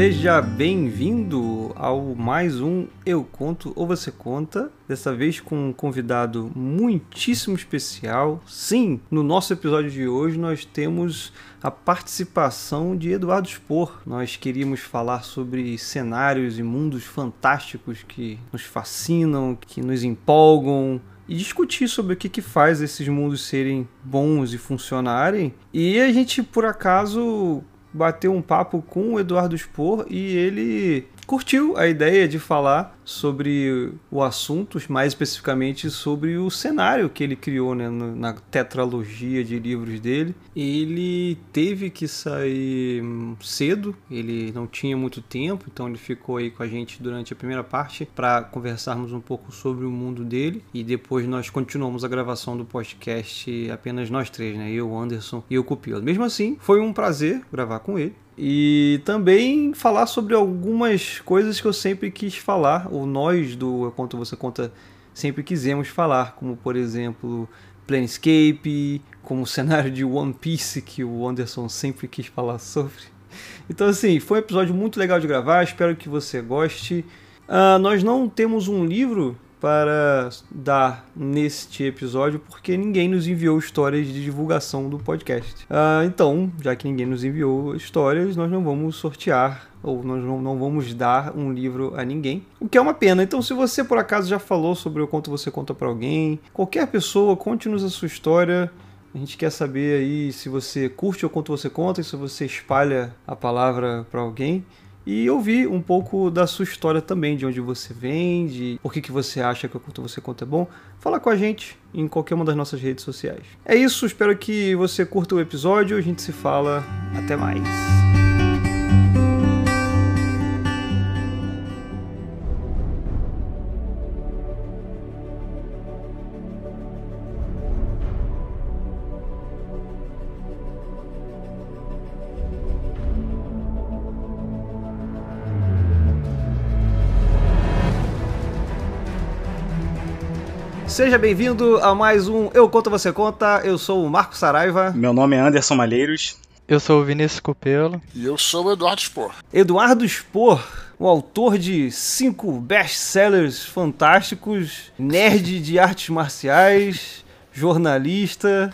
Seja bem-vindo ao mais um Eu Conto ou Você Conta. Dessa vez com um convidado muitíssimo especial. Sim, no nosso episódio de hoje nós temos a participação de Eduardo Spor. Nós queríamos falar sobre cenários e mundos fantásticos que nos fascinam, que nos empolgam, e discutir sobre o que, que faz esses mundos serem bons e funcionarem. E a gente, por acaso, bateu um papo com o Eduardo Spor e ele curtiu a ideia de falar sobre o assunto, mais especificamente sobre o cenário que ele criou né, na tetralogia de livros dele. Ele teve que sair cedo, ele não tinha muito tempo, então ele ficou aí com a gente durante a primeira parte para conversarmos um pouco sobre o mundo dele e depois nós continuamos a gravação do podcast apenas nós três, né? Eu, Anderson e o Cupilo. Mesmo assim, foi um prazer gravar com ele. E também falar sobre algumas coisas que eu sempre quis falar, ou nós do Eu Conto Você Conta sempre quisemos falar, como por exemplo Planescape, como o cenário de One Piece que o Anderson sempre quis falar sobre. Então assim, foi um episódio muito legal de gravar, espero que você goste. Uh, nós não temos um livro para dar neste episódio porque ninguém nos enviou histórias de divulgação do podcast. Uh, então, já que ninguém nos enviou histórias, nós não vamos sortear ou nós não, vamos dar um livro a ninguém, o que é uma pena. Então, se você por acaso já falou sobre o quanto você conta para alguém, qualquer pessoa, conte-nos a sua história. A gente quer saber aí se você curte o quanto você conta e se você espalha a palavra para alguém e ouvir um pouco da sua história também, de onde você vem, de por que, que você acha que o quanto você conta é bom. Fala com a gente em qualquer uma das nossas redes sociais. É isso, espero que você curta o episódio, a gente se fala, até mais. Seja bem-vindo a mais um Eu Conto Você Conta. Eu sou o Marco Saraiva. Meu nome é Anderson Malheiros. Eu sou o Vinícius Copelo. E eu sou o Eduardo Spor. Eduardo Spor, o autor de cinco best-sellers fantásticos, nerd de artes marciais, jornalista,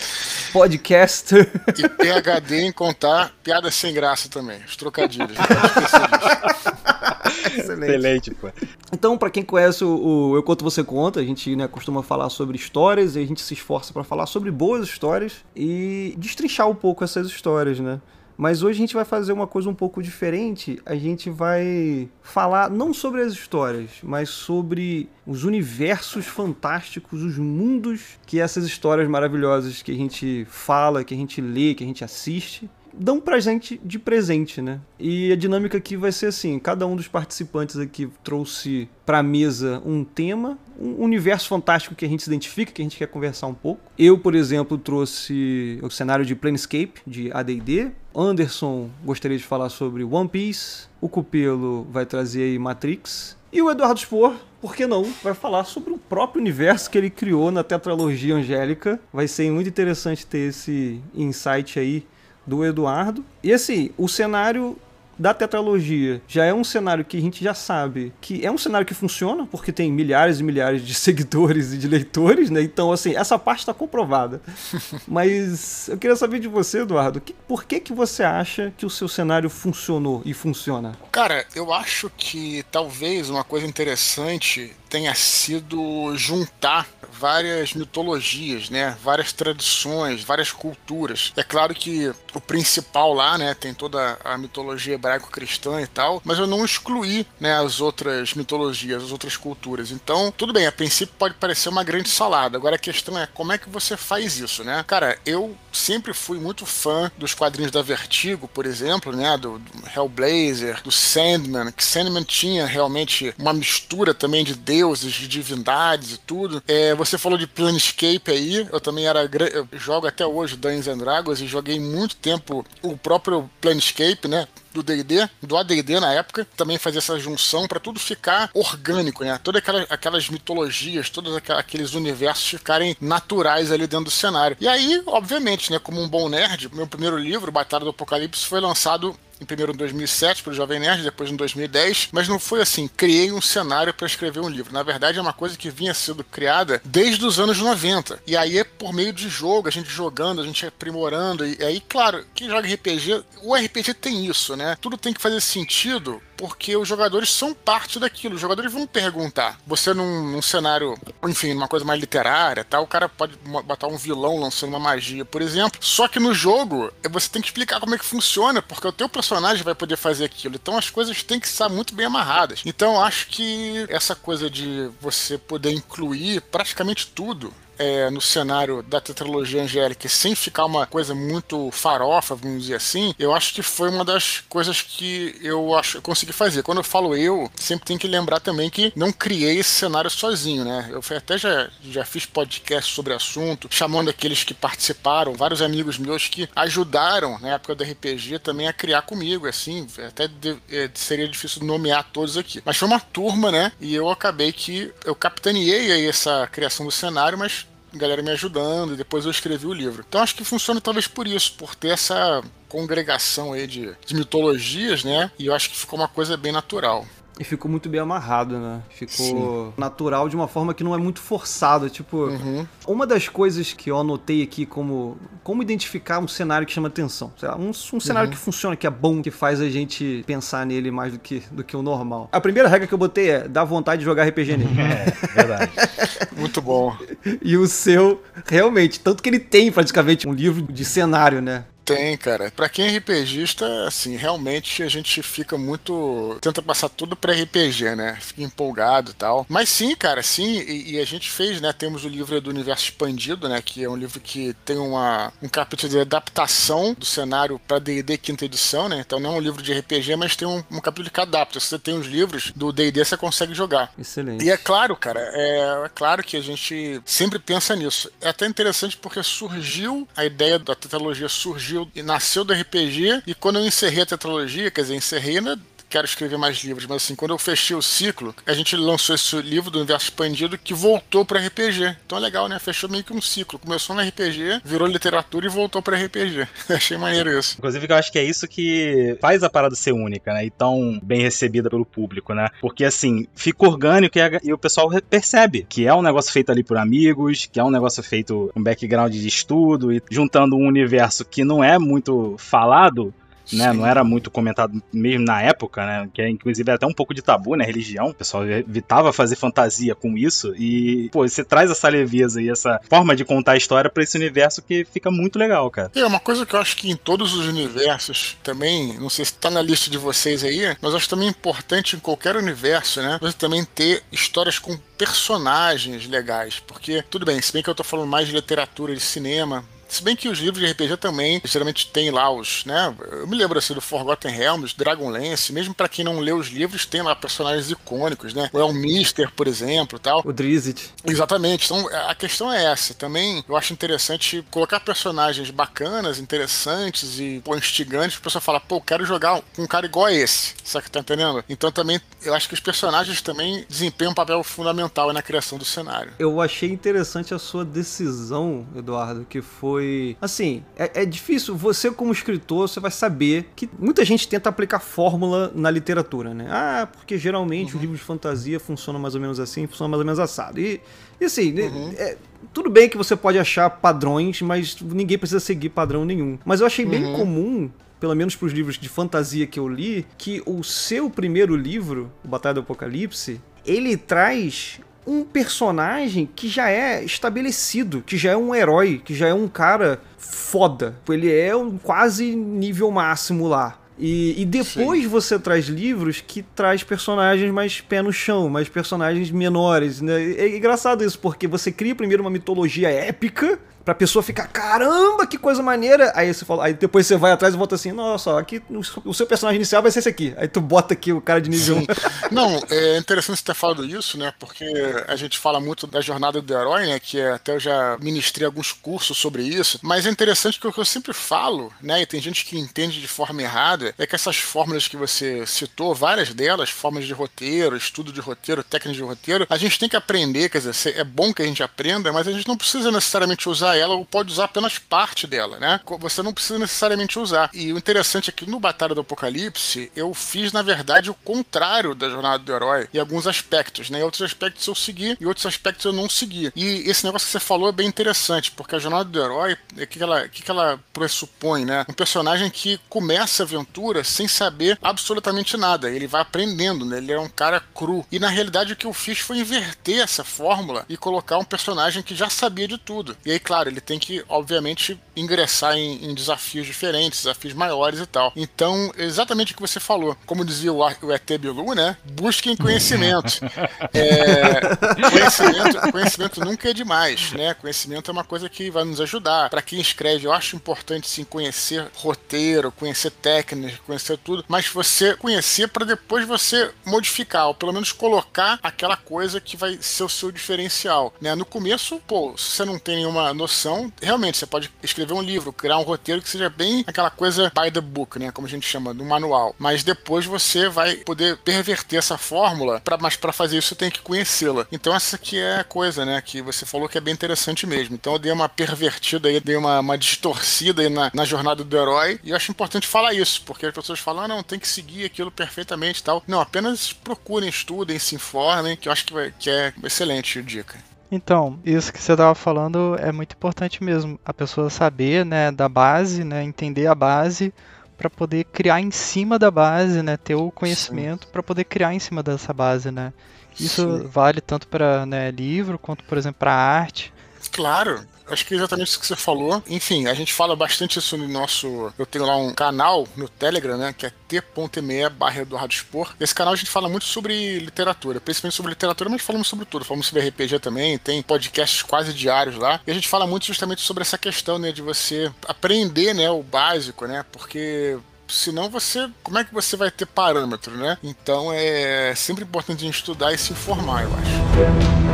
podcaster. E PHD em contar piadas sem graça também, os trocadilhos. Excelente. Excelente, pô. Então, para quem conhece o, o, Eu Conto Você Conta, a gente né, costuma falar sobre histórias e a gente se esforça para falar sobre boas histórias e destrinchar um pouco essas histórias, né? Mas hoje a gente vai fazer uma coisa um pouco diferente. A gente vai falar não sobre as histórias, mas sobre os universos fantásticos, os mundos que essas histórias maravilhosas que a gente fala, que a gente lê, que a gente assiste, dão pra gente de presente, né? E a dinâmica aqui vai ser assim: cada um dos participantes aqui trouxe pra mesa um tema, um universo fantástico que a gente se identifica, que a gente quer conversar um pouco. Eu, por exemplo, trouxe o cenário de Planescape, de AD&D. Anderson gostaria de falar sobre One Piece. O Cupelo vai trazer aí Matrix. E o Eduardo Spor, por que não, vai falar sobre o próprio universo que ele criou na tetralogia angélica. Vai ser muito interessante ter esse insight aí do Eduardo. E assim, o cenário da tetralogia já é um cenário que a gente já sabe que é um cenário que funciona, porque tem milhares e milhares de seguidores e de leitores, né? Então, assim, essa parte está comprovada. Mas eu queria saber de você, Eduardo, que, por que, que você acha que o seu cenário funcionou e funciona? Cara, eu acho que talvez uma coisa interessante tenha sido juntar várias mitologias, né? Várias tradições, várias culturas. É claro que o principal lá, né, tem toda a mitologia hebraico-cristã e tal, mas eu não excluí, né, as outras mitologias, as outras culturas. Então, tudo bem, a princípio pode parecer uma grande salada. Agora a questão é como é que você faz isso, né? Cara, eu sempre fui muito fã dos quadrinhos da Vertigo, por exemplo, né, do, do Hellblazer, do Sandman, que Sandman tinha realmente uma mistura também de deuses, de divindades e tudo. É, você falou de Planescape aí, eu também era eu jogo até hoje Dungeons and Dragons e joguei muito tempo o próprio Planescape, né? do D&D, do AD&D na época, também fazia essa junção para tudo ficar orgânico, né? Todas aquelas, aquelas mitologias, todos aqueles universos ficarem naturais ali dentro do cenário. E aí, obviamente, né, como um bom nerd, meu primeiro livro, Batalha do Apocalipse, foi lançado em primeiro em 2007 para o Jovem Nerd, depois em 2010, mas não foi assim, criei um cenário para escrever um livro. Na verdade, é uma coisa que vinha sendo criada desde os anos 90. E aí é por meio de jogo, a gente jogando, a gente aprimorando. E aí, claro, quem joga RPG, o RPG tem isso, né? Tudo tem que fazer sentido porque os jogadores são parte daquilo. Os jogadores vão perguntar. Você num, num cenário, enfim, uma coisa mais literária, tal, o cara pode botar um vilão lançando uma magia, por exemplo. Só que no jogo, você tem que explicar como é que funciona, porque o teu personagem vai poder fazer aquilo. Então as coisas têm que estar muito bem amarradas. Então acho que essa coisa de você poder incluir praticamente tudo é, no cenário da tetralogia angélica sem ficar uma coisa muito farofa, vamos dizer assim, eu acho que foi uma das coisas que eu acho eu consegui fazer. Quando eu falo eu, sempre tem que lembrar também que não criei esse cenário sozinho, né? Eu até já, já fiz podcast sobre o assunto, chamando aqueles que participaram, vários amigos meus que ajudaram na época do RPG também a criar comigo, assim, até de, é, seria difícil nomear todos aqui. Mas foi uma turma, né? E eu acabei que eu capitaneei aí essa criação do cenário, mas galera me ajudando, e depois eu escrevi o livro. Então acho que funciona talvez por isso, por ter essa congregação aí de, de mitologias, né? E eu acho que ficou uma coisa bem natural. E ficou muito bem amarrado, né? Ficou Sim. natural de uma forma que não é muito forçado. Tipo, uhum. uma das coisas que eu anotei aqui como como identificar um cenário que chama atenção. Um, um cenário uhum. que funciona, que é bom, que faz a gente pensar nele mais do que, do que o normal. A primeira regra que eu botei é dar vontade de jogar RPG nele. É, verdade. muito bom. E o seu, realmente, tanto que ele tem praticamente um livro de cenário, né? Tem, cara. Pra quem é RPGista, assim, realmente a gente fica muito. Tenta passar tudo pra RPG, né? Fica empolgado e tal. Mas sim, cara, sim. E, e, a gente fez, né? Temos o livro do Universo Expandido, né? Que é um livro que tem uma, um capítulo de adaptação do cenário pra DD quinta edição, né? Então não é um livro de RPG, mas tem um, um capítulo que adapta. Se você tem os livros do DD, você consegue jogar. Excelente. E é claro, cara, é, é claro que a gente sempre pensa nisso. É até interessante porque surgiu a ideia da tetralogia surgiu surgiu nasceu do RPG, e quando eu encerrei a tetralogia, quer dizer, encerrei né, quero escrever mais livros, mas assim, quando eu fechei o ciclo, a gente lançou esse livro do universo expandido que voltou para RPG. Então é legal, né? Fechou meio que um ciclo. Começou no RPG, virou literatura e voltou para RPG. Achei maneiro isso. Inclusive, eu acho que é isso que faz a parada ser única, né? E tão bem recebida pelo público, né? Porque assim, fica orgânico e, a, e o pessoal percebe que é um negócio feito ali por amigos, que é um negócio feito com background de estudo e juntando um universo que não é muito falado né? Não era muito comentado mesmo na época, né? Que é, inclusive era até um pouco de tabu, né? Religião. O pessoal evitava fazer fantasia com isso. E, pô, você traz essa leveza e essa forma de contar a história para esse universo que fica muito legal, cara. É, uma coisa que eu acho que em todos os universos também, não sei se tá na lista de vocês aí, mas acho também importante em qualquer universo, né? Você também ter histórias com personagens legais. Porque, tudo bem, se bem que eu tô falando mais de literatura, de cinema, se bem que os livros de RPG também geralmente tem lá os, né? Eu me lembro assim do Forgotten Realms, Dragonlance, mesmo para quem não lê os livros, tem lá personagens icônicos, né? O Elmister, por exemplo, tal. O Drizzt. Exatamente. Então a questão é essa. Também eu acho interessante colocar personagens bacanas, interessantes e pô, instigantes, pra pessoa falar, pô, quero jogar com um cara igual a esse. Sabe que tá entendendo? Então também eu acho que os personagens também desempenham um papel fundamental na criação do cenário. Eu achei interessante a sua decisão, Eduardo, que foi foi. Assim, é, é, difícil. Você, como escritor, você vai saber que muita gente tenta aplicar fórmula na literatura, né? Ah, porque geralmente uhum. os livros de fantasia funcionam mais ou menos assim, funcionam mais ou menos assado. E, e assim, né, uhum. é, tudo bem que você pode achar padrões, mas ninguém precisa seguir padrão nenhum. Mas eu achei uhum. bem comum pelo menos para os livros de fantasia que eu li, que o seu primeiro livro, o Batalha do Apocalipse, ele traz um personagem que já é estabelecido, que já é um herói, que já é um cara foda. Ele é um quase nível máximo lá. E, e depois Sim. você traz livros que traz personagens mais pé no chão, mais personagens menores. Né? É engraçado isso, porque você cria primeiro uma mitologia épica pra pessoa ficar, caramba, que coisa maneira. Aí você fala, aí depois você vai atrás e volta assim, nossa, aqui o seu personagem inicial vai ser esse aqui. Aí tu bota aqui o cara de nível 1. Não, é interessante você ter falado isso, né? Porque a gente fala muito da jornada do herói, né? Que é, até eu já ministrei alguns cursos sobre isso. Mas é interessante que o que eu sempre falo, né? E tem gente que entende de forma errada, é que essas fórmulas que você citou, várias delas, formas de roteiro, estudo de roteiro, técnicas de roteiro, a gente tem que aprender, quer dizer, é bom que a gente aprenda, mas a gente não precisa necessariamente usar ela ou pode usar apenas parte dela, né? Você não precisa necessariamente usar. E o interessante é que no Batalha do Apocalipse, eu fiz, na verdade, o contrário da jornada do herói em alguns aspectos, né? Em outros aspectos eu segui e outros aspectos eu não segui. E esse negócio que você falou é bem interessante, porque a jornada do herói, o que, que, ela, que, que ela pressupõe, né? Um personagem que começa a aventura sem saber absolutamente nada. Ele vai aprendendo, né? Ele é um cara cru. E na realidade o que eu fiz foi inverter essa fórmula e colocar um personagem que já sabia de tudo. E aí, claro, ele tem que, obviamente, ingressar em, em desafios diferentes, desafios maiores e tal. Então, exatamente o que você falou. Como dizia o, o ET Bilu, né? Busquem conhecimento. é, conhecimento. Conhecimento nunca é demais, né? Conhecimento é uma coisa que vai nos ajudar. Para quem escreve, eu acho importante sim conhecer roteiro, conhecer técnicas, conhecer tudo, mas você conhecer para depois você modificar, ou pelo menos colocar aquela coisa que vai ser o seu diferencial. Né? No começo, pô, se você não tem nenhuma noção, realmente você pode escrever um livro, criar um roteiro que seja bem aquela coisa by the book, né? Como a gente chama, do manual. Mas depois você vai poder perverter essa fórmula, pra, mas para fazer isso você tem que conhecê-la. Então essa aqui é a coisa, né? Que você falou que é bem interessante mesmo. Então eu dei uma pervertida aí, dei uma, uma distorcida aí na, na jornada do herói. E eu acho importante falar isso, porque as pessoas falam, ah, não, tem que seguir aquilo perfeitamente e tal. Não, apenas procurem, estudem, se informem, que eu acho que, vai, que é excelente dica. Então, isso que você estava falando é muito importante mesmo. A pessoa saber, né, da base, né, entender a base para poder criar em cima da base, né, ter o conhecimento para poder criar em cima dessa base, né. Isso Sim. vale tanto para né, livro quanto, por exemplo, para arte. Claro, Acho que é exatamente isso que você falou. Enfim, a gente fala bastante isso no nosso. Eu tenho lá um canal no Telegram, né? Que é t.me barra Eduardo Expor. Nesse canal a gente fala muito sobre literatura, principalmente sobre literatura, mas falamos sobre tudo. Falamos sobre RPG também, tem podcasts quase diários lá. E a gente fala muito justamente sobre essa questão, né? De você aprender, né? O básico, né? Porque senão você. Como é que você vai ter parâmetro, né? Então é sempre importante a gente estudar e se informar, eu acho.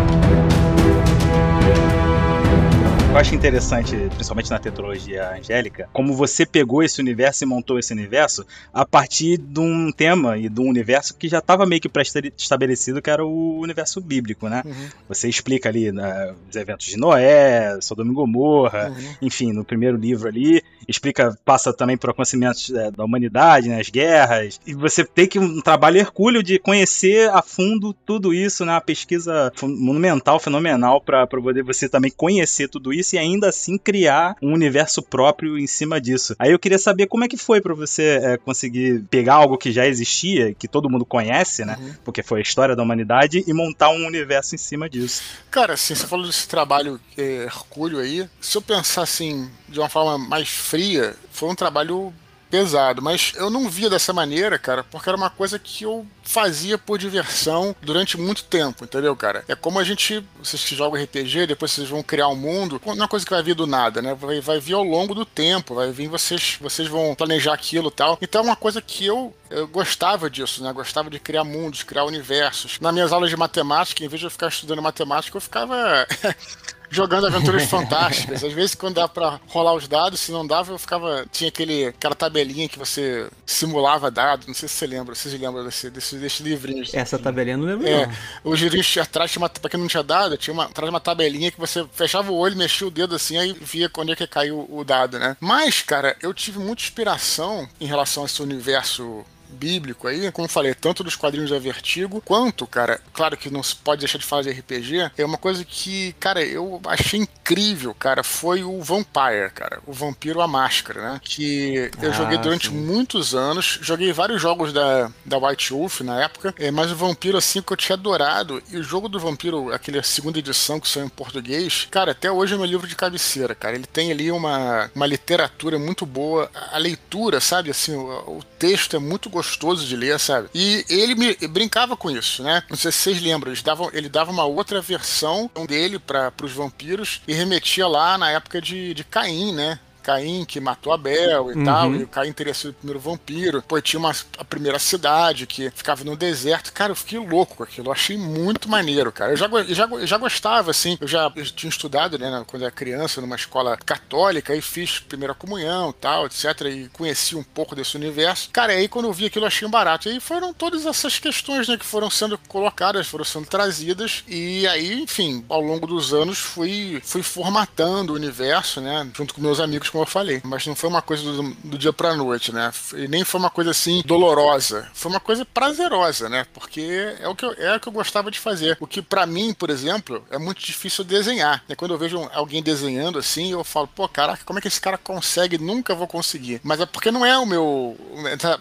Eu acho interessante, principalmente na tetralogia angélica, como você pegou esse universo e montou esse universo a partir de um tema e de um universo que já estava meio que pré-estabelecido, que era o universo bíblico, né? Uhum. Você explica ali né, os eventos de Noé, Sodoma e Gomorra, uhum. enfim, no primeiro livro ali, explica, passa também por acontecimentos é, da humanidade, né, as guerras, e você tem que um trabalho hercúleo de conhecer a fundo tudo isso, né, uma pesquisa monumental, fenomenal, para poder você também conhecer tudo isso e ainda assim criar um universo próprio em cima disso. Aí eu queria saber como é que foi para você é, conseguir pegar algo que já existia, que todo mundo conhece, né? Uhum. Porque foi a história da humanidade, e montar um universo em cima disso. Cara, assim, você falou desse trabalho é, hercúleo aí. Se eu pensar assim, de uma forma mais fria, foi um trabalho pesado. Mas eu não via dessa maneira, cara, porque era uma coisa que eu fazia por diversão durante muito tempo, entendeu, cara? É como a gente, vocês que jogam RPG, depois vocês vão criar um mundo, não é uma coisa que vai vir do nada, né? Vai, vai vir ao longo do tempo, vai vir vocês, vocês vão planejar aquilo e tal. Então é uma coisa que eu, eu gostava disso, né? Gostava de criar mundos, criar universos. Nas minhas aulas de matemática, em vez de eu ficar estudando matemática, eu ficava jogando aventuras fantásticas. Às vezes, quando dá pra rolar os dados, se não dava, eu ficava. Tinha aquele, aquela tabelinha que você simulava dado. Não sei se você lembra, vocês lembram desse, desse, desse livrinho. Essa tabelinha não lembro. É. Os girinhos atrás tinha uma. Pra quem não tinha dado, tinha uma, atrás uma tabelinha que você fechava o olho, mexia o dedo assim, aí via quando é que caiu o dado, né? Mas, cara, eu tive muita inspiração em relação a esse universo bíblico aí, como falei, tanto dos quadrinhos da Vertigo, quanto, cara, claro que não se pode deixar de falar de RPG, é uma coisa que, cara, eu achei incrível, cara, foi o Vampire, cara, o Vampiro a Máscara, né? Que eu ah, joguei durante sim. muitos anos, joguei vários jogos da, da White Wolf na época, é, mas o Vampiro, assim, que eu tinha adorado, e o jogo do Vampiro, aquele segunda edição que saiu em português, cara, até hoje é meu livro de cabeceira, cara, ele tem ali uma, uma literatura muito boa, a leitura, sabe, assim, o, o texto é muito gostoso gostoso de ler, sabe? E ele me brincava com isso, né? Não sei se vocês lembram, ele dava, ele dava uma outra versão dele para os vampiros e remetia lá na época de, de Caim, né? Caim que matou Abel e uhum. tal, e o Caim teria sido o primeiro vampiro. Pô, tinha uma, a primeira cidade que ficava no deserto. Cara, eu fiquei louco com aquilo. Eu achei muito maneiro, cara. Eu já, eu já, eu já gostava, assim. Eu já eu tinha estudado, né, quando era criança, numa escola católica, e fiz primeira comunhão tal, etc. E conheci um pouco desse universo. Cara, aí quando eu vi aquilo, eu achei um barato. E aí foram todas essas questões, né, que foram sendo colocadas, foram sendo trazidas. E aí, enfim, ao longo dos anos, fui, fui formatando o universo, né, junto com meus amigos como eu falei. Mas não foi uma coisa do, do dia pra noite, né? E nem foi uma coisa assim dolorosa. Foi uma coisa prazerosa, né? Porque é o que eu, é o que eu gostava de fazer. O que para mim, por exemplo, é muito difícil desenhar. Né? Quando eu vejo alguém desenhando assim, eu falo, pô, caraca, como é que esse cara consegue? Nunca vou conseguir. Mas é porque não é o meu.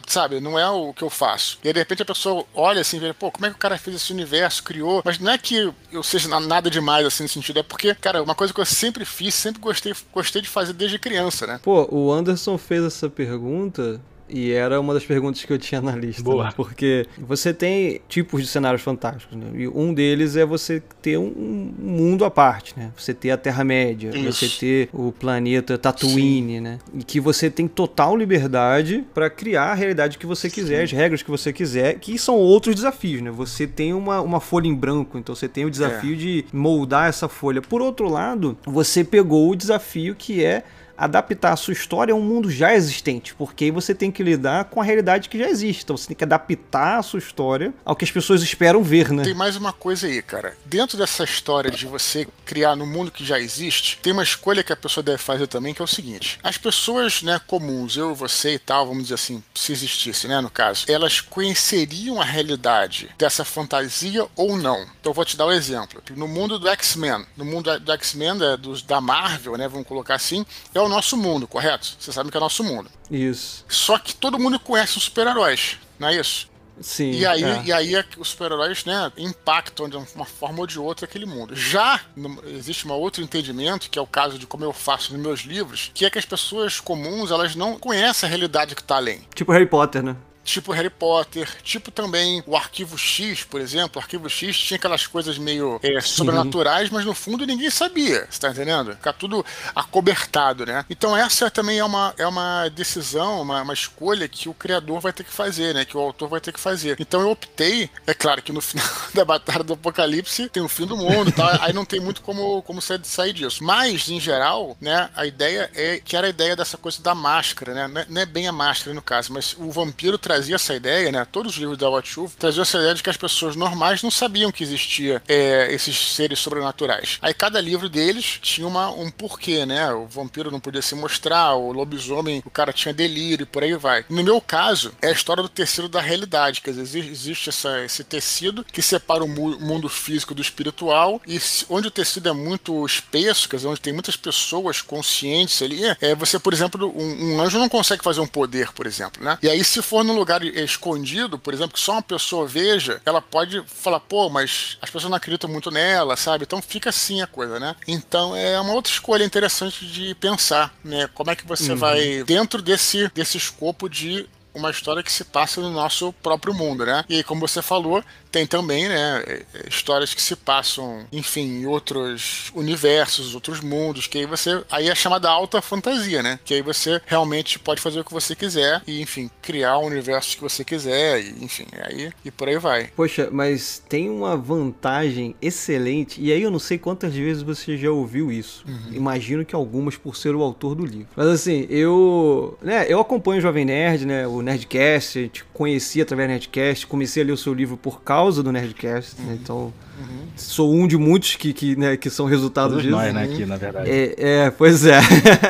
Sabe? Não é o que eu faço. E aí, de repente a pessoa olha assim e vê, pô, como é que o cara fez esse universo, criou? Mas não é que eu seja nada demais assim no sentido. É porque, cara, uma coisa que eu sempre fiz, sempre gostei, gostei de fazer desde criança criança, né? Pô, o Anderson fez essa pergunta e era uma das perguntas que eu tinha na lista. Boa. Né? Porque você tem tipos de cenários fantásticos, né? E um deles é você ter um mundo à parte, né? Você ter a Terra-média, você ter o planeta Tatooine, Sim. né? E que você tem total liberdade para criar a realidade que você quiser, Sim. as regras que você quiser, que são outros desafios, né? Você tem uma, uma folha em branco, então você tem o desafio é. de moldar essa folha. Por outro lado, você pegou o desafio que é adaptar a sua história a um mundo já existente, porque aí você tem que lidar com a realidade que já existe. Então você tem que adaptar a sua história ao que as pessoas esperam ver, né? Tem mais uma coisa aí, cara. Dentro dessa história de você criar no mundo que já existe, tem uma escolha que a pessoa deve fazer também, que é o seguinte: as pessoas, né, comuns, eu, você e tal, vamos dizer assim, se existisse, né, no caso, elas conheceriam a realidade dessa fantasia ou não. Então eu vou te dar um exemplo. No mundo do X-Men, no mundo do X-Men, é, da Marvel, né, vamos colocar assim, é o nosso mundo, correto? Você sabe que é o nosso mundo. Isso. Só que todo mundo conhece os super-heróis, não é isso? Sim. E aí, é. e aí os super-heróis, né, impactam de uma forma ou de outra aquele mundo. Já existe um outro entendimento, que é o caso de como eu faço nos meus livros, que é que as pessoas comuns, elas não conhecem a realidade que está além. Tipo Harry Potter, né? Tipo Harry Potter, tipo também o Arquivo X, por exemplo. O Arquivo X tinha aquelas coisas meio é, sobrenaturais, mas no fundo ninguém sabia, você tá entendendo? Ficar tudo acobertado, né? Então essa também é uma, é uma decisão, uma, uma escolha que o criador vai ter que fazer, né? Que o autor vai ter que fazer. Então eu optei, é claro que no final da Batalha do Apocalipse tem o fim do mundo e tal, aí não tem muito como, como sair, disso. Mas, em geral, né, a ideia é que era a ideia dessa coisa da máscara, né? Não é, não é bem a máscara no caso, mas o vampiro trazia essa ideia, né? Todos os livros da Watchuf traziam essa ideia de que as pessoas normais não sabiam que existia é, esses seres sobrenaturais. Aí cada livro deles tinha uma, um porquê, né? O vampiro não podia se mostrar, o lobisomem, o cara tinha delírio e por aí vai. No meu caso, é a história do tecido da realidade, quer dizer, existe essa, esse tecido que separa o mundo físico do espiritual e onde o tecido é muito espesso, quer dizer, onde tem muitas pessoas conscientes ali, é você, por exemplo, um, um anjo não consegue fazer um poder, por exemplo, né? E aí se for no lugar escondido, por exemplo, que só uma pessoa veja, ela pode falar, pô, mas as pessoas não acreditam muito nela, sabe? Então fica assim a coisa, né? Então é uma outra escolha interessante de pensar, né? Como é que você uhum. vai, dentro desse, desse escopo de uma história que se passa no nosso próprio mundo, né? E como você falou, tem também, né, é, é, histórias que se passam, enfim, em outros universos, outros mundos, que aí você, aí é chamada alta fantasia, né? Que aí você realmente pode fazer o que você quiser e, enfim, criar o universo que você quiser e, enfim, aí e por aí vai. Poxa, mas tem uma vantagem excelente, e aí eu não sei quantas vezes você já ouviu isso. Uhum. Imagino que algumas por ser o autor do livro. Mas assim, eu, né, eu acompanho o Jovem Nerd, né, o Nerdcast, a gente conhecia através do Nerdcast, comecei a ler o seu livro por causa do Nerdcast, né? uhum. né? Então, uhum. sou um de muitos que, que, né, que são resultado Todos disso. nós, né, aqui, na verdade. É, é pois é.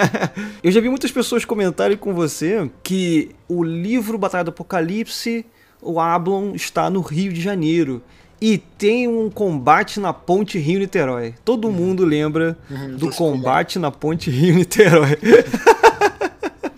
Eu já vi muitas pessoas comentarem com você que o livro Batalha do Apocalipse, o Ablon, está no Rio de Janeiro e tem um combate na ponte Rio-Niterói. Todo uhum. mundo lembra uhum, do combate na ponte Rio-Niterói.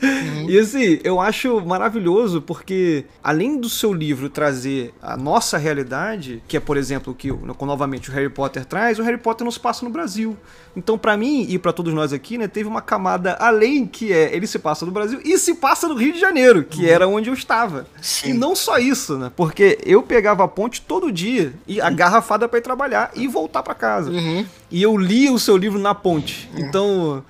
Uhum. E assim, eu acho maravilhoso porque, além do seu livro trazer a nossa realidade, que é, por exemplo, que novamente o Harry Potter traz, o Harry Potter não se passa no Brasil. Então, para mim e para todos nós aqui, né, teve uma camada além que é ele se passa no Brasil e se passa no Rio de Janeiro, que uhum. era onde eu estava. Sim. E não só isso, né? Porque eu pegava a ponte todo dia e a garrafada para ir trabalhar e voltar para casa. Uhum. E eu li o seu livro na ponte. Uhum. Então,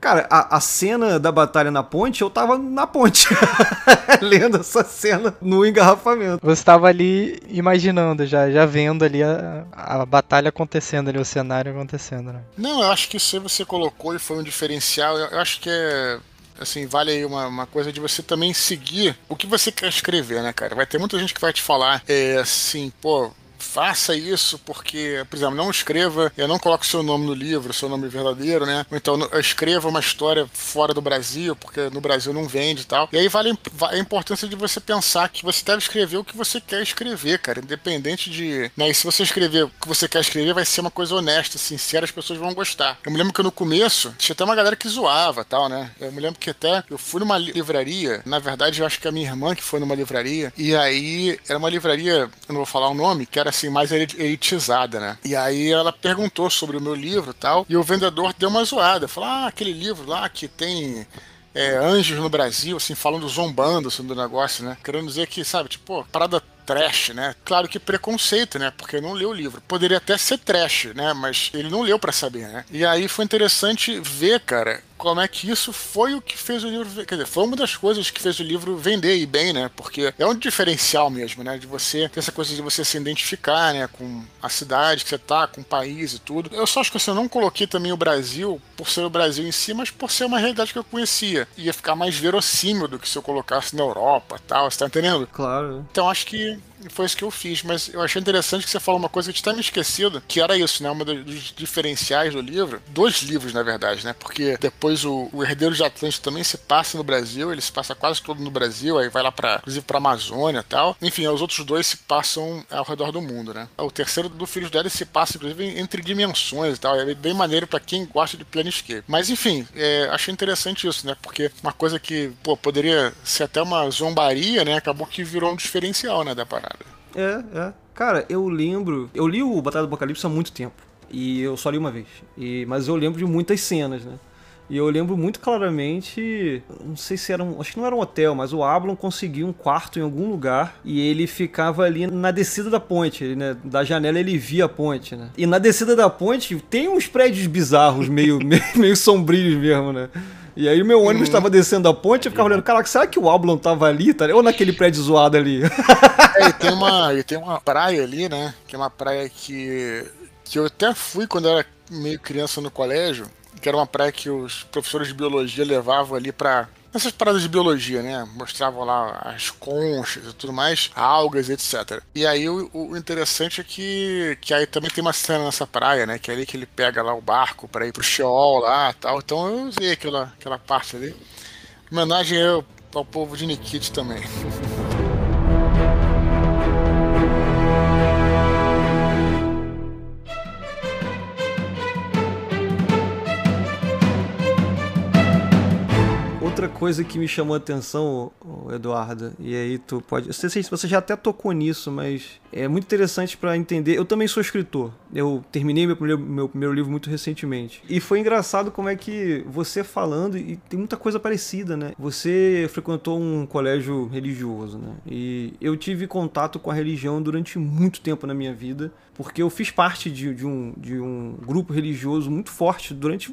Cara, a, a, cena da batalha na ponte, eu tava na ponte, lendo essa cena no engarrafamento. Você tava ali imaginando já, já vendo ali a, a batalha acontecendo ali, o cenário acontecendo, né? Não, eu acho que isso você colocou e foi um diferencial. Eu, eu acho que é assim, vale aí uma, uma coisa de você também seguir o que você quer escrever, né, cara? Vai ter muita gente que vai te falar, é, assim, pô, faça isso porque, por exemplo, não escreva, eu não coloco seu nome no livro, seu nome verdadeiro, né? Ou então escreva uma história fora do Brasil, porque no Brasil não vende e tal. E aí vale a importância de você pensar que você deve escrever o que você quer escrever, cara, independente de, né? E se você escrever o que você quer escrever, vai ser uma coisa honesta, sincera, as pessoas vão gostar. Eu me lembro que no começo tinha até uma galera que zoava, tal, né? Eu me lembro que até eu fui numa livraria, na verdade eu acho que a minha irmã que foi numa livraria, e aí era uma livraria, eu não vou falar o nome, que era assim, mais elitizada, né? E aí ela perguntou sobre o meu livro e tal, e o vendedor deu uma zoada. Falou: ah, aquele livro lá que tem é, anjos no Brasil, assim, falando zombando assim, do negócio, né? Querendo dizer que, sabe, tipo, parada trash, né? Claro que preconceito, né? Porque não leu o livro. Poderia até ser trash, né? Mas ele não leu para saber, né? E aí foi interessante ver, cara, como é que isso foi o que fez o livro. Quer dizer, foi uma das coisas que fez o livro vender e bem, né? Porque é um diferencial mesmo, né? De você ter essa coisa de você se identificar, né? Com a cidade que você tá, com o país e tudo. Eu só acho que assim, eu não coloquei também o Brasil por ser o Brasil em si, mas por ser uma realidade que eu conhecia. Ia ficar mais verossímil do que se eu colocasse na Europa tal, você tá entendendo? Claro. Então acho que foi isso que eu fiz. Mas eu achei interessante que você falou uma coisa que tinha me esquecido, que era isso, né? Uma dos diferenciais do livro. Dois livros, na verdade, né? Porque depois o, o Herdeiro de Atlântico também se passa no Brasil, ele se passa quase todo no Brasil, aí vai lá para inclusive pra Amazônia e tal. Enfim, os outros dois se passam ao redor do mundo, né? O terceiro do Filhos dela se passa, inclusive, entre dimensões e tal. É bem maneiro para quem gosta de Planescape. Mas enfim, é, achei interessante isso, né? Porque uma coisa que, pô, poderia ser até uma zombaria, né? Acabou que virou um diferencial, né, da parada. É, é. Cara, eu lembro. Eu li o Batalha do Apocalipse há muito tempo. E eu só li uma vez. E, mas eu lembro de muitas cenas, né? E eu lembro muito claramente, não sei se era um, acho que não era um hotel, mas o Ablon conseguiu um quarto em algum lugar e ele ficava ali na descida da ponte, né? Da janela ele via a ponte, né? E na descida da ponte tem uns prédios bizarros, meio, meio, meio sombrios mesmo, né? E aí o meu ônibus estava uhum. descendo a ponte, eu ficava olhando, caraca, será que o Ablon tava ali? Tá? Ou naquele prédio zoado ali? É, e tem uma, e tem uma praia ali, né? Que é uma praia que, que eu até fui quando eu era meio criança no colégio, que era uma praia que os professores de biologia levavam ali para essas paradas de biologia, né? Mostravam lá as conchas e tudo mais, algas, etc. E aí o, o, interessante é que, que aí também tem uma cena nessa praia, né? Que é ali que ele pega lá o barco para ir pro Sheol lá tal. Então eu usei aquela, aquela parte ali. Homenagem ao, ao povo de Nikit também. Outra coisa que me chamou a atenção, Eduardo, e aí tu pode. Se você já até tocou nisso, mas é muito interessante para entender. Eu também sou escritor. Eu terminei meu primeiro, meu primeiro livro muito recentemente. E foi engraçado como é que você falando, e tem muita coisa parecida, né? Você frequentou um colégio religioso, né? E eu tive contato com a religião durante muito tempo na minha vida, porque eu fiz parte de, de um, de um grupo religioso muito forte durante,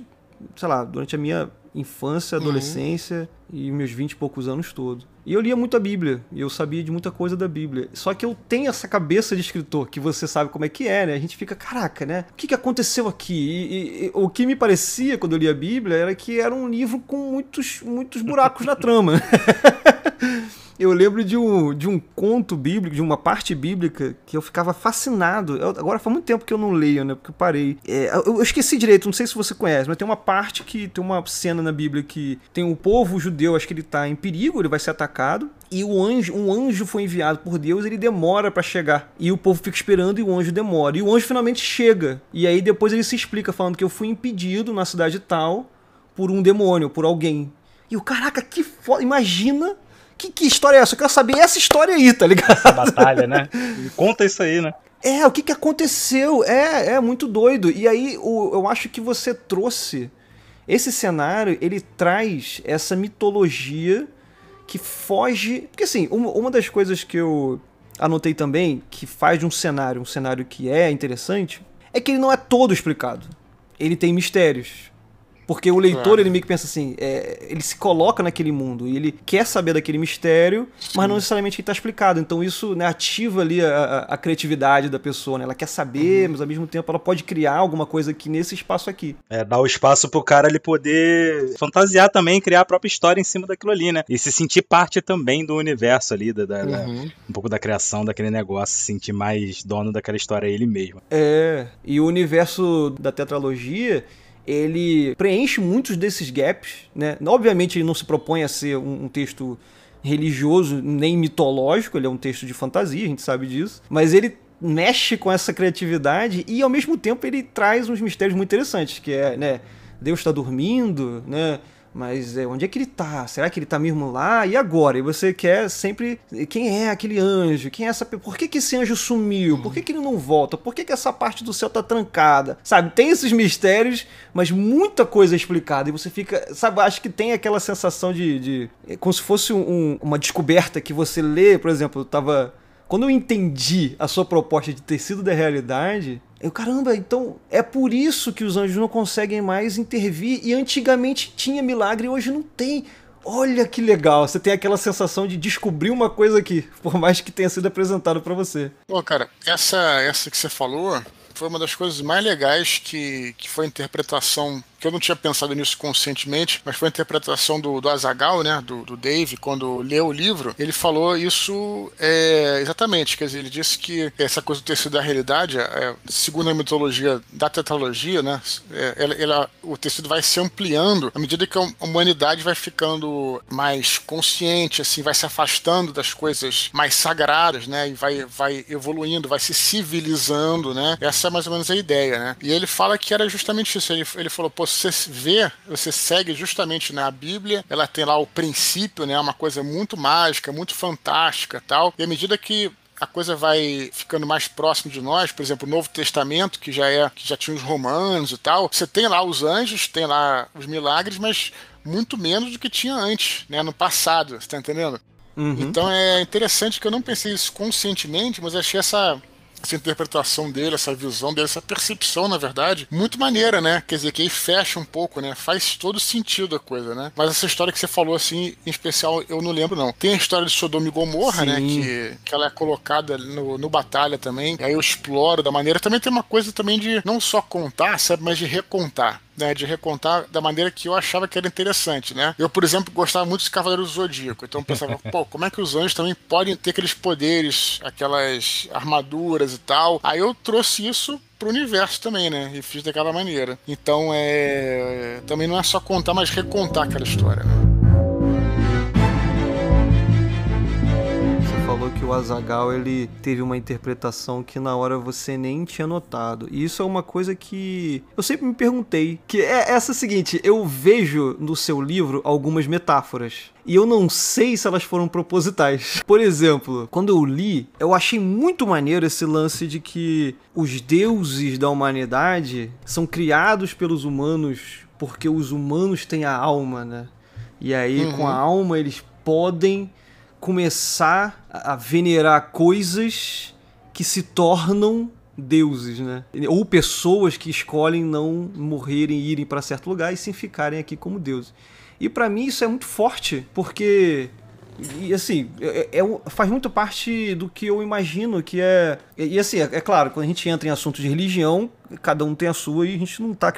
sei lá, durante a minha infância, uhum. adolescência uhum. e meus vinte e poucos anos todos. E eu lia muito a Bíblia, e eu sabia de muita coisa da Bíblia. Só que eu tenho essa cabeça de escritor, que você sabe como é que é, né? A gente fica, caraca, né? O que, que aconteceu aqui? E, e, o que me parecia quando eu lia a Bíblia era que era um livro com muitos, muitos buracos na trama. Eu lembro de um, de um conto bíblico, de uma parte bíblica, que eu ficava fascinado. Eu, agora faz muito tempo que eu não leio, né? Porque eu parei. É, eu, eu, esqueci direito, não sei se você conhece, mas tem uma parte que. Tem uma cena na Bíblia que tem o um povo judeu, acho que ele tá em perigo, ele vai ser atacado. E o anjo, um anjo foi enviado por Deus, ele demora para chegar. E o povo fica esperando e o anjo demora. E o anjo finalmente chega. E aí depois ele se explica, falando que eu fui impedido na cidade tal por um demônio, por alguém. E o caraca, que foda. Imagina. Que, que história é essa? Eu quero saber essa história aí, tá ligado? Essa batalha, né? Conta isso aí, né? É, o que, que aconteceu? É, é muito doido. E aí, o, eu acho que você trouxe. Esse cenário, ele traz essa mitologia que foge. Porque, assim, uma, uma das coisas que eu anotei também, que faz de um cenário um cenário que é interessante, é que ele não é todo explicado. Ele tem mistérios. Porque o leitor, Claro. ele meio que pensa assim, é, ele se coloca naquele mundo e ele quer saber daquele mistério, mas não necessariamente está explicado. Então isso né, ativa ali a, a- a criatividade da pessoa, né? Ela quer saber, mas ao mesmo tempo ela pode criar alguma coisa aqui nesse espaço aqui. É, dar o espaço pro cara ele poder fantasiar também, criar a própria história em cima daquilo ali, né? E se sentir parte também do universo ali, da, da- da- Uhum. um pouco da criação daquele negócio, se sentir mais dono daquela história ele mesmo. É, e o universo da tetralogia, ele preenche muitos desses gaps, né? Obviamente ele não se propõe a ser um, um texto religioso nem mitológico, ele é um texto de fantasia, a gente sabe disso, mas ele mexe com essa criatividade e ao mesmo tempo ele traz uns mistérios muito interessantes, que é, né, Deus está dormindo, né? Mas é, onde é que ele tá? Será que ele tá mesmo lá? E agora? E você quer sempre. Quem é aquele anjo? Quem é essa. Por que, que esse anjo sumiu? Por que, que ele não volta? Por que, que essa parte do céu tá trancada? Sabe? Tem esses mistérios, mas muita coisa é explicada. E você fica. Sabe? Acho que tem aquela sensação de. de é como se fosse um- uma descoberta que você lê. Por exemplo, eu tava. Quando eu entendi a sua proposta de tecido da realidade, eu, caramba, então é por isso que os anjos não conseguem mais intervir e antigamente tinha milagre e hoje não tem. Olha que legal, você tem aquela sensação de descobrir uma coisa aqui, por mais que tenha sido apresentado pra você. Pô, cara, essa, essa que você falou foi uma das coisas mais legais que, que foi a interpretação, que eu não tinha pensado nisso conscientemente, mas foi a interpretação do, do Azagal, né, do, do Dave, quando leu o livro, ele falou isso é, exatamente, quer dizer, ele disse que essa coisa do tecido da realidade, é, segundo a mitologia da tetralogia, né, é, ela, ela- o tecido vai se ampliando à medida que a humanidade vai ficando mais consciente, assim, vai se afastando das coisas mais sagradas, né, e vai, vai evoluindo, vai se civilizando, né, essa é mais ou menos a ideia, né, e ele fala que era justamente isso, ele, ele falou, pô, você vê, você segue justamente na Bíblia, ela tem lá o princípio, né, uma coisa muito mágica, muito fantástica tal, e à medida que a coisa vai ficando mais próximo de nós, por exemplo, o Novo Testamento, que já é que já tinha os romanos e tal, você tem lá os anjos, tem lá os milagres, mas muito menos do que tinha antes, né, no passado, você tá entendendo? Uhum. Então é interessante que eu não pensei isso conscientemente, mas achei essa essa interpretação dele, essa visão dele, essa percepção, na verdade, muito maneira, né? Quer dizer, que aí fecha um pouco, né? Faz todo sentido a coisa, né? Mas essa história que você falou, assim, em especial, eu não lembro, não. Tem a história de Sodoma e Gomorra, né? Sim. Que, que ela é colocada no, no Batalha também. E aí eu exploro da maneira. Também tem uma coisa também de não só contar, sabe? Mas de recontar. Né, de recontar da maneira que eu achava que era interessante, né? Eu, por exemplo, gostava muito de Cavaleiros do Zodíaco, então eu pensava, pô, como é que os anjos também podem ter aqueles poderes, aquelas armaduras e tal? Aí eu trouxe isso pro universo também, né? E fiz daquela maneira. Então é. Também não é só contar, mas recontar aquela história, né? Que o Azagal ele teve uma interpretação que na hora você nem tinha notado. E isso é uma coisa que eu sempre me perguntei, que é essa seguinte, eu vejo no seu livro algumas metáforas. E eu não sei se elas foram propositais. Por exemplo, quando eu li, eu achei muito maneiro esse lance de que os deuses da humanidade são criados pelos humanos porque os humanos têm a alma, né? E aí, com a alma, eles podem começar a venerar coisas que se tornam deuses, né? Ou pessoas que escolhem não morrerem e irem para certo lugar e sim ficarem aqui como deuses. E para mim isso é muito forte, porque e assim, é, é um- faz muito parte do que eu imagino que é. E assim, é, é claro, quando a gente entra em assuntos de religião, cada um tem a sua e a gente não tá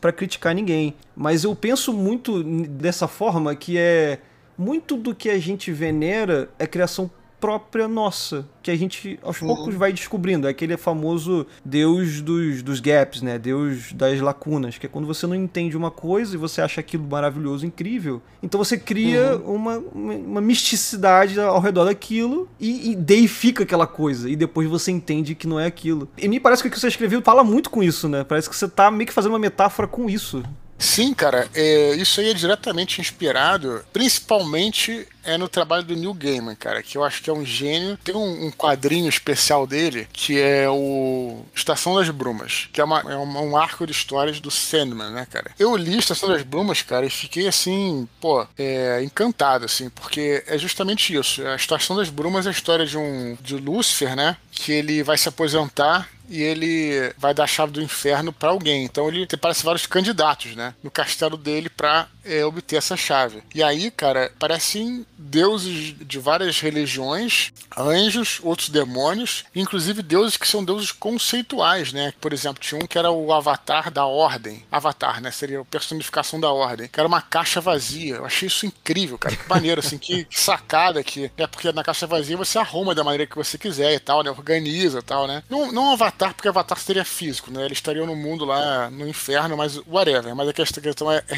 pra criticar ninguém. Mas eu penso muito dessa forma que é. Muito do que a gente venera é criação própria nossa, que a gente aos poucos vai descobrindo. É aquele famoso Deus dos, dos gaps, né? Deus das lacunas, que é quando você não entende uma coisa e você acha aquilo maravilhoso, incrível. Então você cria uma, uma, uma misticidade ao redor daquilo e, e deifica aquela coisa. E depois você entende que não é aquilo. E me parece que o que você escreveu fala muito com isso, né? Parece que você tá meio que fazendo uma metáfora com isso. Sim, cara, é, isso aí é diretamente inspirado, principalmente é no trabalho do Neil Gaiman, cara, que eu acho que é um gênio. Tem um, um quadrinho especial dele que é o Estação das Brumas, que é, uma, é um arco de histórias do Sandman, né, cara? Eu li Estação das Brumas, cara, e fiquei assim, pô, é, encantado, assim, porque é justamente isso. A Estação das Brumas é a história de um de Lúcifer, né? Que ele vai se aposentar e ele vai dar a chave do inferno para alguém. Então ele tem, parece vários candidatos, né? No castelo dele para é, obter essa chave. E aí, cara, parecem deuses de várias religiões, anjos, outros demônios, inclusive deuses que são deuses conceituais, né? Por exemplo, tinha um que era o avatar da ordem. Avatar, né? Seria a personificação da ordem. Que era uma caixa vazia. Eu achei isso incrível, cara. Que maneiro, assim, que, que sacada aqui. É porque na caixa vazia você arruma da maneira que você quiser e tal, né? Organiza e tal, né? Não, não um avatar, porque avatar seria físico, né? Eles estariam no mundo lá, no inferno, mas whatever. Mas a questão é a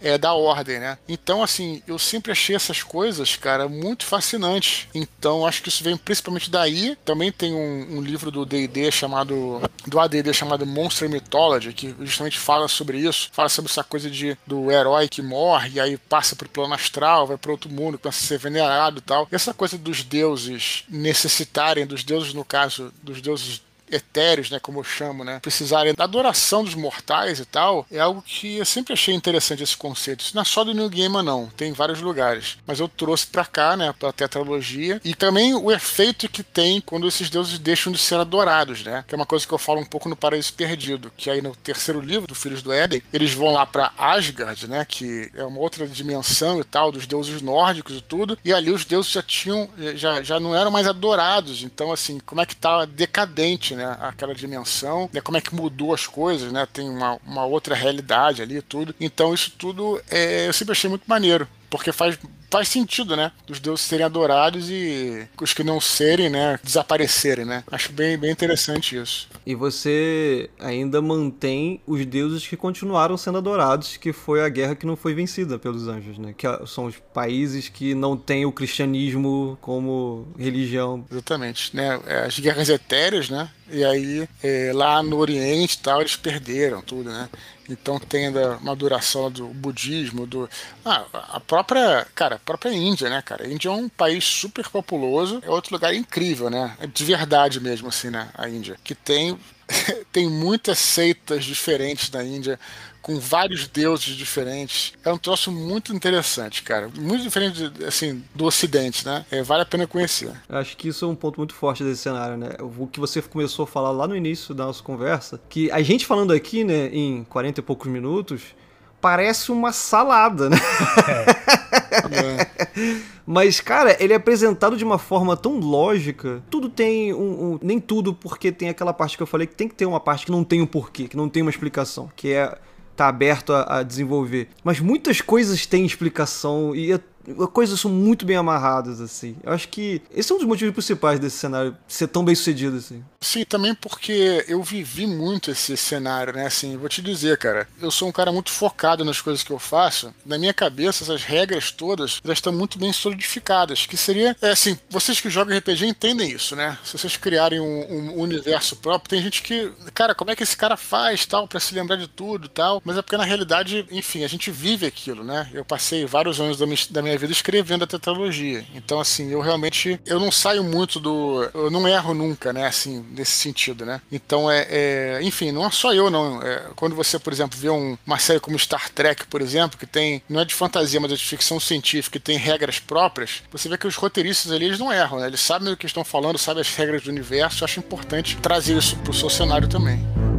é da ordem, né? Então, assim, eu sempre achei essas coisas, cara, muito fascinante. Então, acho que isso vem principalmente daí. Também tem um, um livro do D&D chamado do AD&D chamado Monster Mythology, que justamente fala sobre isso, fala sobre essa coisa de do herói que morre e aí passa pro plano astral, vai para outro mundo, começa a ser venerado e tal. E essa coisa dos deuses necessitarem dos deuses no caso, dos deuses etéreos, né, como eu chamo, né, precisarem da adoração dos mortais e tal, é algo que eu sempre achei interessante esse conceito. Isso não é só do New Gamer, não, tem em vários lugares. Mas eu trouxe para cá, né, pra tetralogia, e também o efeito que tem quando esses deuses deixam de ser adorados, né, que é uma coisa que eu falo um pouco no Paraíso Perdido, que aí no terceiro livro do Filhos do Éden, eles vão lá para Asgard, né, que é uma outra dimensão e tal, dos deuses nórdicos e tudo, e ali os deuses já tinham, já, já não eram mais adorados, então assim, como é que tá decadente, né, né? Aquela dimensão, né? Como é que mudou as coisas, né? Tem uma, uma outra realidade ali e tudo. Então isso tudo é, eu sempre achei muito maneiro porque faz, faz sentido, né? Os deuses serem adorados e os que não serem, né, desaparecerem, né? Acho bem, bem interessante isso. E você ainda mantém os deuses que continuaram sendo adorados, que foi a guerra que não foi vencida pelos anjos, né? Que são os países que não têm o cristianismo como religião. Exatamente, né? É, as guerras etéreas, né? E aí, é, lá no Oriente tal, eles perderam tudo, né? Então tem uma duração do budismo, do. Ah, a própria. Cara, a própria Índia, né, cara? A Índia é um país super populoso, é outro lugar incrível, né? É de verdade mesmo, assim, né? A Índia. Que tem. tem muitas seitas diferentes na Índia com vários deuses diferentes. É um troço muito interessante, cara. Muito diferente, assim, do Ocidente, né? É, vale a pena conhecer. Acho que isso é um ponto muito forte desse cenário, né? O que você começou a falar lá no início da nossa conversa, que a gente falando aqui, né, em 40 e poucos minutos, parece uma salada, né? É. Mas, cara, ele é apresentado de uma forma tão lógica. Tudo tem um, um, Nem tudo, porque tem aquela parte que eu falei que tem que ter uma parte que não tem um porquê, que não tem uma explicação. Que é tá aberto a, a desenvolver. Mas muitas coisas têm explicação e é coisas são muito bem amarradas, assim. Eu acho que esse é um dos motivos principais desse cenário ser tão bem sucedido, assim. Sim, também porque eu vivi muito esse cenário, né? Assim, vou te dizer, cara, eu sou um cara muito focado nas coisas que eu faço. Na minha cabeça, essas regras todas já estão muito bem solidificadas. Que seria, é assim, vocês que jogam RPG entendem isso, né? Se vocês criarem um, um universo próprio, tem gente que, cara, como é que esse cara faz, tal, para se lembrar de tudo, tal. Mas é porque na realidade, enfim, a gente vive aquilo, né? Eu passei vários anos da minha, minha vida escrevendo a tetralogia. Então, assim, eu realmente eu não saio muito do. Eu não erro nunca, né? Assim, nesse sentido, né? Então, é, é enfim, não é só eu, não. É, quando você, por exemplo, vê um, uma série como Star Trek, por exemplo, que tem. Não é de fantasia, mas é de ficção científica, que tem regras próprias, você vê que os roteiristas ali eles não erram, né? Eles sabem o que estão falando, sabem as regras do universo. Eu acho importante trazer isso pro seu cenário também.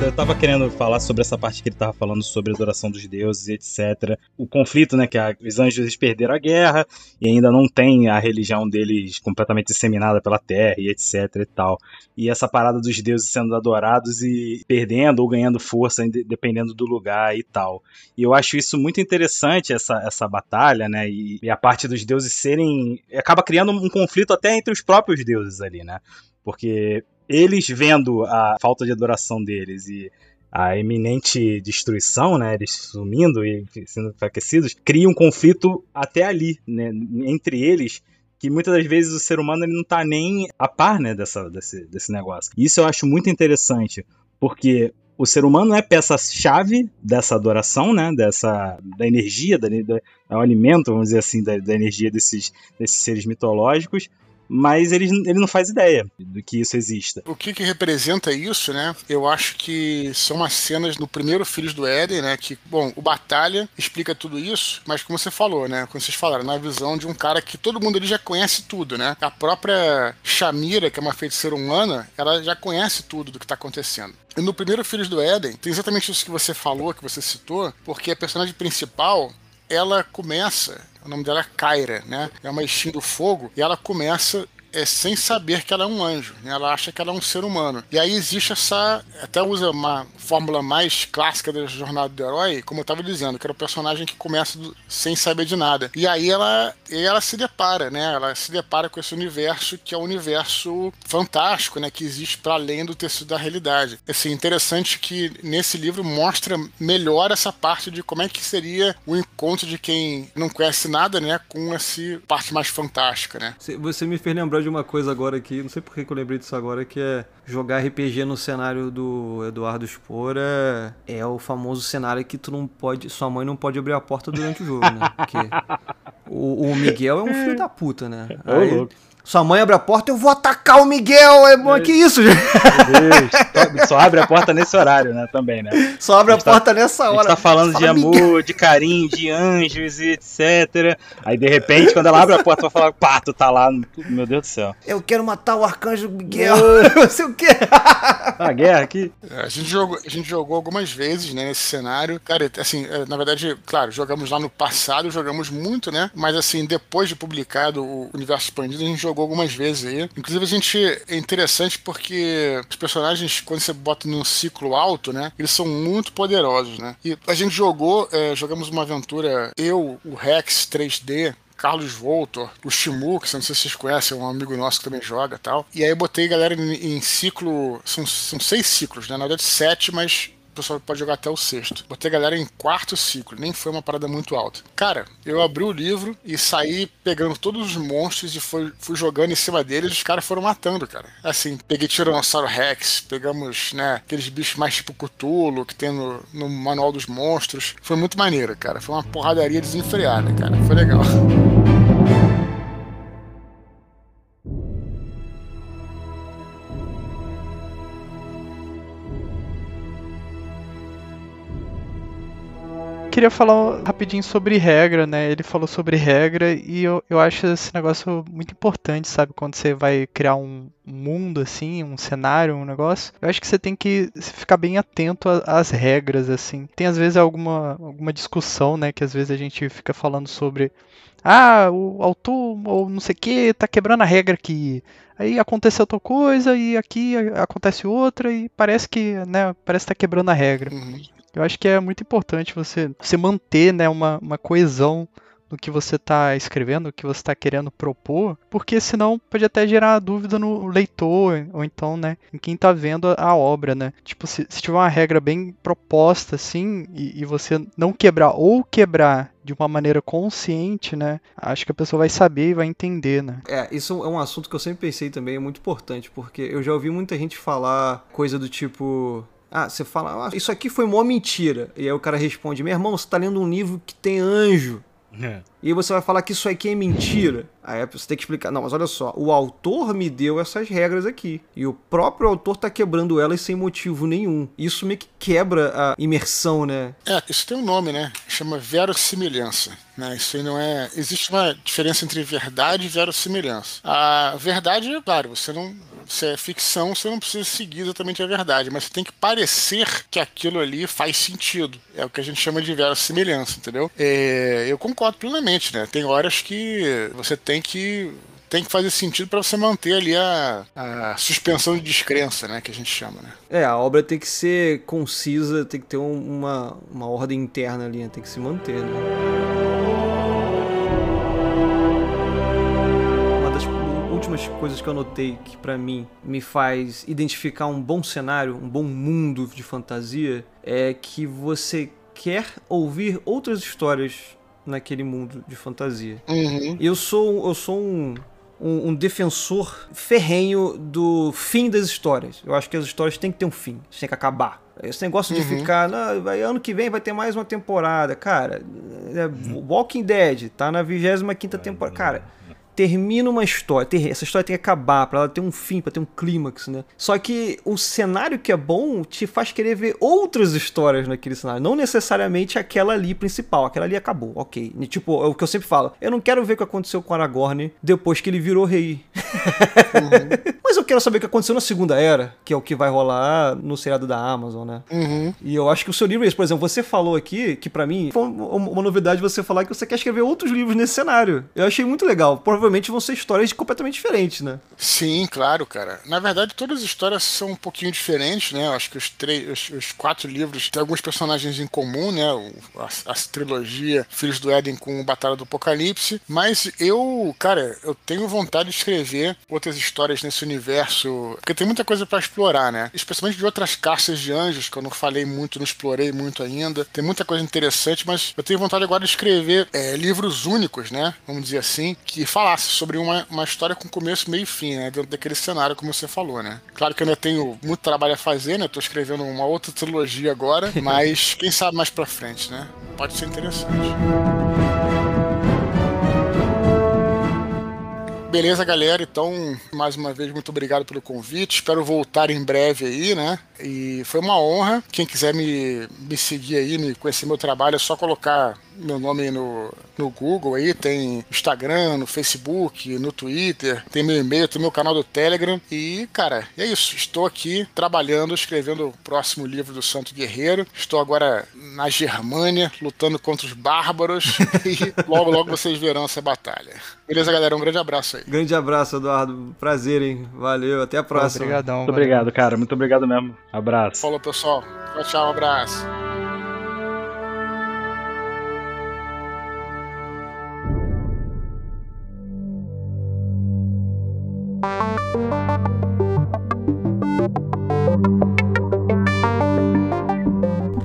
Eu tava querendo falar sobre essa parte que ele tava falando sobre a adoração dos deuses, etc. O conflito, né, que a, os anjos perderam a guerra e ainda não tem a religião deles completamente disseminada pela terra e etc e tal. E essa parada dos deuses sendo adorados e perdendo ou ganhando força dependendo do lugar e tal. E eu acho isso muito interessante, essa, essa batalha, né, e, e a parte dos deuses serem... acaba criando um conflito até entre os próprios deuses ali, né? Porque eles vendo a falta de adoração deles e a eminente destruição, né, eles sumindo e sendo enfraquecidos, cria um conflito até ali, né, entre eles, que muitas das vezes o ser humano ele não tá nem a par, né, dessa, desse, desse negócio. Isso eu acho muito interessante, porque o ser humano é peça-chave dessa adoração, né? Dessa da energia, da, da, é o alimento, vamos dizer assim, da, da energia desses, desses seres mitológicos mas ele, ele não faz ideia do que isso exista. O que, que representa isso, né? Eu acho que são as cenas no primeiro Filhos do Éden, né? Que, bom, o Batalha explica tudo isso, mas como você falou, né? Como vocês falaram, na visão de um cara que todo mundo ali já conhece tudo, né? A própria Shamira, que é uma feiticeira humana, ela já conhece tudo do que tá acontecendo. E no primeiro Filhos do Éden, tem exatamente isso que você falou, que você citou, porque a personagem principal ela começa, o nome dela é Kyra, né? É uma Steam do fogo, e ela começa é, sem saber que ela é um anjo, né? ela acha que ela é um ser humano. E aí existe essa. Até usa uma fórmula mais clássica da jornada do herói, como eu estava dizendo, que era o personagem que começa do, sem saber de nada. E aí ela, e ela se depara, né? Ela se depara com esse universo que é um universo fantástico, né? Que existe para além do tecido da realidade. Assim, interessante que nesse livro mostra melhor essa parte de como é que seria o encontro de quem não conhece nada, né? Com essa parte mais fantástica, né? Você me fez lembrar de uma coisa agora aqui, não sei por que eu lembrei disso agora, que é jogar RPG no cenário do Eduardo Spora é o famoso cenário que tu não pode. Sua mãe não pode abrir a porta durante o jogo, né? Porque o, o Miguel é um filho da puta, né? Aí, sua mãe abre a porta, eu vou atacar o Miguel. É bom, que isso, gente? Meu Deus. Só abre a porta nesse horário, né? Também, né? Só abre a, a tá- porta tá, nessa hora. A gente tá falando de amor, Miguel. de carinho, de anjos e etc. Aí, de repente, quando ela abre a porta, vai falar, pá, tu tá lá. Meu Deus do céu. Eu quero matar o arcanjo Miguel. Você o quê? A guerra aqui. É, a, gente jogou, a gente jogou algumas vezes, né, nesse cenário. Cara, assim, é, na verdade, claro, jogamos lá no passado, jogamos muito, né? Mas, assim, depois de publicado o Universo Expandido, a gente jogou jogou algumas vezes aí. Inclusive, a gente é interessante porque os personagens, quando você bota num ciclo alto, né? Eles são muito poderosos, né? E a gente jogou, é, jogamos uma aventura, eu, o Rex 3D, Carlos Voltor, o Shimu, que não sei se vocês conhecem, é um amigo nosso que também joga e tal. E aí eu botei galera em, em ciclo. São, são seis ciclos, né? Na verdade, sete, mas pessoal pode jogar até o sexto. Botei a galera em quarto ciclo, nem foi uma parada muito alta. Cara, eu abri o livro e saí pegando todos os monstros e fui, fui jogando em cima deles os caras foram matando, cara. Assim, peguei Tiranossauro Rex, pegamos, né, aqueles bichos mais tipo Cthulhu que tem no, no manual dos monstros. Foi muito maneiro, cara. Foi uma porradaria desenfreada, cara. Foi legal. queria falar rapidinho sobre regra, né? Ele falou sobre regra e eu, eu acho esse negócio muito importante, sabe? Quando você vai criar um mundo assim, um cenário, um negócio, eu acho que você tem que ficar bem atento às regras, assim. Tem às vezes alguma, alguma discussão, né? Que às vezes a gente fica falando sobre. Ah, o autor ou não sei o que tá quebrando a regra aqui aí aconteceu outra coisa e aqui acontece outra e parece que, né, parece que tá quebrando a regra. Uhum. Eu acho que é muito importante você, você manter né, uma, uma coesão no que você está escrevendo, no que você está querendo propor, porque senão pode até gerar dúvida no leitor, ou então, né, em quem está vendo a obra, né? Tipo, se, se tiver uma regra bem proposta, assim, e, e, você não quebrar ou quebrar de uma maneira consciente, né, acho que a pessoa vai saber e vai entender, né? É, isso é um assunto que eu sempre pensei também, é muito importante, porque eu já ouvi muita gente falar coisa do tipo, ah, você fala, ah, isso aqui foi uma mentira. E aí o cara responde: meu irmão, você tá lendo um livro que tem anjo. É. E você vai falar que isso aqui é mentira. Aí você tem que explicar. Não, mas olha só, o autor me deu essas regras aqui. E o próprio autor tá quebrando elas sem motivo nenhum. Isso meio que quebra a imersão, né? É, isso tem um nome, né? Chama verossimilhança. Né? Isso aí não é. Existe uma diferença entre verdade e verossimilhança. A verdade, claro, você não. Se é ficção, você não precisa seguir exatamente a verdade, mas você tem que parecer que aquilo ali faz sentido. É o que a gente chama de verossimilhança, entendeu? É, eu concordo plenamente, né? Tem horas que você tem que tem que fazer sentido para você manter ali a, a, suspensão de descrença, né, que a gente chama, né? É, a obra tem que ser concisa, tem que ter uma, uma ordem interna ali, né? tem que se manter, né? Últimas coisas que eu notei que para mim me faz identificar um bom cenário, um bom mundo de fantasia, é que você quer ouvir outras histórias naquele mundo de fantasia. Uhum. E eu sou, eu sou um, um, um defensor ferrenho do fim das histórias. Eu acho que as histórias têm que ter um fim, têm que acabar. Esse negócio de Uhum. ficar, "Não, vai, ano que vem vai ter mais uma temporada. Cara, é, Walking Dead tá na 25 temporada. Cara, termina uma história, essa história tem que acabar pra ela ter um fim, pra ter um clímax, né? Só que o cenário que é bom te faz querer ver outras histórias naquele cenário, não necessariamente aquela ali principal, aquela ali acabou, ok. E, tipo, é o que eu sempre falo, eu não quero ver o que aconteceu com Aragorn depois que ele virou rei. Mas eu quero saber o que aconteceu na Segunda Era, que é o que vai rolar no seriado da Amazon, né? Uhum. E eu acho que o seu livro é. Por exemplo, você falou aqui que pra mim foi uma novidade você falar que você quer escrever outros livros nesse cenário. Eu achei muito legal. Provavelmente vão ser histórias completamente diferentes, né? Sim, claro, cara. Na verdade, todas as histórias são um pouquinho diferentes, né? Eu acho que os, três, os, os quatro livros têm alguns personagens em comum, né? O- a, a trilogia Filhos do Éden com Batalha do Apocalipse. Mas eu, cara, eu tenho vontade de escrever outras histórias nesse universo, porque tem muita coisa pra explorar, né? Especialmente de outras caças de anjos, que eu não falei muito, não explorei muito ainda. Tem muita coisa interessante, mas eu tenho vontade agora de escrever é, livros únicos, né? Vamos dizer assim, que falasse sobre uma, uma história com começo, meio e fim, né? Dentro daquele cenário, como você falou, né? Claro que eu ainda tenho muito trabalho a fazer, né? Tô escrevendo uma outra trilogia agora, mas quem sabe mais pra frente, né? Pode ser interessante. Beleza, galera. Então, mais uma vez, muito obrigado pelo convite. Espero voltar em breve aí, né? E foi uma honra. Quem quiser me, me seguir aí, me conhecer meu trabalho, é só colocar meu nome aí no, no Google aí. Tem Instagram, no Facebook, no Twitter, tem meu e-mail, tem meu canal do Telegram. E, cara, é isso. Estou aqui trabalhando, escrevendo o próximo livro do Santo Guerreiro. Estou agora na Germânia, lutando contra os bárbaros. e logo, logo vocês verão essa batalha. Beleza, galera? Um grande abraço aí. Grande abraço, Eduardo. Prazer, hein? Valeu. Até a próxima. Obrigadão. Muito valeu. obrigado, cara. Muito obrigado mesmo. Abraço. Falou, pessoal. Tchau, tchau. Um abraço.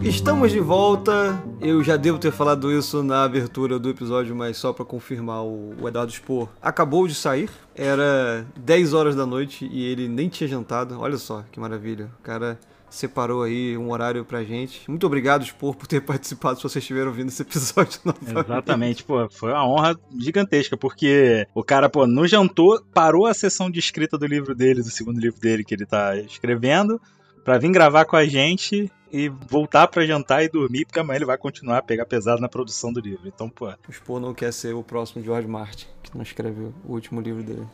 Estamos de volta. Eu já devo ter falado isso na abertura do episódio, mas só pra confirmar, o o Eduardo Spor acabou de sair. Era 10 horas da noite e ele nem tinha jantado. Olha só que maravilha. O cara separou aí um horário pra gente. Muito obrigado, Spor, por ter participado, se vocês estiveram ouvindo esse episódio novamente. Exatamente, pô, foi uma honra gigantesca, porque o cara, pô, não jantou, parou a sessão de escrita do livro dele, do segundo livro dele que ele tá escrevendo, pra vir gravar com a gente e voltar pra jantar e dormir, porque amanhã ele vai continuar a pegar pesado na produção do livro. Então, pô, O Spor não quer ser o próximo George Martin, que não escreveu o último livro dele.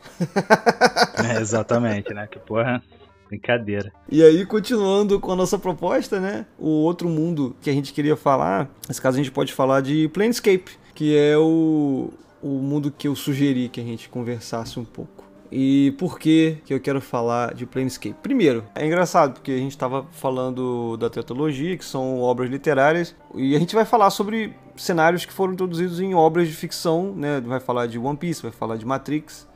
é, exatamente, né? Que porra, brincadeira. E aí, continuando com a nossa proposta, né? O outro mundo que a gente queria falar, nesse caso a gente pode falar de Planescape, que é o, o mundo que eu sugeri que a gente conversasse um pouco. E por que que eu quero falar de Planescape? Primeiro, é engraçado porque a gente estava falando da tetralogia, que são obras literárias, e a gente vai falar sobre cenários que foram introduzidos em obras de ficção, né? Vai falar de One Piece, vai falar de Matrix,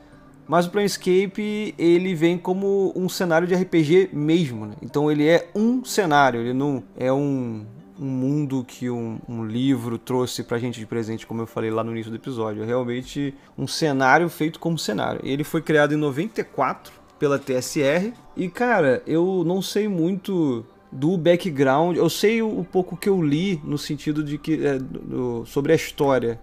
mas o Planescape, ele vem como um cenário de RPG mesmo, né? Então ele é um cenário, ele não é um, um mundo que um, um livro trouxe pra gente de presente, como eu falei lá no início do episódio. É realmente um cenário feito como cenário. Ele foi criado em 94 pela TSR. E, cara, eu não sei muito do background. Eu sei o, pouco que eu li no sentido de que é, do- sobre a história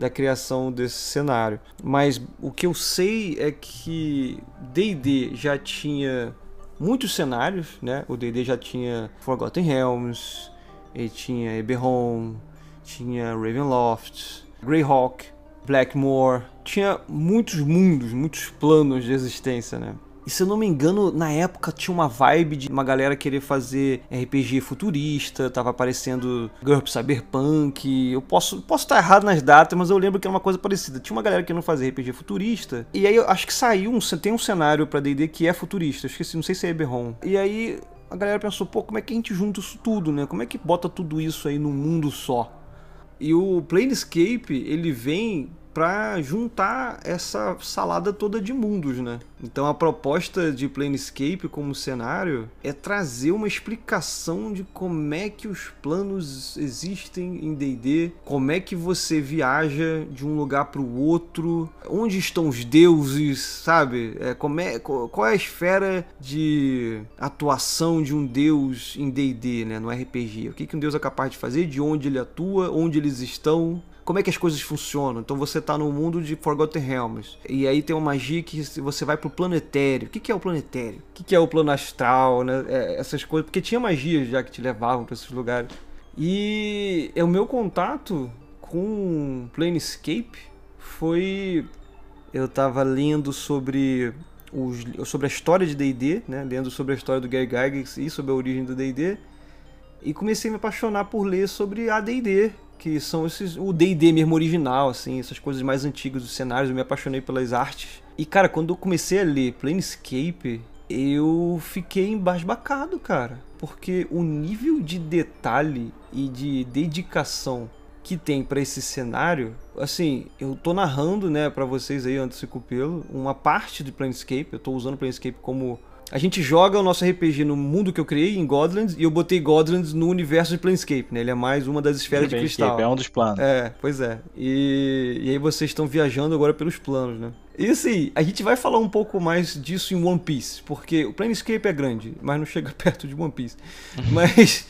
da criação desse cenário. Mas o que eu sei é que D&D já tinha muitos cenários, né? O D&D já tinha Forgotten Realms, ele tinha Eberron, tinha Ravenloft, Greyhawk, Blackmoor, tinha muitos mundos, muitos planos de existência, né? E se eu não me engano, na época tinha uma vibe de uma galera querer fazer RPG futurista, tava aparecendo GURP Cyberpunk. Eu posso posso estar errado nas datas, mas eu lembro que era uma coisa parecida. Tinha uma galera querendo fazer RPG futurista. E aí eu acho que saiu um, tem um cenário pra D&D que é futurista. Eu esqueci, não sei se é Eberron. E aí a galera pensou, pô, como é que a gente junta isso tudo, né? Como é que bota tudo isso aí num mundo só? E o Planescape, ele vem pra juntar essa salada toda de mundos, né? Então a proposta de Planescape como cenário é trazer uma explicação de como é que os planos existem em D&D, como é que você viaja de um lugar para o outro, onde estão os deuses, sabe? É, como é, qual é a esfera de atuação de um deus em D&D, né, no RPG? O que, que um deus é capaz de fazer, de onde ele atua, onde eles estão, como é que as coisas funcionam. Então você está no mundo de Forgotten Realms. E aí tem uma magia que você vai pro planetário. O que, que é o planetário? O que, que é o plano astral, né? É, essas coisas. Porque tinha magias já que te levavam para esses lugares. E é o meu contato com Planescape foi. Eu tava lendo sobre os, sobre a história de D&D, né? Lendo sobre a história do Gary Gygax e sobre a origem do D&D. E comecei a me apaixonar por ler sobre a D&D, que são esses o D&D mesmo original, assim, essas coisas mais antigas dos cenários, eu me apaixonei pelas artes. E cara, quando eu comecei a ler Planescape, eu fiquei embasbacado, cara, porque o nível de detalhe e de dedicação que tem para esse cenário, assim, eu tô narrando, né, para vocês aí antes de Cupelo, uma parte de Planescape, eu tô usando Planescape como a gente joga o nosso RPG no mundo que eu criei, em Godlands, e eu botei Godlands no universo de Planescape, né? Ele é mais uma das esferas de cristal. É um dos planos. É, pois é. E, e aí vocês estão viajando agora pelos planos, né? E assim, a gente vai falar um pouco mais disso em One Piece, porque o Planescape é grande, mas não chega perto de One Piece. Mas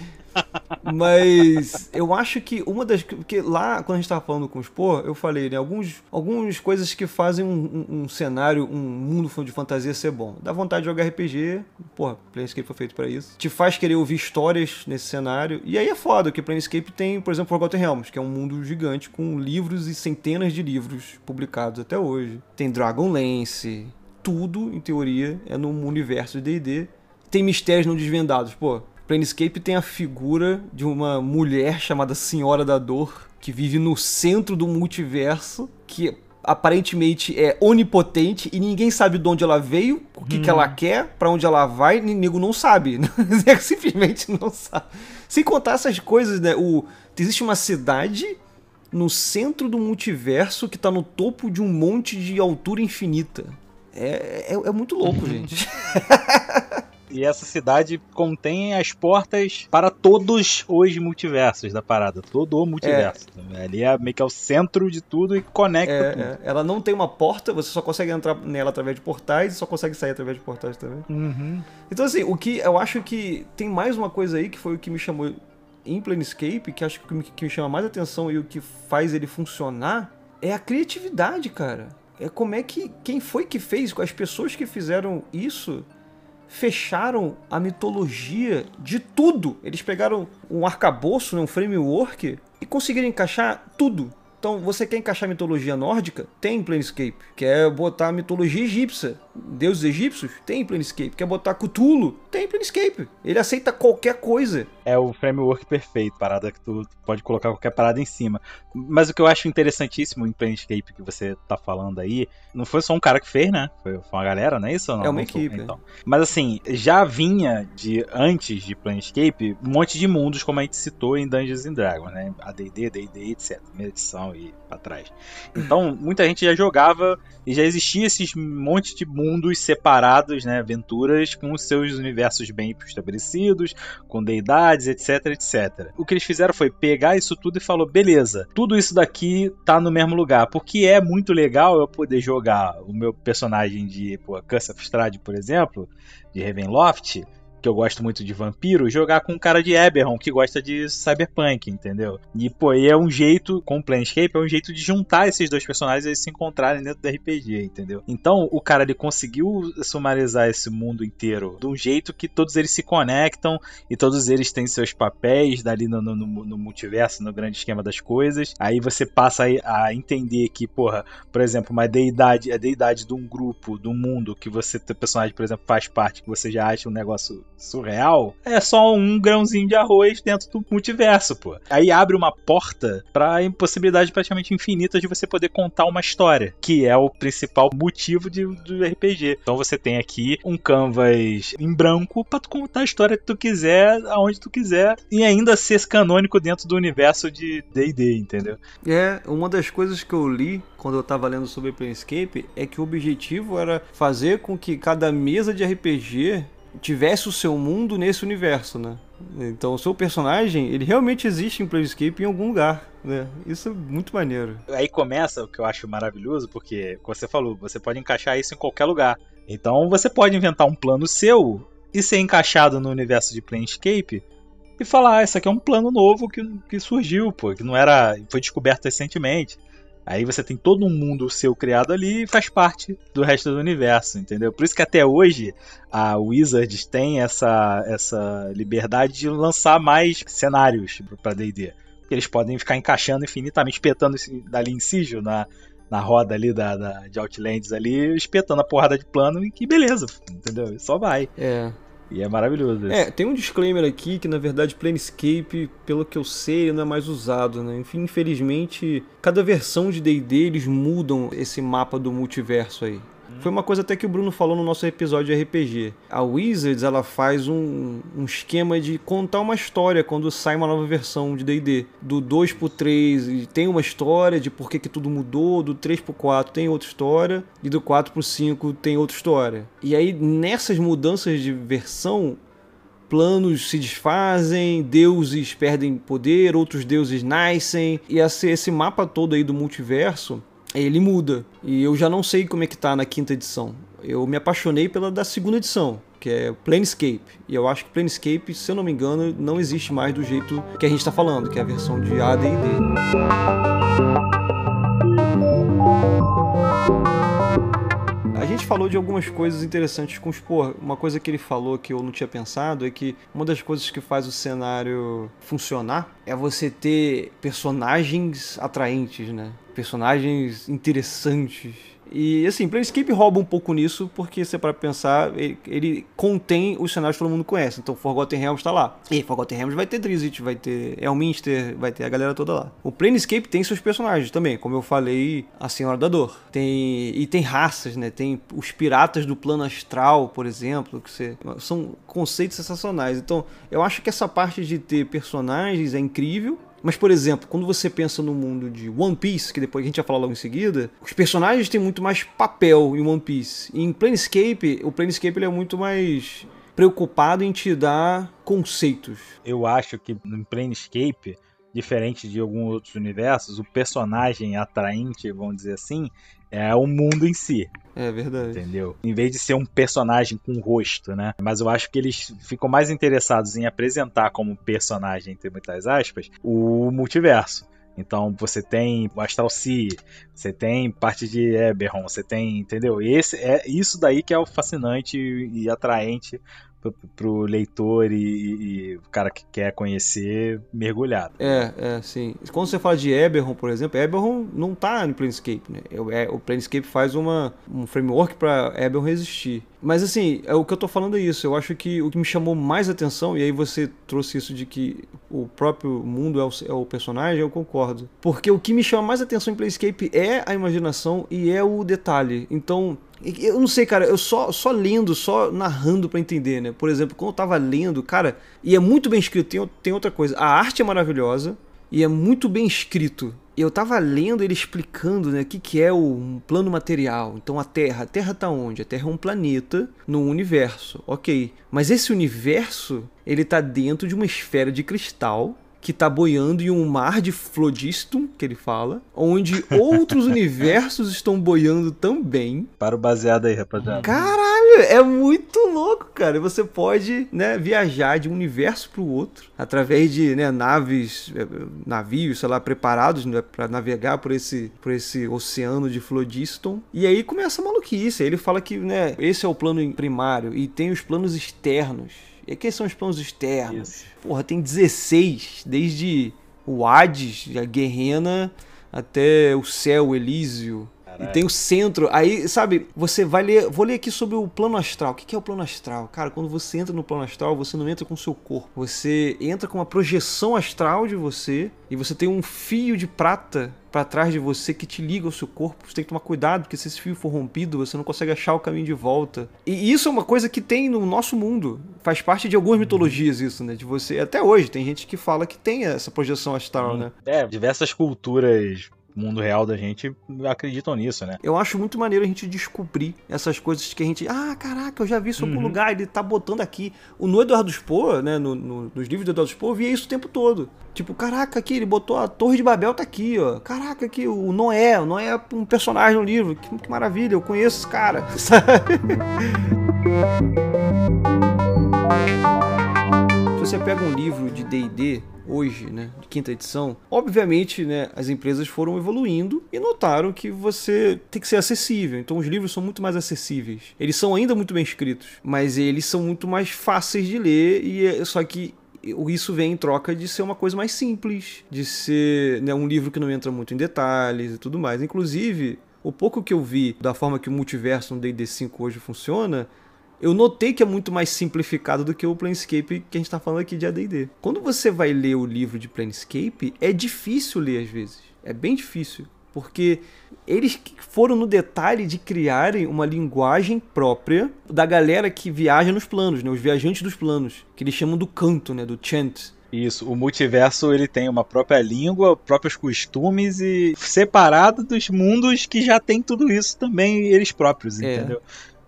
mas eu acho que uma das. Porque lá, quando a gente tava falando com o Spor, eu falei, né? Alguns, algumas coisas que fazem um, um, um, cenário, um mundo de fantasia ser bom. Dá vontade de jogar RPG. Porra, Planescape foi feito para isso. Te faz querer ouvir histórias nesse cenário. E aí é foda, que Planescape tem, por exemplo, Forgotten Realms, que é um mundo gigante com livros e centenas de livros publicados até hoje. Tem Dragonlance. Tudo, em teoria, é no universo de D&D. Tem mistérios não desvendados. Pô, Planescape tem a figura de uma mulher chamada Senhora da Dor, que vive no centro do multiverso, que aparentemente é onipotente e ninguém sabe de onde ela veio, o que, hum. que ela hum. quer, para onde ela vai, nego não sabe. Simplesmente não sabe. Sem contar essas coisas, né? O, existe uma cidade no centro do multiverso que tá no topo de um monte de altura infinita. É, é, é muito louco, gente. E essa cidade contém as portas para todos os multiversos da parada. Todo o multiverso. É. Ali é meio que é o centro de tudo e conecta é, tudo. É. Ela não tem uma porta, você só consegue entrar nela através de portais e só consegue sair através de portais também. Uhum. Então, assim, o que eu acho que tem mais uma coisa aí que foi o que me chamou em Planescape, que acho que me, que me chama mais atenção e o que faz ele funcionar é a criatividade, cara. É como é que. Quem foi que fez, as pessoas que fizeram isso fecharam a mitologia de tudo. Eles pegaram um arcabouço, né, um framework e conseguiram encaixar tudo. Então, você quer encaixar mitologia nórdica? Tem Planescape. Quer botar mitologia egípcia? Deuses egípcios? Tem Planescape. Quer botar Cthulhu? Tem Planescape. Ele aceita qualquer coisa. É o framework perfeito, parada que tu pode colocar qualquer parada em cima. Mas o que eu acho interessantíssimo em Planescape que você tá falando aí, não foi só um cara que fez, né? Foi, foi uma galera, não é isso? Não? É uma equipe. Então. Mas assim, já vinha de antes de Planescape um monte de mundos, como a gente citou em Dungeons and Dragons, né? AD&D, D&D, etc. Primeira edição e para trás. Então, muita gente já jogava e já existia esses monte de mundos separados, né, aventuras com seus universos bem estabelecidos, com deidades, etc, etc. O que eles fizeram foi pegar isso tudo e falou, beleza, tudo isso daqui tá no mesmo lugar, porque é muito legal eu poder jogar o meu personagem de, pô, Curse of por exemplo, de Ravenloft, que eu gosto muito de vampiro, jogar com um cara de Eberron que gosta de cyberpunk, entendeu? E, pô, e é um jeito, com o Planescape, é um jeito de juntar esses dois personagens e eles se encontrarem dentro do RPG, entendeu? Então, o cara, ele conseguiu sumarizar esse mundo inteiro de um jeito que todos eles se conectam e todos eles têm seus papéis dali no, no, no multiverso, no grande esquema das coisas. Aí você passa a entender que, porra, por exemplo, uma deidade, a deidade de um grupo, de um mundo que você, personagem, por exemplo, faz parte, que você já acha um negócio surreal, é só um grãozinho de arroz dentro do multiverso, pô. Aí abre uma porta pra impossibilidade praticamente infinita de você poder contar uma história, que é o principal motivo de, do RPG. Então você tem aqui um canvas em branco pra tu contar a história que tu quiser, aonde tu quiser, e ainda ser canônico dentro do universo de D&D, entendeu? É, uma das coisas que eu li quando eu tava lendo sobre Planescape é que o objetivo era fazer com que cada mesa de RPG tivesse o seu mundo nesse universo, né? Então o seu personagem, ele realmente existe em Planescape em algum lugar, né? Isso é muito maneiro. Aí começa o que eu acho maravilhoso, porque, como você falou, você pode encaixar isso em qualquer lugar. Então você pode inventar um plano seu e ser encaixado no universo de Planescape e falar, ah, isso aqui é um plano novo que, que surgiu, pô, que não era, foi descoberto recentemente. Aí você tem todo um mundo seu criado ali e faz parte do resto do universo, entendeu? Por isso que até hoje a Wizards tem essa, essa liberdade de lançar mais cenários para D&D. Eles podem ficar encaixando infinitamente, espetando dali sigil na, na roda ali da, da, de Outlands ali, espetando a porrada de plano e que beleza, entendeu? Só vai. É. E é maravilhoso. É, tem um disclaimer aqui que na verdade Planescape, pelo que eu sei, não é mais usado, né? Enfim, infelizmente, cada versão de D&D eles mudam esse mapa do multiverso aí. Foi uma coisa até que o Bruno falou no nosso episódio de RPG. A Wizards ela faz um, um esquema de contar uma história quando sai uma nova versão de D&D. Do 2 pro 3 tem uma história de por que, que tudo mudou, do 3 pro 4 tem outra história, e do 4 pro 5 tem outra história. E aí nessas mudanças de versão, planos se desfazem, deuses perdem poder, outros deuses nascem, e esse, esse mapa todo aí do multiverso ele muda. E eu já não sei como é que tá na quinta edição. Eu me apaixonei pela da segunda edição, que é Planescape. E eu acho que Planescape, se eu não me engano, não existe mais do jeito que a gente está falando, que é a versão de AD&D. Gente falou de algumas coisas interessantes com os pô, uma coisa que ele falou que eu não tinha pensado é que uma das coisas que faz o cenário funcionar é você ter personagens atraentes, né? Personagens interessantes e assim, Planescape rouba um pouco nisso, porque é para pensar, ele, ele, contém os cenários que todo mundo conhece. Então Forgotten Realms tá lá. E Forgotten Realms vai ter Drizzt, vai ter Elminster, vai ter a galera toda lá. O Planescape tem seus personagens também, como eu falei, a Senhora da Dor. Tem e tem raças, né? Tem os piratas do plano astral, por exemplo, que você, são conceitos sensacionais. Então, eu acho que essa parte de ter personagens é incrível mas, por exemplo, quando você pensa no mundo de One Piece, que depois a gente vai falar logo em seguida, os personagens têm muito mais papel em One Piece. E em Planescape, o Planescape ele é muito mais preocupado em te dar conceitos. Eu acho que no Planescape, diferente de alguns outros universos, o personagem atraente, vamos dizer assim, é o mundo em si. É verdade. Entendeu? Em vez de ser um personagem com rosto, né? Mas eu acho que eles ficam mais interessados em apresentar como personagem, entre muitas aspas, o multiverso. Então você tem o Astral Sea, você tem parte de Eberron, você tem, entendeu? Esse é isso daí que é o fascinante e atraente pro leitor e, e, o cara que quer conhecer mergulhado. É, é, sim. Quando você fala de Eberron, por exemplo, Eberron não tá no Planescape, né? É, o Planescape faz uma, um framework para Eberron existir. Mas assim, é o que eu tô falando é isso. Eu acho que o que me chamou mais atenção, e aí você trouxe isso de que o próprio mundo é o, é o personagem, eu concordo. Porque o que me chama mais atenção em Planescape é a imaginação e é o detalhe. Então, eu não sei, cara, eu só, só lendo, só narrando para entender, né? Por exemplo, quando eu tava lendo, cara, e é muito bem escrito, tem, tem outra coisa. A arte é maravilhosa e é muito bem escrito. Eu tava lendo ele explicando, né, o que, que é o plano material. Então a Terra, a Terra tá onde? A Terra é um planeta no universo, ok. Mas esse universo, ele tá dentro de uma esfera de cristal que tá boiando em um mar de Flodistum, que ele fala, onde outros universos estão boiando também. Para o baseado aí, rapaziada. Caralho, é muito louco, cara. Você pode, né, viajar de um universo para o outro através de, né, naves, eh, navios, sei lá, preparados né, para navegar por esse, por esse oceano de Flodiston. E aí começa a maluquice. Ele fala que, né, esse é o plano primário e tem os planos externos e aqui são os planos externos. Isso. Porra, tem 16, desde o Hades, a Guerrena, até o céu, o Elísio. E tem o centro. Aí, sabe, você vai ler. Vou ler aqui sobre o plano astral. O que é o plano astral? Cara, quando você entra no plano astral, você não entra com o seu corpo. Você entra com uma projeção astral de você e você tem um fio de prata para trás de você que te liga ao seu corpo. Você tem que tomar cuidado, porque se esse fio for rompido, você não consegue achar o caminho de volta. E isso é uma coisa que tem no nosso mundo. Faz parte de algumas mitologias isso, né? De você. Até hoje tem gente que fala que tem essa projeção astral, né? É, diversas culturas mundo real da gente acreditam nisso, né? Eu acho muito maneiro a gente descobrir essas coisas que a gente. Ah, caraca, eu já vi isso em algum uhum. lugar, ele tá botando aqui. O no Eduardo Spohr, né? No, no, nos livros do Eduardo Spohr, eu via isso o tempo todo. Tipo, caraca, aqui, ele botou a Torre de Babel, tá aqui, ó. Caraca, aqui, o Noé. O Noé é um personagem no livro. Que, que maravilha, eu conheço esse cara. Sabe? Se você pega um livro de D&D hoje, né, de quinta edição, obviamente, né, as empresas foram evoluindo e notaram que você tem que ser acessível. Então os livros são muito mais acessíveis. Eles são ainda muito bem escritos, mas eles são muito mais fáceis de ler e é, só que isso vem em troca de ser uma coisa mais simples, de ser né, um livro que não entra muito em detalhes e tudo mais. Inclusive, o pouco que eu vi da forma que o multiverso no D&D 5 hoje funciona, eu notei que é muito mais simplificado do que o Planescape que a gente está falando aqui de AD&D. Quando você vai ler o livro de Planescape, é difícil ler às vezes. É bem difícil. Porque eles foram no detalhe de criarem uma linguagem própria da galera que viaja nos planos, né? Os viajantes dos planos, que eles chamam do canto, né? Do chant. Isso, o multiverso ele tem uma própria língua, próprios costumes e separado dos mundos que já tem tudo isso também eles próprios, é. entendeu?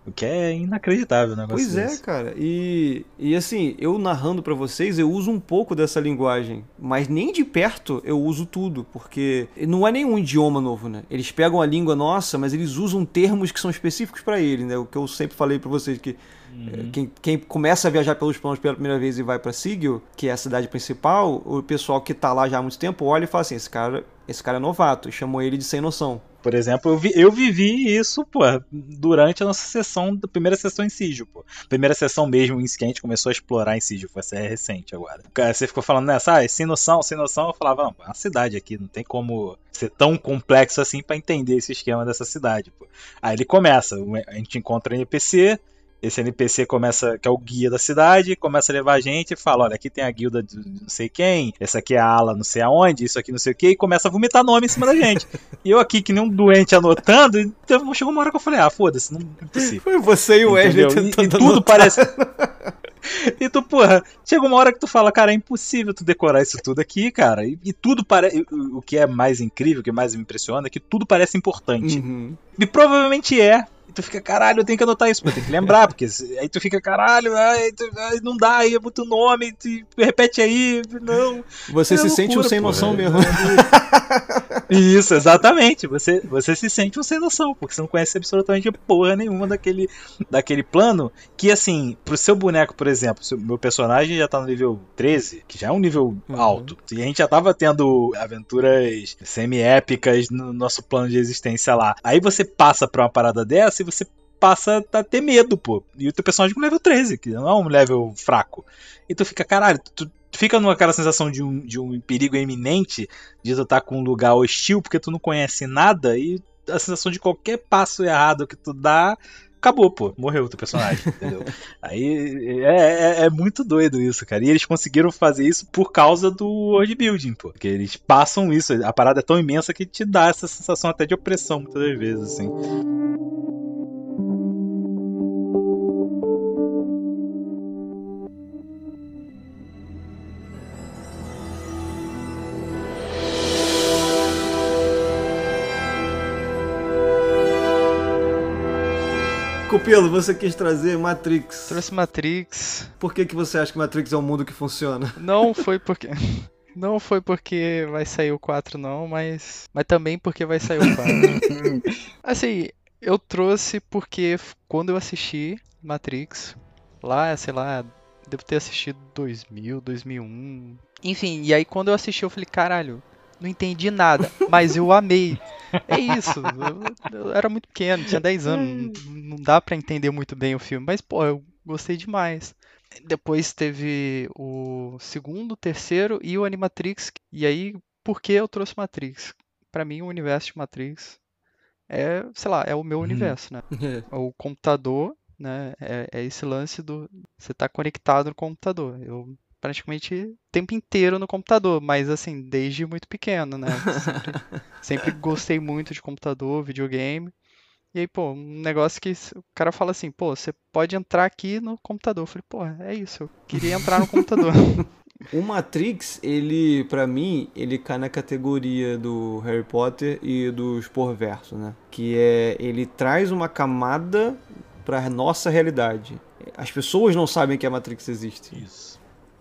O que é inacreditável o negócio Pois é, desse. cara. E, e assim, eu narrando para vocês, eu uso um pouco dessa linguagem. Mas nem de perto eu uso tudo. Porque não é nenhum idioma novo, né? Eles pegam a língua nossa, mas eles usam termos que são específicos para ele, né? O que eu sempre falei para vocês que Uhum. Quem, quem, começa a viajar pelos planos pela primeira vez e vai para Sigil, que é a cidade principal, o pessoal que tá lá já há muito tempo olha e fala assim: esse cara, esse cara é novato, e chamou ele de sem noção. Por exemplo, eu, vi, eu vivi isso, pô, durante a nossa sessão, da primeira sessão em Sigil, pô. Primeira sessão mesmo em que a gente começou a explorar em Sigil, essa é recente agora. Você ficou falando nessa, ah, sem noção, sem noção, eu falava, não, é uma cidade aqui, não tem como ser tão complexo assim para entender esse esquema dessa cidade, pô. Aí ele começa, a gente encontra NPC, esse NPC começa, que é o guia da cidade, começa a levar a gente e fala: olha, aqui tem a guilda de não sei quem, essa aqui é a ala não sei aonde, isso aqui não sei o que, e começa a vomitar nome em cima da gente. e eu aqui, que nem um doente anotando, e chegou uma hora que eu falei: ah, foda-se, não é possível. Foi você e o Wesley tentando. E, e tudo anotar. parece. E tu, porra, chega uma hora que tu fala, cara, é impossível tu decorar isso tudo aqui, cara. E, e tudo parece. O que é mais incrível, o que mais me impressiona, é que tudo parece importante. Uhum. E provavelmente é, tu fica, caralho, eu tenho que anotar isso, eu tenho que lembrar, porque aí tu fica, caralho, aí, tu, aí não dá, aí é muito nome, tu, repete aí, não. Você é se loucura, sente um sem noção mesmo. Isso, exatamente. Você, você se sente um sem noção, porque você não conhece absolutamente porra nenhuma daquele, daquele plano. Que, assim, pro seu boneco, por exemplo, meu personagem já tá no nível 13, que já é um nível uhum. alto, e a gente já tava tendo aventuras semi-épicas no nosso plano de existência lá. Aí você passa pra uma parada dessa você passa a ter medo, pô. E o teu personagem com level 13, que não é um level fraco. E tu fica, caralho, tu fica naquela sensação de um, de um perigo iminente, de tu estar tá com um lugar hostil, porque tu não conhece nada, e a sensação de qualquer passo errado que tu dá, acabou, pô, morreu o teu personagem, entendeu? Aí é, é, é, muito doido isso, cara. E eles conseguiram fazer isso por causa do world building, pô. Porque eles passam isso, a parada é tão imensa que te dá essa sensação até de opressão muitas das vezes, assim. Cupelo, você quis trazer Matrix. Trouxe Matrix. Por que, que você acha que Matrix é um mundo que funciona? Não foi porque. Não foi porque vai sair o 4, não, mas. Mas também porque vai sair o 4. assim, eu trouxe porque quando eu assisti Matrix, lá, sei lá, devo ter assistido 2000, 2001. Enfim, e aí quando eu assisti eu falei, caralho, não entendi nada, mas eu amei. É isso. Eu, eu era muito pequeno, tinha 10 anos. Não, não dá para entender muito bem o filme, mas pô, eu gostei demais. Depois teve o segundo, terceiro e o Animatrix. E aí, por que eu trouxe Matrix? Para mim, o universo de Matrix é, sei lá, é o meu Uhum. universo, né? O computador, né? É, é esse lance do você tá conectado no computador. Eu praticamente o tempo inteiro no computador, mas assim, desde muito pequeno, né? Sempre, sempre gostei muito de computador, videogame. E aí, pô, um negócio que o cara fala assim, pô, você pode entrar aqui no computador. Eu falei, pô, é isso, eu queria entrar no computador. O Matrix, ele, pra mim, ele cai na categoria do Harry Potter e do Sporverso, né? Que é, ele traz uma camada pra nossa realidade. As pessoas não sabem que a Matrix existe. Isso.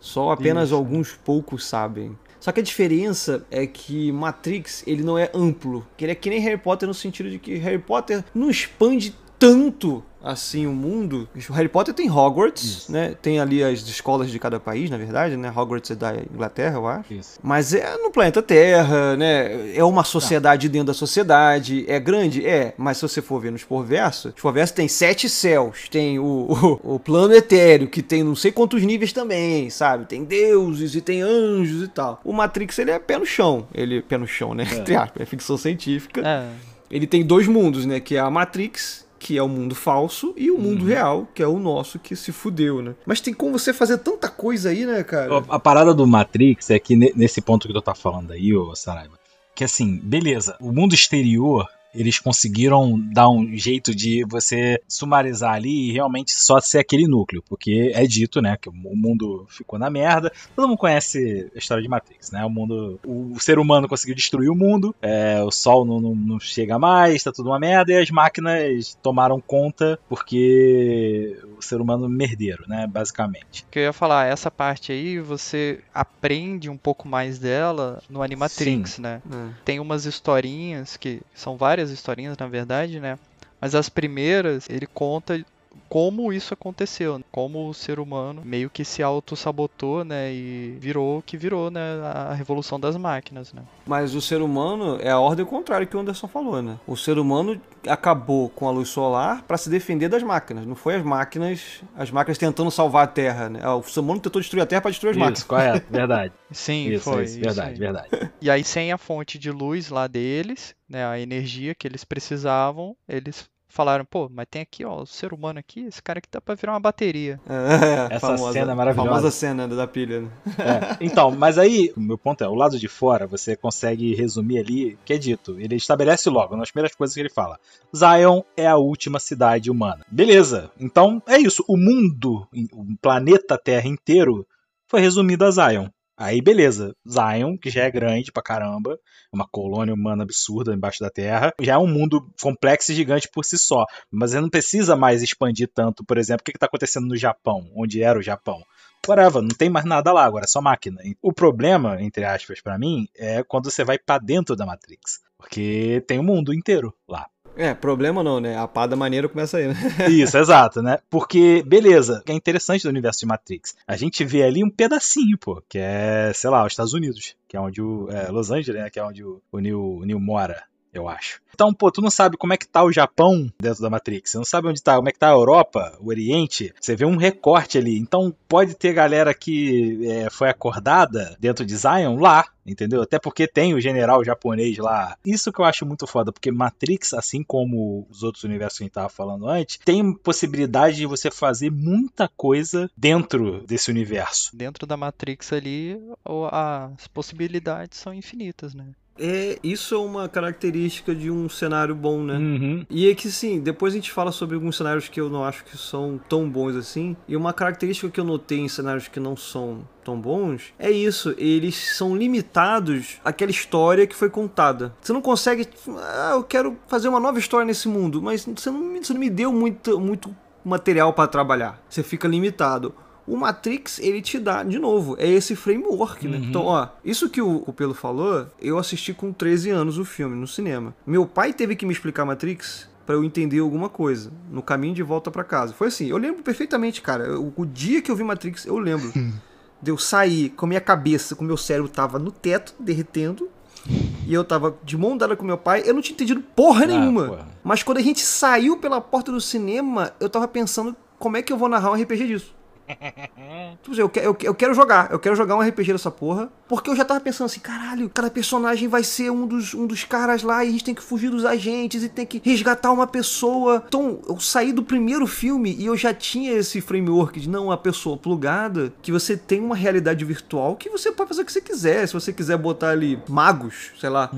Só apenas Isso. alguns poucos sabem. Só que a diferença é que Matrix, ele não é amplo. Que ele é que nem Harry Potter no sentido de que Harry Potter não expande tanto assim o mundo. O Harry Potter tem Hogwarts, Isso. né? Tem ali as escolas de cada país, na verdade, né? Hogwarts é da Inglaterra, eu acho. Isso. Mas é no planeta Terra, né? É uma sociedade dentro da sociedade. É grande? É. Mas se você for ver no Sporverso, o Sporverso tem sete céus. Tem o, o, o plano etéreo, que tem não sei quantos níveis também, sabe? Tem deuses e tem anjos e tal. O Matrix, ele é pé no chão. Ele, pé no chão, né? Entre aspas, é ficção científica. É, Ele tem dois mundos, né? Que é a Matrix, que é o mundo falso, e o mundo real, que é o nosso, que se fudeu, né? Mas tem como você fazer tanta coisa aí, né, cara? A, a parada do Matrix é que ne- nesse ponto que tu tá falando aí, ô Saraiva, que assim, beleza, o mundo exterior. Eles conseguiram dar um jeito de você sumarizar ali e realmente só ser aquele núcleo, porque é dito, né, que o mundo ficou na merda. Todo mundo conhece a história de Matrix, né? O mundo, o ser humano conseguiu destruir o mundo, é, o sol não, não, não chega mais, tá tudo uma merda e as máquinas tomaram conta porque ser humano merdeiro, né, basicamente. que eu ia falar, essa parte aí você aprende um pouco mais dela no Animatrix, né? É. Tem umas historinhas que são várias historinhas, na verdade, né? Mas as primeiras, ele conta como isso aconteceu, né? como o ser humano meio que se auto-sabotou, né? E virou o que virou, né? A revolução das máquinas, né? Mas o ser humano é a ordem contrária que o Anderson falou, né? O ser humano acabou com a luz solar para se defender das máquinas. Não foi as máquinas, as máquinas tentando salvar a Terra, né? O ser humano tentou destruir a Terra para destruir as máquinas. Isso, correto, verdade. Sim, isso, foi. isso, isso verdade, aí. verdade. E aí, sem a fonte de luz lá deles, né, a energia que eles precisavam, eles falaram, pô, mas tem aqui, ó, o ser humano aqui, esse cara aqui dá pra virar uma bateria. É, Essa cena é maravilhosa. Famosa cena da pilha, né? É, Então, mas aí, o meu ponto é, o lado de fora, você consegue resumir ali, que é dito, ele estabelece logo, nas primeiras coisas que ele fala, Zion é a última cidade humana. Beleza, então é isso, o mundo, o planeta Terra inteiro foi resumido a Zion. Aí, beleza, Zion, que já é grande pra caramba, uma colônia humana absurda embaixo da Terra, já é um mundo complexo e gigante por si só, mas ele não precisa mais expandir tanto, por exemplo, o que está acontecendo no Japão, onde era o Japão whatever, não tem mais nada lá agora, é só máquina. O problema, entre aspas, pra mim, é quando você vai pra dentro da Matrix. Porque tem o mundo inteiro lá. É, problema não, né? A pá da maneira começa aí, né? Isso, exato, né? Porque, beleza, que é interessante do universo de Matrix. A gente vê ali um pedacinho, pô, que é, sei lá, os Estados Unidos, que é onde o. É, Los Angeles, né? Que é onde o, o Neo, o Neo mora. Eu acho. Então, pô, tu não sabe como é que tá o Japão dentro da Matrix. Você não sabe onde tá, como é que tá a Europa, o Oriente. Você vê um recorte ali. Então, pode ter galera que é, foi acordada dentro de Zion lá, entendeu? Até porque tem o general japonês lá. Isso que eu acho muito foda, porque Matrix, assim como os outros universos que a gente tava falando antes, tem possibilidade de você fazer muita coisa dentro desse universo. Dentro da Matrix ali, as possibilidades são infinitas, né? É, isso é uma característica de um cenário bom, né? Uhum. E é que sim, depois a gente fala sobre alguns cenários que eu não acho que são tão bons assim. E uma característica que eu notei em cenários que não são tão bons é isso, eles são limitados àquela história que foi contada. Você não consegue, ah, eu quero fazer uma nova história nesse mundo, mas você não, me- você não me deu muito, muito material para trabalhar. Você fica limitado. O Matrix, ele te dá, de novo, é esse framework, né? Uhum. Então, ó, isso que o, Pelo falou, eu assisti com 13 anos o filme no cinema. Meu pai teve que me explicar Matrix pra eu entender alguma coisa no caminho de volta pra casa. Foi assim, eu lembro perfeitamente, cara. O, o dia que eu vi Matrix, eu lembro. de eu sair com a minha cabeça, com o meu cérebro tava no teto, derretendo. E eu tava de mão dada com meu pai, eu não tinha entendido porra nenhuma. porra. Mas quando a gente saiu pela porta do cinema, eu tava pensando como é que eu vou narrar um RPG disso. Tipo assim, eu, que- eu, eu quero jogar, eu quero jogar um RPG dessa porra, porque eu já tava pensando assim, caralho, cada personagem vai ser um dos, um dos caras lá e a gente tem que fugir dos agentes e tem que resgatar uma pessoa. Então, eu saí do primeiro filme e eu já tinha esse framework de não, a pessoa plugada, que você tem uma realidade virtual que você pode fazer o que você quiser. Se você quiser botar ali magos, sei lá.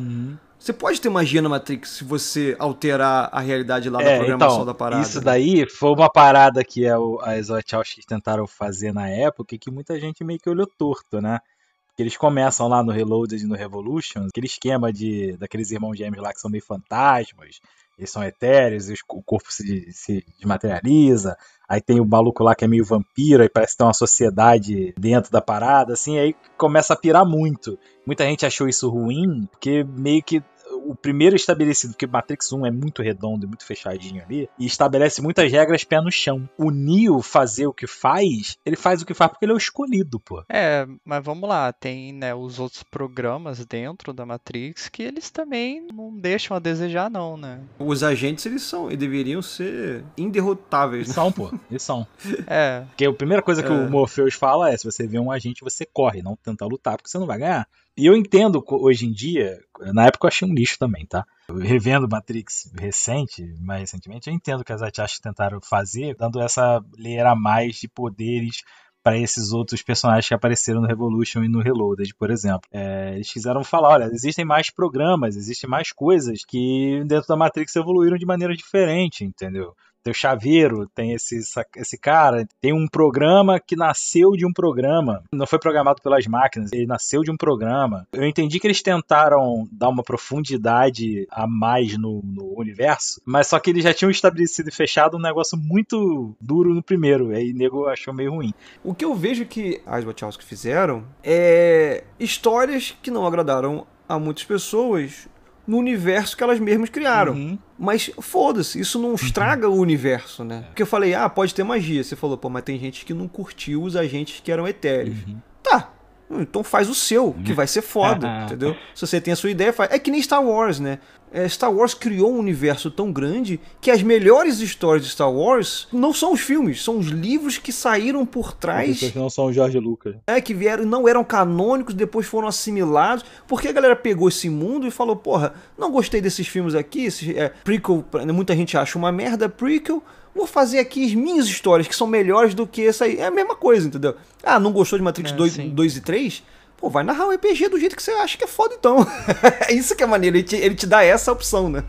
Você pode ter magia na Matrix se você alterar a realidade lá da É, programação então, da parada. isso daí foi uma parada que é as Wachowskis tentaram fazer na época e que muita gente meio que olhou torto, né? Porque eles começam lá no Reloaded e no Revolution, aquele esquema de daqueles irmãos gêmeos lá que são meio fantasmas, eles são etéreos, e o corpo se, se desmaterializa, aí tem o maluco lá que é meio vampiro, aí parece que tem uma sociedade dentro da parada, assim, aí começa a pirar muito. Muita gente achou isso ruim, porque meio que o primeiro estabelecido, porque Matrix 1 é muito redondo e muito fechadinho ali, e estabelece muitas regras pé no chão. O Neo fazer o que faz, ele faz o que faz porque ele é o escolhido, pô. É, mas vamos lá, tem né, os outros programas dentro da Matrix que eles também não deixam a desejar, não, né? Os agentes, eles são, e deveriam ser inderrotáveis, Eles né? são, pô. Eles são. É, Porque a primeira coisa que É. o Morpheus fala é: se você vê um agente, você corre, não tenta lutar, porque você não vai ganhar. E eu entendo hoje em dia, na época eu achei um lixo também, tá? Revendo Matrix recente, mais recentemente, eu entendo que as Wachowski tentaram fazer, dando essa leira a mais de poderes para esses outros personagens que apareceram no Revolution e no Reloaded, por exemplo. É, eles quiseram falar, olha, existem mais programas, existem mais coisas que dentro da Matrix evoluíram de maneira diferente, entendeu? Tem o Chaveiro, tem esse, esse cara, tem um programa que nasceu de um programa. Não foi programado pelas máquinas, ele nasceu de um programa. Eu entendi que eles tentaram dar uma profundidade a mais no, no universo, mas só que eles já tinham estabelecido e fechado um negócio muito duro no primeiro. Aí o nego achou meio ruim. O que eu vejo que as Wachowski fizeram é histórias que não agradaram a muitas pessoas no universo que elas mesmas criaram. Uhum. Mas foda-se, isso não estraga o universo, né? Porque eu falei, ah, pode ter magia. Você falou, pô, mas tem gente que não curtiu os agentes que eram etéreos. Tá. Então faz o seu, que vai ser foda, entendeu? Se você tem a sua ideia, faz. É que nem Star Wars, né? É, Star Wars criou um universo tão grande que as melhores histórias de Star Wars não são os filmes, são os livros que saíram por trás não são o Jorge Lucas. é, que vieram, não eram canônicos, depois foram assimilados, porque a galera pegou esse mundo e falou, porra, não gostei desses filmes aqui, esse, é, prequel, muita gente acha uma merda, prequel, vou fazer aqui as minhas histórias, que são melhores do que essa aí, é a mesma coisa, entendeu? Ah, não gostou de Matrix É, 2, sim. 2 e 3? Pô, vai narrar o RPG do jeito que você acha que é foda então. é isso que é maneiro, ele te, ele te dá essa opção, né?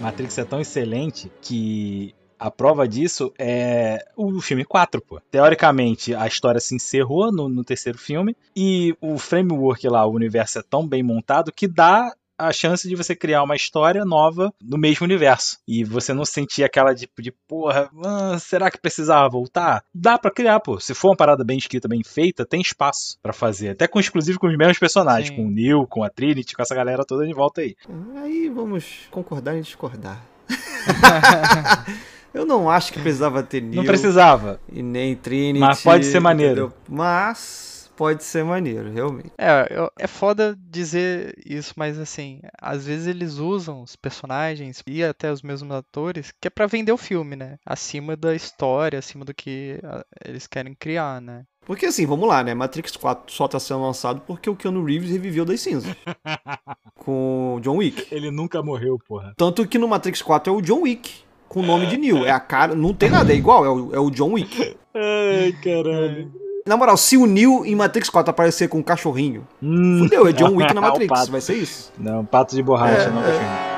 Matrix é tão excelente que a prova disso é o filme 4, pô. Teoricamente, a história se encerrou no, no terceiro filme e o framework lá, o universo é tão bem montado que dá a chance de você criar uma história nova no mesmo universo. E você não sentir aquela tipo de, porra, ah, será que precisava voltar? Dá pra criar, pô. Se for uma parada bem escrita, bem feita, tem espaço pra fazer. Até com exclusivo com os mesmos personagens, Sim. com o Neil, com a Trinity, com essa galera toda de volta aí. Aí vamos concordar e discordar. Eu não acho que precisava ter Neo. Não precisava. E nem Trinity. Mas pode ser maneiro. entendeu? Mas pode ser maneiro, realmente. É, eu- é foda dizer isso, mas assim, às vezes eles usam os personagens e até os mesmos atores que é pra vender o filme, né? Acima da história, acima do que ah, eles querem criar, né? Porque assim, vamos lá, né? Matrix 4 só tá sendo lançado porque o Keanu Reeves reviveu das cinzas. com o John Wick. Ele nunca morreu, porra. Tanto que no Matrix 4 é o John Wick. Com o nome de Neo. É a cara. Não tem nada, é igual, é o, é o John Wick. Ai, caralho. Na moral, se o Neo em Matrix 4 aparecer com um cachorrinho, Hum. fudeu, é John Wick na O Matrix. pato. Vai ser isso. Não, pato de borracha, É, não, é. cachorro.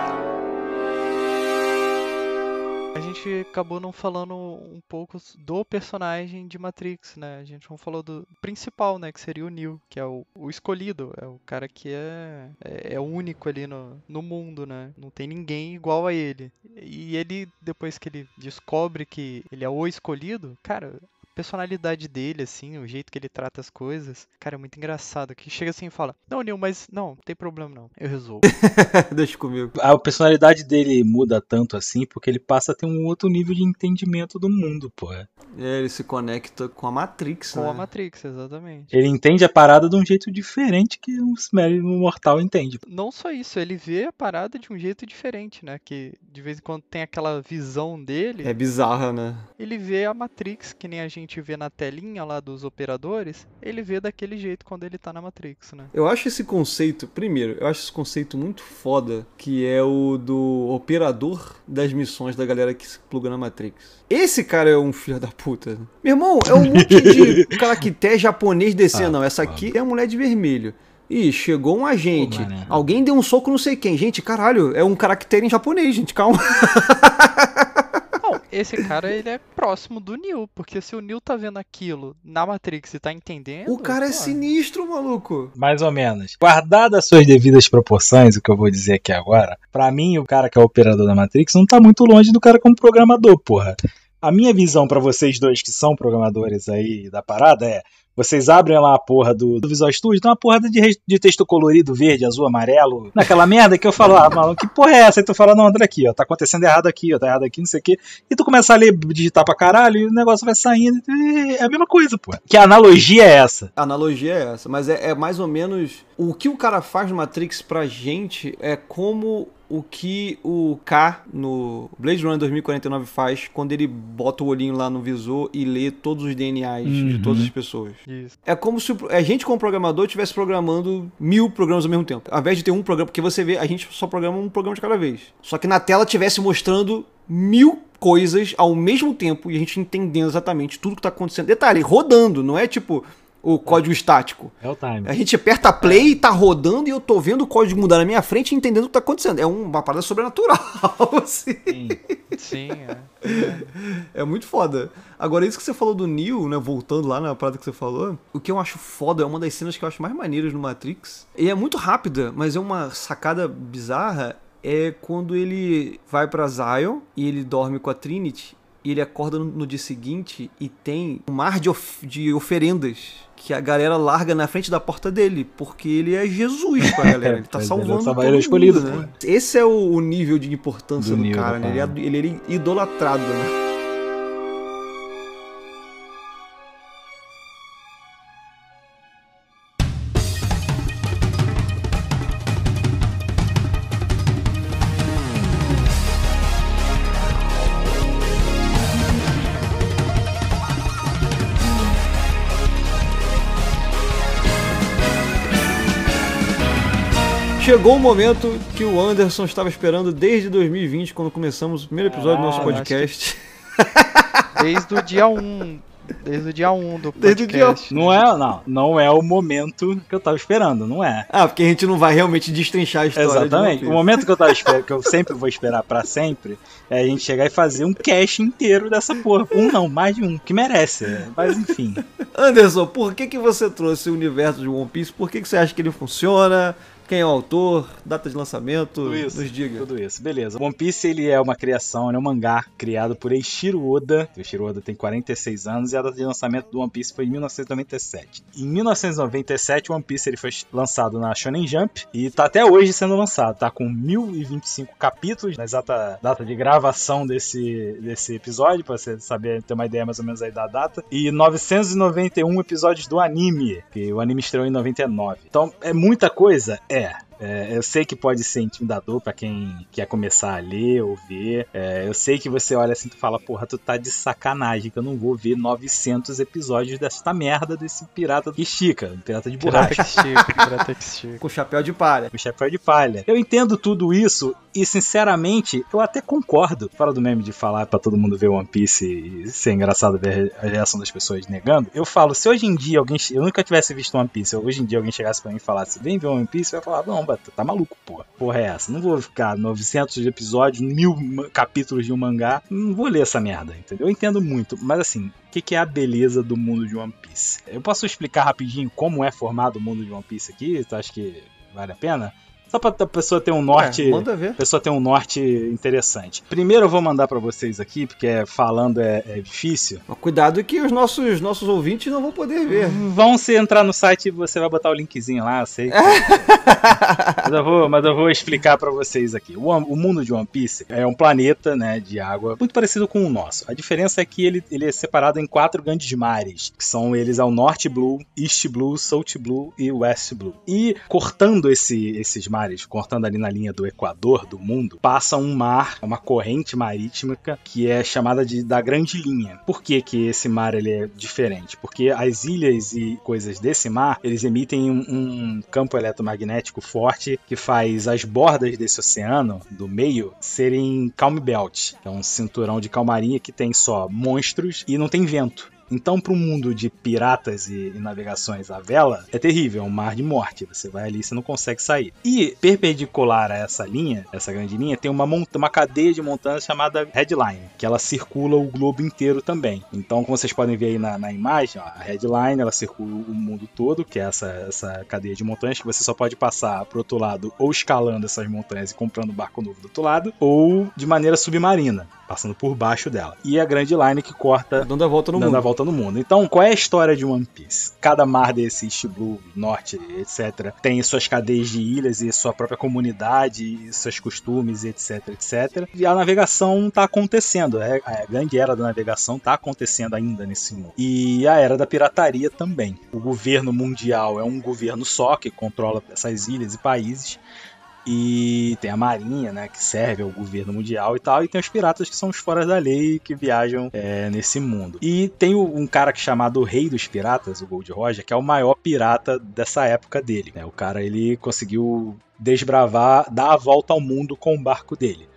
A gente acabou não falando um pouco do personagem de Matrix, né? A gente não falou do principal, né? Que seria o Neo, que é o, o escolhido, é o cara que é, é, é único ali no, no mundo, né? Não tem ninguém igual a ele. E ele, depois que ele descobre que ele é o escolhido, cara, personalidade dele, assim, o jeito que ele trata as coisas, cara, é muito engraçado. Que chega assim e fala: Não, Neil, mas não, não tem problema não, eu resolvo. Deixa comigo. A personalidade dele muda tanto assim porque ele passa a ter um outro nível de entendimento do mundo, pô. É, ele se conecta com a Matrix, Com né? a Matrix, exatamente. Ele entende a parada de um jeito diferente que um um mortal entende. Não só isso, ele vê a parada de um jeito diferente, né? Que de vez em quando tem aquela visão dele. É bizarra, né? Ele vê a Matrix, que nem a gente vê na telinha lá dos operadores, ele vê daquele jeito quando ele tá na Matrix, né? Eu acho esse conceito, primeiro, eu acho esse conceito muito foda, que é o do operador das missões da galera que se pluga na Matrix. Esse cara é um filho da puta. Meu irmão, é um monte de caractere japonês descendo. Ah, não, essa aqui é a mulher de vermelho. Ih, chegou um agente. Pô. Alguém deu um soco não sei quem. Gente, caralho, é um caractere em japonês, gente, calma. Esse cara, ele é próximo do Neo, porque se o Neo tá vendo aquilo na Matrix e tá entendendo... O cara é pô, sinistro, maluco. Mais ou menos. Guardadas as suas devidas proporções, o que eu vou dizer aqui agora, pra mim, o cara que é operador da Matrix não tá muito longe do cara como programador, porra. A minha visão pra vocês dois que são programadores aí da parada é. Vocês abrem lá a porra do, do Visual Studio, tem uma porra de, de texto colorido, verde, azul, amarelo, naquela merda que eu falo, ah, maluco, que porra é essa? Aí tu fala, não, André, aqui, ó, tá acontecendo errado aqui, ó, tá errado aqui, não sei o quê. E tu começa a ler, digitar pra caralho, e o negócio vai saindo. e É a mesma coisa, pô. Que analogia é essa? A analogia é essa, mas é, é mais ou menos. O que o cara faz no Matrix pra gente é como o que o K no Blade Runner 2049 faz quando ele bota o olhinho lá no visor e lê todos os DNAs de Uhum. todas as pessoas. Isso. É como se a gente, como programador, estivesse programando mil programas ao mesmo tempo. Ao invés de ter um programa, porque você vê, a gente só programa um programa de cada vez. Só que na tela tivesse mostrando mil coisas ao mesmo tempo e a gente entendendo exatamente tudo que tá acontecendo. Detalhe, rodando, não é tipo o código estático. É o time. A gente aperta play, tá rodando e eu tô vendo o código mudar na minha frente e entendendo o que tá acontecendo. É uma parada sobrenatural, assim. Sim, é. É muito foda. Agora, isso que você falou do Neo, né? Voltando lá na parada que você falou, o que eu acho foda é uma das cenas que eu acho mais maneiras no Matrix. E é muito rápida, mas é uma sacada bizarra. É quando ele vai pra Zion e ele dorme com a Trinity. E ele acorda no, no dia seguinte e tem um mar de, of- de oferendas que a galera larga na frente da porta dele, porque ele é Jesus pra galera, ele tá é, é salvando salvador todo escolhido, mundo, né? Esse é o, nível de importância Do do, Neo, cara, né? Ele é, parada. ele é idolatrado, né? Chegou o momento que o Anderson estava esperando desde 2020, quando começamos o primeiro episódio do nosso podcast. Desde o dia 1. Desde o dia 1 do Desde o dia podcast. Não é, não, não é o momento que eu tava esperando, não é. Ah, porque a gente não vai realmente destrinchar a história Exatamente. de O momento que eu tava esperando, que eu sempre vou esperar pra sempre, é a gente chegar e fazer um cast inteiro dessa porra. Um não, mais de um, que merece. Mas enfim. Anderson, por que, que você trouxe o universo de One Piece? Por que, que você acha que ele funciona? Quem é o autor? Data de lançamento? Tudo isso. Nos diga. Tudo isso, beleza. One Piece ele é uma criação, é um mangá criado por Eiichiro Oda. O Eiichiro Oda tem 46 anos e a data de lançamento do One Piece foi em 1997. Em 1997, o One Piece ele foi lançado na Shonen Jump e tá até hoje sendo lançado. Tá com 1025 capítulos na exata data de gravação desse, desse episódio, pra você saber, ter uma ideia mais ou menos aí da data. E 991 episódios do anime, que o anime estreou em 99. Então, é muita coisa? É. Yeah. É, eu sei que pode ser intimidador pra quem quer começar a ler ou ver. É, eu sei que você olha assim e tu fala, porra, tu tá de sacanagem que eu não vou ver 900 episódios desta merda desse pirata que estica, um pirata de Pirata borracha. que estica, pirata que estica. Com chapéu de palha. O chapéu de palha. Eu entendo tudo isso e, sinceramente, eu até concordo. Fora do meme de falar pra todo mundo ver One Piece e ser engraçado ver a reação das pessoas negando. Eu falo, se hoje em dia alguém. Eu nunca tivesse visto One Piece, hoje em dia alguém chegasse pra mim e falasse, vem ver One Piece, eu ia falar, não, Bata, tá maluco, porra. Porra é essa? Não vou ficar 900 episódios, mil capítulos de um mangá, não vou ler essa merda, entendeu? Eu entendo muito, mas assim, o que, que é a beleza do mundo de One Piece? Eu posso explicar rapidinho como é formado o mundo de One Piece aqui? Tu acha que vale a pena? Só pra a pessoa ter um norte. É, manda ver. Pessoa ter um norte interessante. Primeiro eu vou mandar pra vocês aqui, porque é- falando é, é difícil. Cuidado que os nossos, nossos ouvintes não vão poder ver. Vão se entrar no site e você vai botar o linkzinho lá, eu sei. mas, eu vou, mas eu vou explicar pra vocês aqui. O, o mundo de One Piece é um planeta, né, de água muito parecido com o nosso. A diferença é que ele, ele é separado em quatro grandes mares, que são eles ao Norte Blue, East Blue, South Blue e West Blue. E cortando esse- esses mares, cortando ali na linha do Equador do mundo, passa um mar, uma corrente marítima que é chamada de da Grande Linha. Por que, que esse mar ele é diferente? Porque as ilhas e coisas desse mar, eles emitem um, um campo eletromagnético forte que faz as bordas desse oceano, do meio, serem calm belt, é um cinturão de calmaria que tem só monstros e não tem vento. Então, para um mundo de piratas e, e navegações à vela, é terrível, é um mar de morte. Você vai ali e você não consegue sair. E perpendicular a essa linha, essa grande linha, tem uma, uma cadeia de montanhas chamada Headline, que ela circula o globo inteiro também. Então, como vocês podem ver aí na, na imagem, ó, a Headline ela circula o mundo todo, que é essa, essa cadeia de montanhas que você só pode passar pro outro lado ou escalando essas montanhas e comprando um barco novo do outro lado, ou de maneira submarina, passando por baixo dela. E a Grand Line que corta Dando a volta no dando mundo. a volta no mundo. Então, qual é a história de One Piece? Cada mar desse East Blue, Norte, etc., tem suas cadeias de ilhas e sua própria comunidade, e seus costumes, etc, etc. E a navegação tá acontecendo. é- A grande era da navegação tá acontecendo ainda nesse mundo. E a era da pirataria também. O governo mundial é um governo só que controla essas ilhas e países. E tem a marinha, né, que serve ao governo mundial e tal, e tem os piratas que são os fora da lei que viajam é, nesse mundo. E tem um cara que é chamado Rei dos Piratas, o Gold Roger, que é o maior pirata dessa época dele. né? O cara ele conseguiu desbravar, dar a volta ao mundo com o barco dele.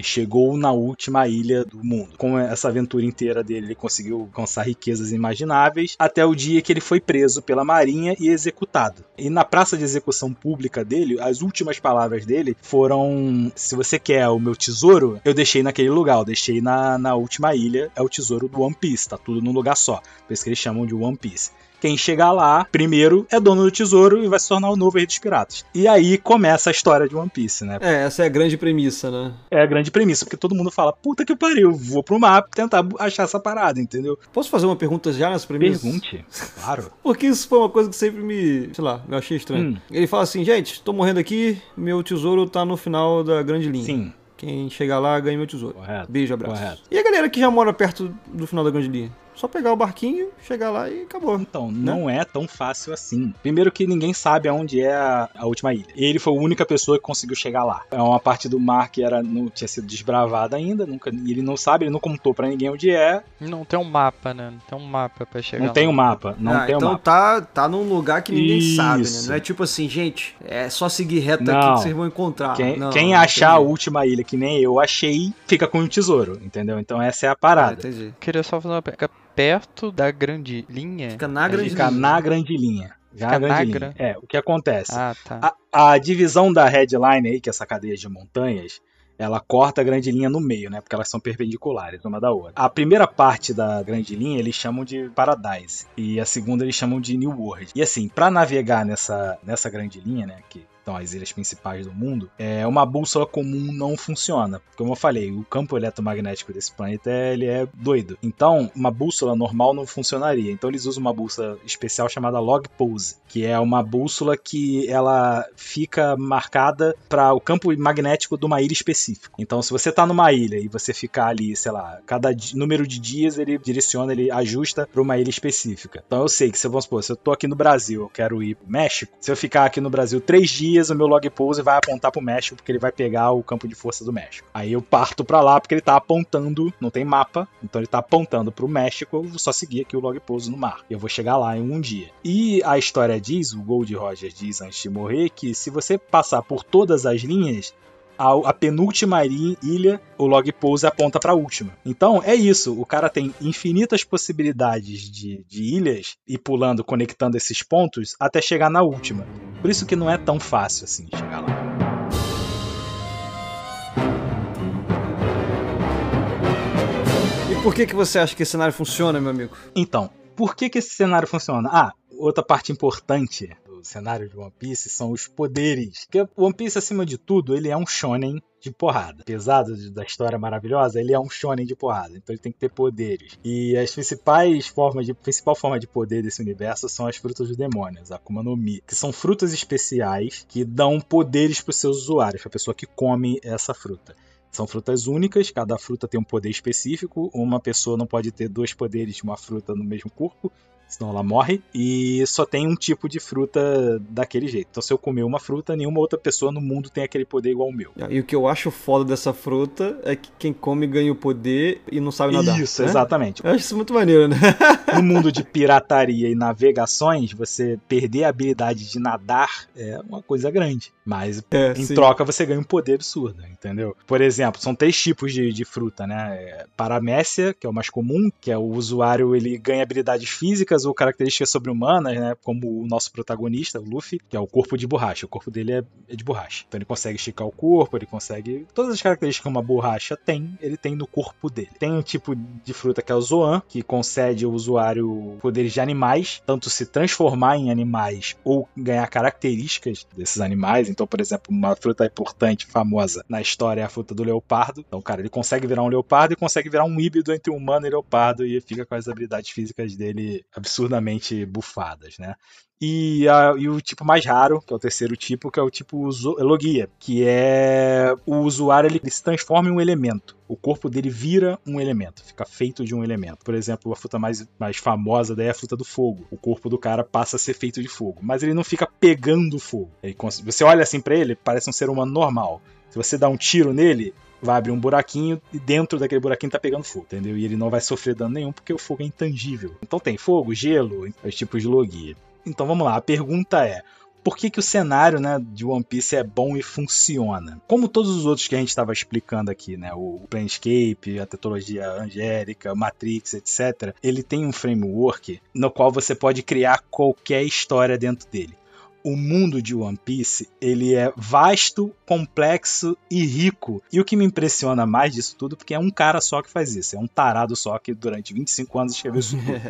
Ele chegou na última ilha do mundo. Com essa aventura inteira dele, ele conseguiu alcançar riquezas imagináveis, até o dia que ele foi preso pela marinha e executado. E na praça de execução pública dele, as últimas palavras dele foram: Se você quer o meu tesouro, eu deixei naquele lugar, eu deixei na, na última ilha, é o tesouro do One Piece, tá tudo num lugar só. Por isso que eles chamam de One Piece. Quem chegar lá primeiro é dono do tesouro e vai se tornar o novo rei dos piratas. E aí começa a história de One Piece, né? É, essa é a grande premissa, né? É a grande premissa, porque todo mundo fala, puta que pariu, vou pro mapa tentar achar essa parada, entendeu? Posso fazer uma pergunta já nessa premissa? Pergunte, claro. Porque isso foi uma coisa que sempre me, sei lá, eu achei estranho. Hum. Ele fala assim, gente, tô morrendo aqui, meu tesouro tá no final da grande linha. Sim, Quem chegar lá ganha meu tesouro. correto. Beijo, abraço. Correto. E a galera que já mora perto do final da grande linha? Só pegar o barquinho, chegar lá e acabou. Então, não é tão fácil assim. Primeiro que ninguém sabe aonde é a, a última ilha. Ele foi a única pessoa que conseguiu chegar lá. É uma parte do mar que era, não tinha sido desbravada ainda, nunca, ele não sabe, ele não contou pra ninguém onde é. Não tem um mapa, né? Não tem um mapa pra chegar não tem lá. um mapa, não Ah, tem um então mapa. tá, tá num lugar que ninguém Isso. sabe, né? Não é tipo assim, gente, é só seguir reto aqui Não. que vocês vão encontrar. Quem, Não, quem não achar a entendi. última ilha que nem eu achei, fica com o tesouro, entendeu? Então essa é a Ah, parada. entendi. Queria só fazer uma perto da grande linha? Fica na grande Fica linha. na grande linha. Já na grande linha. É, o que acontece? Ah, tá. A, a divisão da headline aí, que é essa cadeia de montanhas, ela corta a grande linha no meio, né? Porque elas são perpendiculares uma da outra. A primeira parte da grande linha eles chamam de Paradise e a segunda eles chamam de New World. E assim, para navegar nessa, nessa grande linha, né? Que são as ilhas principais do mundo, é, uma bússola comum não funciona. Como eu falei, o campo eletromagnético desse planeta ele é doido. Então, uma bússola normal não funcionaria. Então, eles usam uma bússola especial chamada Log Pose, que é uma bússola que ela fica marcada para o campo magnético de uma ilha específica. Então, se você tá numa ilha e você ficar ali, sei lá, cada número de dias ele direciona, ele ajusta para uma ilha específica. Então, eu sei que se vamos supor, se eu tô aqui no Brasil, eu quero ir pro México, se eu ficar aqui no Brasil três dias, o meu log pose vai apontar pro México, porque ele vai pegar o campo de força do México. Aí eu parto pra lá, porque ele tá apontando, não tem mapa, então ele tá apontando pro México, eu vou só seguir aqui o log pose no mar. Eu vou chegar lá em um dia. E a história diz, o Gold Roger diz antes de morrer, que se você passar por todas as linhas, a, a penúltima ilha, o log pose aponta pra última. Então é isso, o cara tem infinitas possibilidades de, de ilhas e pulando, conectando esses pontos até chegar na última. Por isso que não é tão fácil assim chegar lá. E por que, que você acha que esse cenário funciona, meu amigo? Então, por que, que esse cenário funciona? Ah, outra parte importante cenário de One Piece são os poderes. Porque One Piece, acima de tudo, ele é um shonen de porrada. Pesado da história maravilhosa, ele é um shonen de porrada, então ele tem que ter poderes. E as principais formas de principal forma de poder desse universo são as frutas dos demônios, a Akuma no Mi, que são frutas especiais que dão poderes para os seus usuários, para a pessoa que come essa fruta. São frutas únicas, cada fruta tem um poder específico. Uma pessoa não pode ter dois poderes de uma fruta no mesmo corpo, senão ela morre. E só tem um tipo de fruta daquele jeito. Então, se eu comer uma fruta, nenhuma outra pessoa no mundo tem aquele poder igual ao meu. E o que eu acho foda dessa fruta é que quem come ganha o poder e não sabe nadar. Isso, né? exatamente. Eu acho isso muito maneiro, né? no mundo de pirataria e navegações, você perder a habilidade de nadar é uma coisa grande. Mas É, em sim. troca você ganha um poder absurdo, entendeu? Por exemplo, são três tipos de, de fruta, né? É, Paramécia, que é o mais comum, que é o usuário ele ganha habilidades físicas ou características sobre-humanas, né? Como o nosso protagonista, o Luffy, que é o corpo de borracha. O corpo dele é, é de borracha. Então ele consegue esticar o corpo, ele consegue. Todas as características que uma borracha tem, ele tem no corpo dele. Tem um tipo de fruta que é o Zoan, que concede ao usuário poderes de animais, tanto se transformar em animais ou ganhar características desses animais. Então, por exemplo, uma fruta importante, famosa na história é a fruta do leopardo. Então, cara, ele consegue virar um leopardo e consegue virar um híbrido entre um humano e leopardo e fica com as habilidades físicas dele absurdamente bufadas, né? E, a- e o tipo mais raro, que é o terceiro tipo, que é o tipo Logia, que é o usuário ele, ele se transforma em um elemento. O corpo dele vira um elemento, fica feito de um elemento. Por exemplo, a fruta mais, mais famosa daí é a fruta do fogo. O corpo do cara passa a ser feito de fogo, mas ele não fica pegando fogo. Ele você olha assim pra ele, parece um ser humano normal. Se você dá um tiro nele, vai abrir um buraquinho e dentro daquele buraquinho tá pegando fogo, entendeu? E ele não vai sofrer dano nenhum porque o fogo é intangível. Então tem fogo, gelo, os tipos de logia. Então vamos lá, a pergunta é: por que, que o cenário né, de One Piece é bom e funciona? Como todos os outros que a gente estava explicando aqui, né, o Planescape, a tetralogia angélica, Matrix, etc., ele tem um framework no qual você pode criar qualquer história dentro dele. O mundo de One Piece ele é vasto, complexo e rico. E o que me impressiona mais disso tudo, porque é um cara só que faz isso. É um tarado só que durante 25 anos escreveu isso tudo.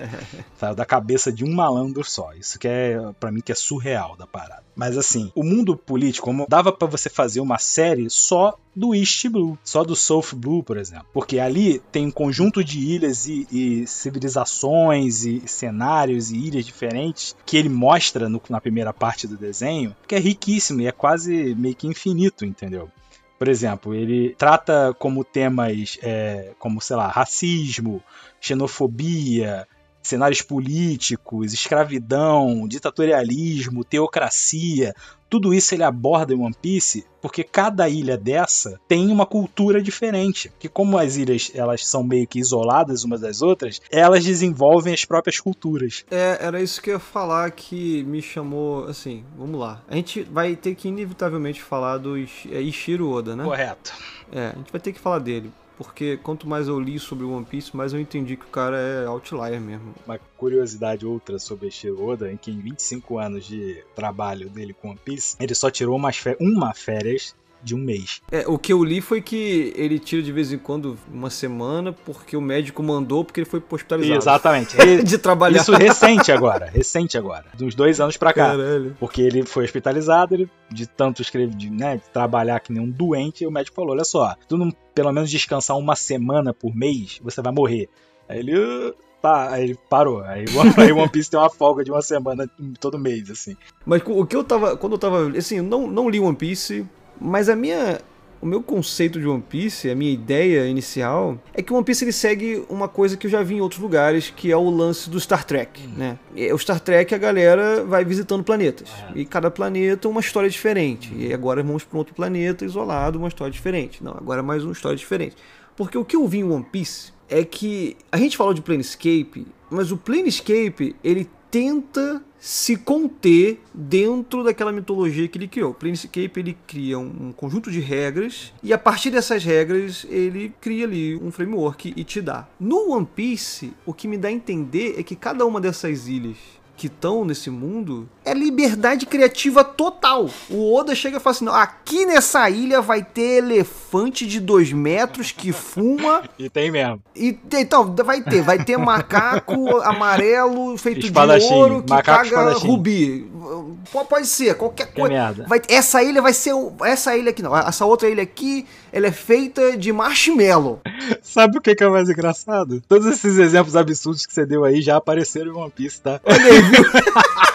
Saiu da cabeça de um malandro só. Isso que é, para mim, que é surreal da parada. Mas assim, o mundo político, como dava pra você fazer uma série só do East Blue, só do South Blue, por exemplo. Porque ali tem um conjunto de ilhas e, e civilizações e cenários e ilhas diferentes que ele mostra no- na primeira parte do desenho, que é riquíssimo e é quase meio que infinito, entendeu? Por exemplo, ele trata como temas é, como, sei lá, racismo, xenofobia, cenários políticos, escravidão, ditatorialismo, teocracia, tudo isso ele aborda em One Piece porque cada ilha dessa tem uma cultura diferente. Que como as ilhas elas são meio que isoladas umas das outras, elas desenvolvem as próprias culturas. É, era isso que eu ia falar que me chamou, assim, vamos lá. A gente vai ter que inevitavelmente falar do Ish- é Ishiro Oda, né? Correto. É, a gente vai ter que falar dele. Porque quanto mais eu li sobre One Piece, mais eu entendi que o cara é outlier mesmo. Uma curiosidade outra sobre Eiichiro Oda, em que em 25 anos de trabalho dele com One Piece, ele só tirou umas uma férias de um mês. É, o que eu li foi que ele tira de vez em quando uma semana porque o médico mandou porque ele foi hospitalizado. Exatamente. De trabalhar. Isso recente agora, recente agora, de uns dois anos pra cá. Caralho. Porque ele foi hospitalizado, ele, de tanto escrever, de, né, de trabalhar que nem um doente, e o médico falou: olha só, tu não pelo menos descansar uma semana por mês, você vai morrer. Aí ele. "Ah, Tá, aí ele parou. Aí o aí o One Piece tem uma folga de uma semana todo mês, assim. Mas o que eu tava. Quando eu tava. Assim, eu não, não li One Piece, mas a minha. O meu conceito de One Piece, a minha ideia inicial, é que One Piece ele segue uma coisa que eu já vi em outros lugares, que é o lance do Star Trek, né? E o Star Trek a galera vai visitando planetas. E cada planeta uma história diferente. E agora vamos para outro planeta isolado, uma história diferente. Não, agora é mais uma história diferente. Porque o que eu vi em One Piece é que a gente falou de Planescape, mas o Planescape ele tenta se conter dentro daquela mitologia que ele criou. Planescape ele cria um conjunto de regras e a partir dessas regras ele cria ali um framework e te dá. No One Piece, o que me dá a entender é que cada uma dessas ilhas que estão nesse mundo é liberdade criativa total. O Oda chega e fala assim: aqui nessa ilha vai ter elefante de dois metros que fuma E tem mesmo. e então, vai ter, vai ter macaco amarelo feito Espadachim, de ouro que macaco caga espadachim. rubi. Pode ser, qualquer Que coisa. merda. Vai, essa ilha vai ser. Essa ilha aqui não. Essa outra ilha aqui, ela é feita de marshmallow. Sabe o que que é mais engraçado? Todos esses exemplos absurdos que você deu aí já apareceram em One Piece, tá? Olha aí, viu?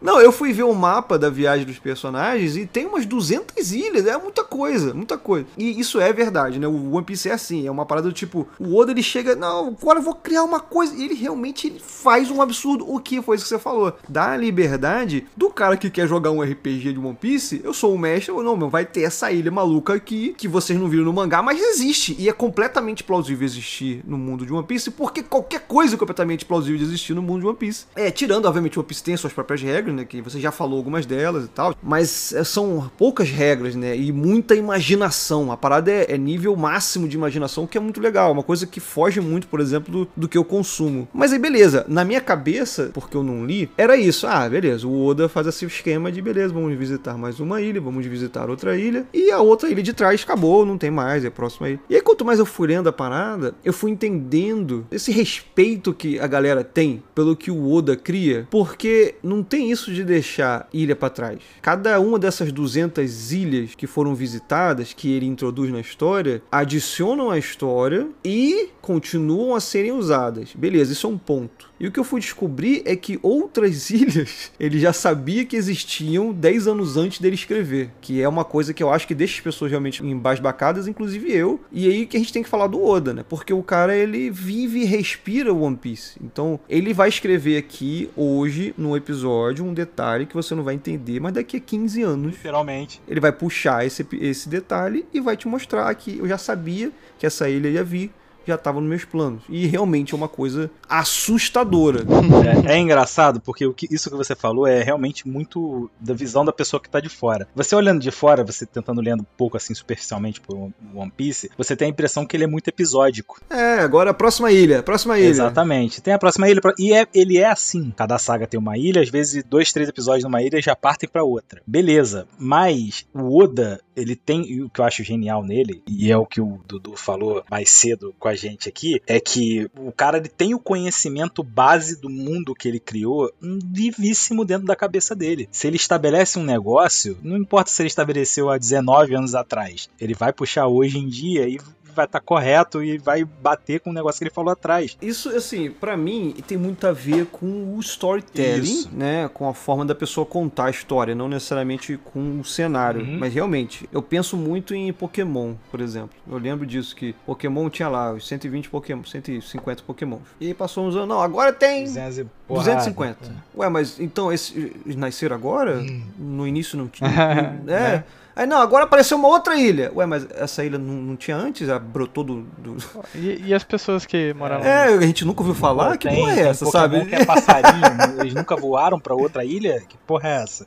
Não, eu fui ver o mapa da viagem dos personagens e tem umas 200 ilhas, é muita coisa, muita coisa. E isso é verdade, né? O One Piece é assim, é uma parada do tipo, o Oda ele chega, não, agora eu vou criar uma coisa, e ele realmente faz um absurdo. O que foi isso que você falou? Dá a liberdade do cara que quer jogar um RPG de One Piece, eu sou o mestre, ou não, meu, vai ter essa ilha maluca aqui que vocês não viram no mangá, mas existe e é completamente plausível existir no mundo de One Piece, porque qualquer coisa é completamente plausível de existir no mundo de One Piece. É, tirando, obviamente, One Piece tem suas próprias regras, né? Que você já falou algumas delas e tal. Mas é, são poucas regras, né? E muita imaginação. A parada é, é nível máximo de imaginação, que é muito legal. Uma coisa que foge muito, por exemplo, do, do que eu consumo. Mas aí, beleza. Na minha cabeça, porque eu não li, era isso. Ah, beleza. O Oda faz esse esquema de beleza, vamos visitar mais uma ilha, vamos visitar outra ilha. E a outra ilha de trás acabou, não tem mais, é próxima ilha. E aí, quanto mais eu fui lendo a parada, eu fui entendendo esse respeito que a galera tem pelo que o Oda cria, porque não tem isso de deixar ilha pra trás. Cada uma dessas 200 ilhas que foram visitadas, que ele introduz na história, adicionam à história e continuam a serem usadas. Beleza, isso é um ponto. E o que eu fui descobrir é que outras ilhas ele já sabia que existiam 10 anos antes dele escrever. Que é uma coisa que eu acho que deixa as pessoas realmente embasbacadas, inclusive eu. E aí que a gente tem que falar do Oda, né? Porque o cara ele vive e respira o One Piece. Então ele vai escrever aqui hoje, no episódio, um detalhe que você não vai entender, mas daqui a 15 anos Literalmente. ele vai puxar esse, esse detalhe e vai te mostrar que eu já sabia que essa ilha ia vir, já estava nos meus planos. E realmente é uma coisa assustadora. É, é engraçado porque o que, isso que você falou é realmente muito da visão da pessoa que tá de fora. Você olhando de fora, você tentando lendo um pouco assim superficialmente por One Piece, você tem a impressão que ele é muito episódico. É, agora a próxima ilha, próxima ilha. Exatamente. Tem a próxima ilha e é- ele é assim. Cada saga tem uma ilha, às vezes dois, três episódios numa ilha já partem pra outra. Beleza. Mas o Oda, ele tem e o que eu acho genial nele e é o que o Dudu falou mais cedo com a gente aqui, é que o cara ele tem o conhecimento base do mundo que ele criou um vivíssimo dentro da cabeça dele. Se ele estabelece um negócio, não importa se ele estabeleceu há 19 anos atrás, ele vai puxar hoje em dia e vai estar correto e vai bater com o negócio que ele falou atrás. Isso, assim, pra mim, tem muito a ver com o storytelling, Isso. né? Com a forma da pessoa contar a história, não necessariamente com o cenário. Uhum. Mas realmente, eu penso muito em Pokémon, por exemplo. Eu lembro disso, que Pokémon tinha lá os 120 Pokémon, 150 Pokémon. E aí passou uns anos, não, agora tem 200 e porrada. 250. Ué, mas então esses nasceram agora? No início não tinha. é. Né? Aí não, agora apareceu uma outra ilha. Ué, mas essa ilha não, não tinha antes? Ela brotou do. do- E, e as pessoas que moravam É, a gente nunca ouviu falar? Pô, que tem- porra é tem essa, sabe? que é passarinho, eles nunca voaram pra outra ilha? Que porra é essa?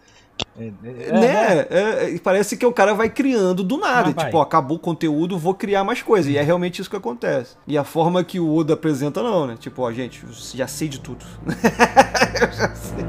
É, é, né? É, é, parece que o cara vai criando do nada. Vai. Tipo, ó, acabou o conteúdo, vou criar mais coisa. E é realmente isso que acontece. E a forma que o Oda apresenta, não, né? Tipo, ó, gente, já sei de tudo. eu já sei.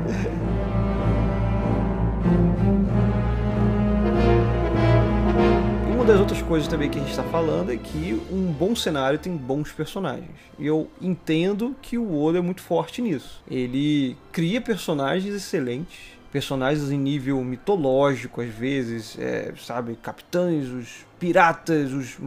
Das outras coisas também que a gente está falando é que um bom cenário tem bons personagens. E eu entendo que o Oda é muito forte nisso. Ele cria personagens excelentes, personagens em nível mitológico, às vezes, é, sabe, capitães, os piratas, os.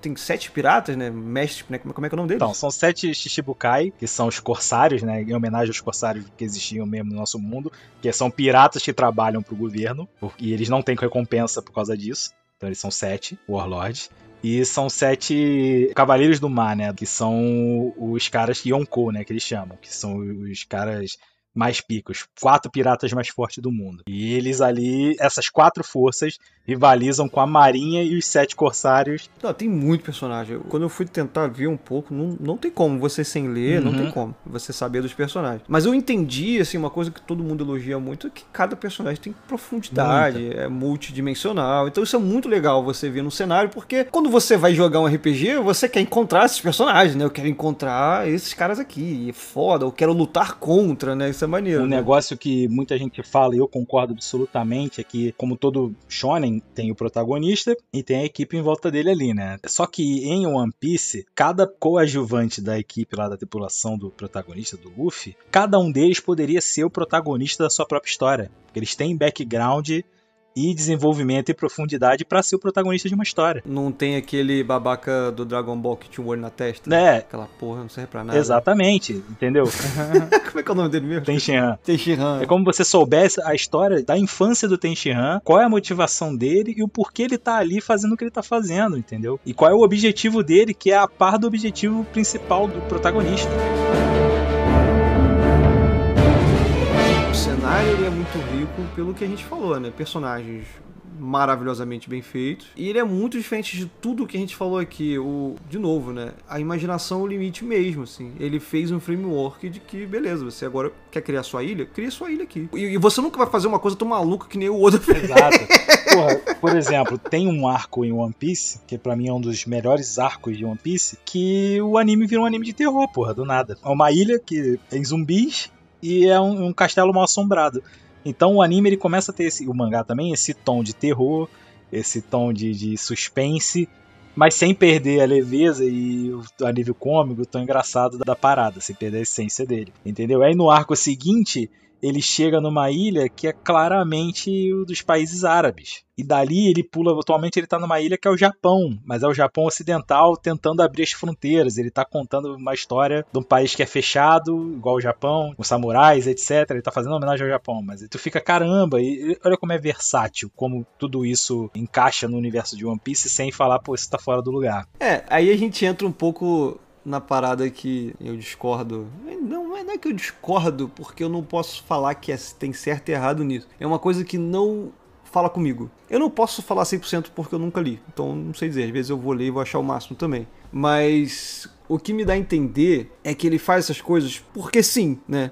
Tem sete piratas, né? Mestres, né? como é que é o nome deles? Então, são sete Shichibukai, que são os corsários, né? Em homenagem aos corsários que existiam mesmo no nosso mundo, que são piratas que trabalham pro governo, e eles não têm recompensa por causa disso. Então eles são sete Warlords. E são sete Cavaleiros do Mar, né? Que são os caras Yonkou, né? Que eles chamam. Que são os caras mais picos. Quatro piratas mais fortes do mundo. E eles ali, essas quatro forças, rivalizam com a Marinha e os sete Corsários. Não, tem muito personagem. Quando eu fui tentar ver um pouco, não, não tem como. Você sem ler, não Uhum. tem como. Você saber dos personagens. Mas eu entendi, assim, uma coisa que todo mundo elogia muito, é que cada personagem tem profundidade, é multidimensional. Então isso é muito legal você ver no cenário, porque quando você vai jogar um RPG, você quer encontrar esses personagens, né? Eu quero encontrar esses caras aqui. E é foda, eu quero lutar contra, né? Isso Isso é maneiro. Um né? negócio que muita gente fala e eu concordo absolutamente é que, como todo shonen, tem o protagonista e tem a equipe em volta dele ali, né? Só que em One Piece, cada coadjuvante da equipe lá da tripulação do protagonista, do Luffy, cada um deles poderia ser o protagonista da sua própria história. Porque eles têm background e desenvolvimento e profundidade pra ser o protagonista de uma história. Não tem aquele babaca do Dragon Ball que tinha um olho na testa? Né? Aquela porra não serve pra nada. Exatamente, entendeu? Como é que é o nome dele mesmo? Tem Shinhan. Tem Shihan. É como você soubesse a história da infância do Tenshinhan, qual é a motivação dele e o porquê ele tá ali fazendo o que ele tá fazendo, entendeu? E qual é o objetivo dele, que é a par do objetivo principal do protagonista. Cenário ele é muito rico pelo que a gente falou, né? Personagens maravilhosamente bem feitos. E ele é muito diferente de tudo que a gente falou aqui. O, de novo, né? A imaginação é o limite mesmo, assim. Ele fez um framework de que, beleza, você agora quer criar sua ilha? Cria sua ilha aqui. E, e você nunca vai fazer uma coisa tão maluca que nem o Oda fez. Exato. Porra, por exemplo, tem um arco em One Piece, que pra mim é um dos melhores arcos de One Piece, que o anime vira um anime de terror, porra, do nada. É uma ilha que tem zumbis e é um, um castelo mal assombrado. Então o anime ele começa a ter esse, o mangá também, esse tom de terror, esse tom de, de suspense, mas sem perder a leveza e o alívio cômico, o tom engraçado da parada, sem perder a essência dele, entendeu? Aí no arco seguinte, ele chega numa ilha que é claramente dos países árabes. E dali ele pula, atualmente ele tá numa ilha que é o Japão, mas é o Japão ocidental tentando abrir as fronteiras. Ele tá contando uma história de um país que é fechado, igual o Japão, com samurais, etc. Ele tá fazendo homenagem ao Japão, mas tu fica caramba, e olha como é versátil, como tudo isso encaixa no universo de One Piece sem falar, pô, isso tá fora do lugar. É, aí a gente entra um pouco na parada que eu discordo. Não, não é que eu discordo, porque eu não posso falar que é- tem certo e errado nisso. É uma coisa que não fala comigo. Eu não posso falar 100% porque eu nunca li, então não sei dizer. Às vezes eu vou ler e vou achar o máximo também. Mas o que me dá a entender é que ele faz essas coisas porque sim, né?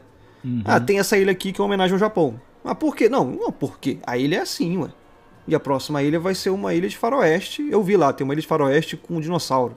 Ah, tem essa ilha aqui que é uma homenagem ao Japão. Mas por quê? Não, não por quê. A ilha é assim, ué. E a próxima ilha vai ser uma ilha de faroeste. Eu vi lá, tem uma ilha de faroeste com um dinossauro.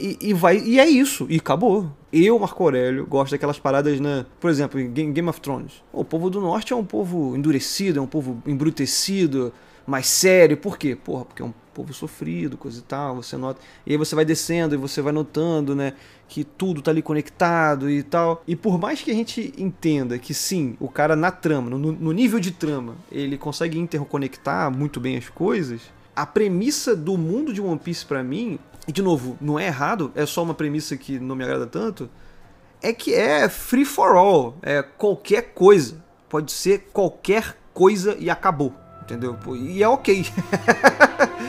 E, e vai e é isso, e acabou. Eu, Marco Aurélio, gosto daquelas paradas, né? Por exemplo, em Game of Thrones. O povo do norte é um povo endurecido, é um povo embrutecido, mais sério. Por quê? Porra, porque é um povo sofrido, coisa e tal. Você nota. E aí você vai descendo e você vai notando, né? Que tudo tá ali conectado e tal. E por mais que a gente entenda que sim, o cara na trama, no, no nível de trama, ele consegue interconectar muito bem as coisas. A premissa do mundo de One Piece pra mim, e de novo, não é errado, é só uma premissa que não me agrada tanto, é que é free for all, é qualquer coisa. Pode ser qualquer coisa e acabou, entendeu? E é ok.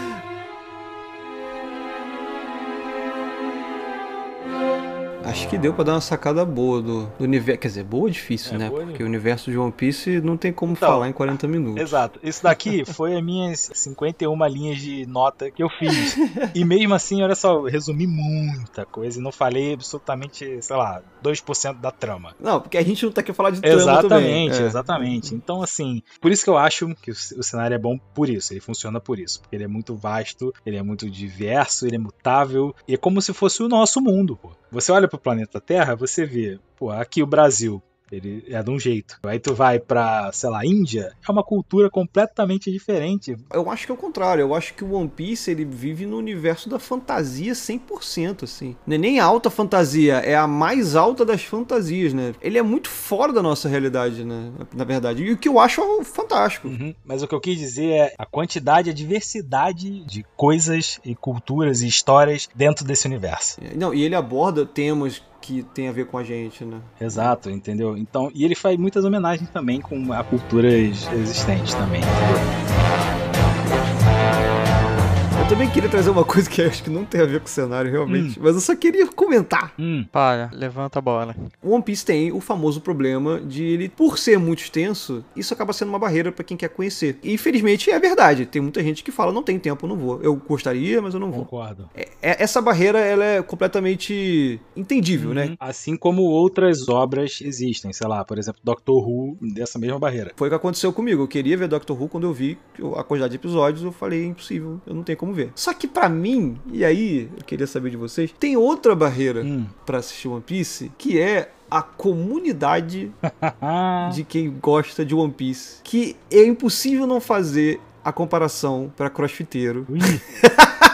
Acho que deu pra dar uma sacada boa do, do universo. Quer dizer, boa é difícil, É, né? boa, Porque o universo de One Piece não tem como Então, falar em 40 minutos. Exato. Isso daqui foi as minhas 51 linhas de nota que eu fiz. E mesmo assim, olha só, eu resumi muita coisa e não falei absolutamente, sei lá, 2% da trama. Não, porque a gente não tá aqui falar de trama também. Exatamente, É. exatamente. Então, assim, por isso que eu acho que o, o cenário é bom por isso, ele funciona por isso. Porque ele é muito vasto, ele é muito diverso, ele é mutável, e é como se fosse o nosso mundo, pô. Você olha pro planeta Terra, você vê, pô, aqui o Brasil. Ele é de um jeito. Aí tu vai pra, sei lá, Índia, é uma cultura completamente diferente. Eu acho que é o contrário. Eu acho que o One Piece ele vive no universo da fantasia 100%, assim. Não é nem a alta fantasia, é a mais alta das fantasias, né? Ele é muito fora da nossa realidade, né? Na verdade. E o que eu acho fantástico. Uhum. Mas o que eu quis dizer é a quantidade, a diversidade de coisas e culturas e histórias dentro desse universo. Não, e ele aborda temas que tem a ver com a gente, né? Exato, entendeu? Então, e ele faz muitas homenagens também com a culturas existentes também. entendeu? Eu também queria trazer uma coisa que eu acho que não tem a ver com o cenário, realmente. Mas eu só queria comentar. Hum, Para, levanta a bola. O One Piece tem o famoso problema de ele, por ser muito extenso, isso acaba sendo uma barreira pra quem quer conhecer. E infelizmente é verdade. Tem muita gente que fala, não tem tempo, eu não vou. Eu gostaria, mas eu não vou. concordo. É- é- essa barreira, ela é completamente entendível, né? Assim como outras obras existem, sei lá, por exemplo, Doctor Who, dessa mesma barreira. Foi o que aconteceu comigo. Eu queria ver Doctor Who quando eu vi a quantidade de episódios, eu falei, é impossível, eu não tenho como ver. Só que pra mim, e aí eu queria saber de vocês, tem outra barreira Hum. pra assistir One Piece, que é a comunidade de quem gosta de One Piece. Que é impossível não fazer a comparação para crossfiteiro.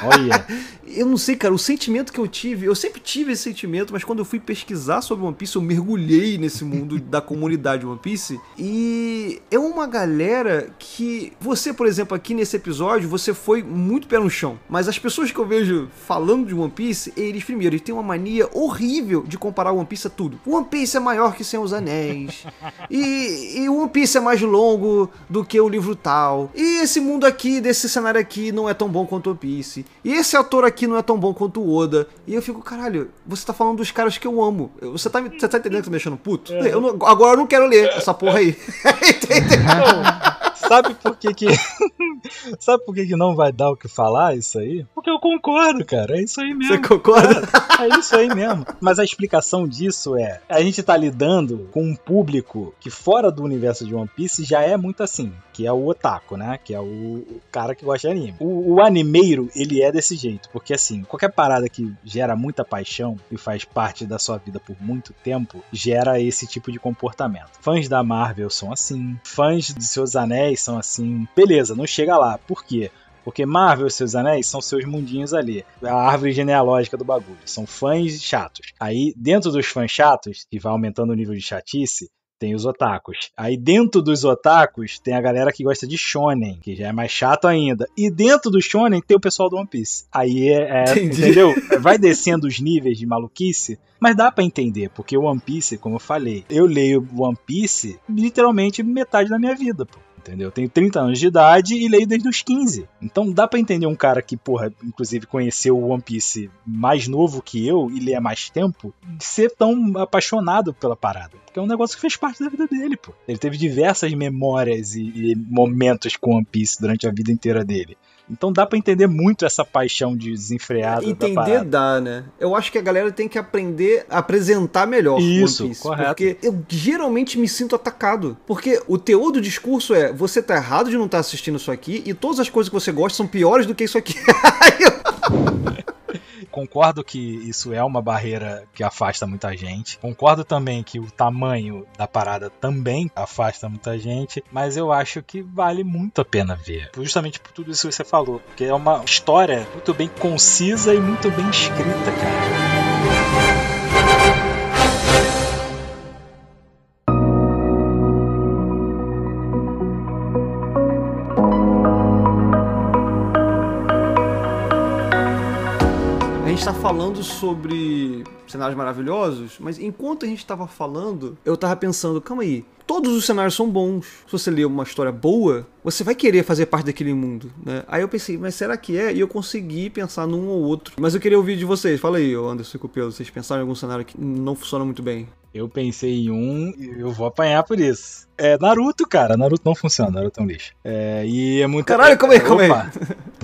Olha. Eu não sei, cara, o sentimento que eu tive, eu sempre tive esse sentimento, mas quando eu fui pesquisar sobre One Piece, eu mergulhei nesse mundo da comunidade One Piece. E é uma galera que você, por exemplo, aqui nesse episódio, você foi muito pé no chão. Mas as pessoas que eu vejo falando de One Piece, eles primeiro, eles têm uma mania horrível de comparar One Piece a tudo. One Piece é maior que Sem os Anéis. e, e One Piece é mais longo do que o livro tal. E esse mundo aqui, desse cenário aqui, não é tão bom quanto One Piece. E esse ator aqui não é tão bom quanto o Oda. E eu fico, caralho, você tá falando dos caras que eu amo. Você tá, você tá entendendo que eu tô me deixando puto? É. Eu não- agora eu não quero ler essa porra aí. Entendeu? Sabe por que que. Sabe por que que não vai dar o que falar isso aí? Porque eu concordo, cara. É isso aí mesmo. Você concorda? É isso aí mesmo. Mas a explicação disso é: a gente tá lidando com um público que, fora do universo de One Piece, já é muito assim. Que é o otaku, né? Que é o, o cara que gosta de anime. O, o animeiro, ele é desse jeito. Porque, assim, qualquer parada que gera muita paixão e faz parte da sua vida por muito tempo, gera esse tipo de comportamento. Fãs da Marvel são assim. Fãs de Seus Anéis são assim. Beleza, não chega lá. Por quê? Porque Marvel e seus anéis são seus mundinhos ali. A árvore genealógica do bagulho. São fãs chatos. Aí, dentro dos fãs chatos, que vai aumentando o nível de chatice, tem os otakus. Aí dentro dos otakus tem a galera que gosta de shonen, que já é mais chato ainda. E dentro do shonen tem o pessoal do One Piece. Aí é, é- entendeu? Vai descendo os níveis de maluquice, mas dá pra entender, porque o One Piece, como eu falei, eu leio One Piece literalmente metade da minha vida, pô. Entendeu? Eu tenho 30 anos de idade e leio desde os 15. Então dá pra entender um cara que, porra, inclusive conheceu o One Piece mais novo que eu e lê há mais tempo, ser tão apaixonado pela parada. Porque é um negócio que fez parte da vida dele, pô. Ele teve diversas memórias e, e momentos com One Piece durante a vida inteira dele. Então dá pra entender muito essa paixão de desenfreada da Entender dá, né? Eu acho que a galera tem que aprender a apresentar melhor Isso, One Piece. correto. Porque eu geralmente me sinto atacado. Porque o teor do discurso é, você tá errado de não estar assistindo isso aqui e todas as coisas que você gosta são piores do que isso aqui. Concordo que isso é uma barreira que afasta muita gente. Concordo também que o tamanho da parada também afasta muita gente. Mas eu acho que vale muito a pena ver. Justamente por tudo isso que você falou. Porque é uma história muito bem concisa e muito bem escrita, cara. Gente tá falando sobre cenários maravilhosos, mas enquanto a gente tava falando, eu tava pensando, calma aí, todos os cenários são bons. Se você ler uma história boa, você vai querer fazer parte daquele mundo, né? Aí eu pensei, mas será que é? E eu consegui pensar num ou outro. Mas eu queria ouvir de vocês. Fala aí, Anderson e Cupelo, vocês pensaram em algum cenário que não funciona muito bem? Eu pensei em um e eu vou apanhar por isso. É Naruto, cara. Naruto não funciona, Naruto é um lixo. É, e é muito. Caralho, calma aí, calma aí. Opa.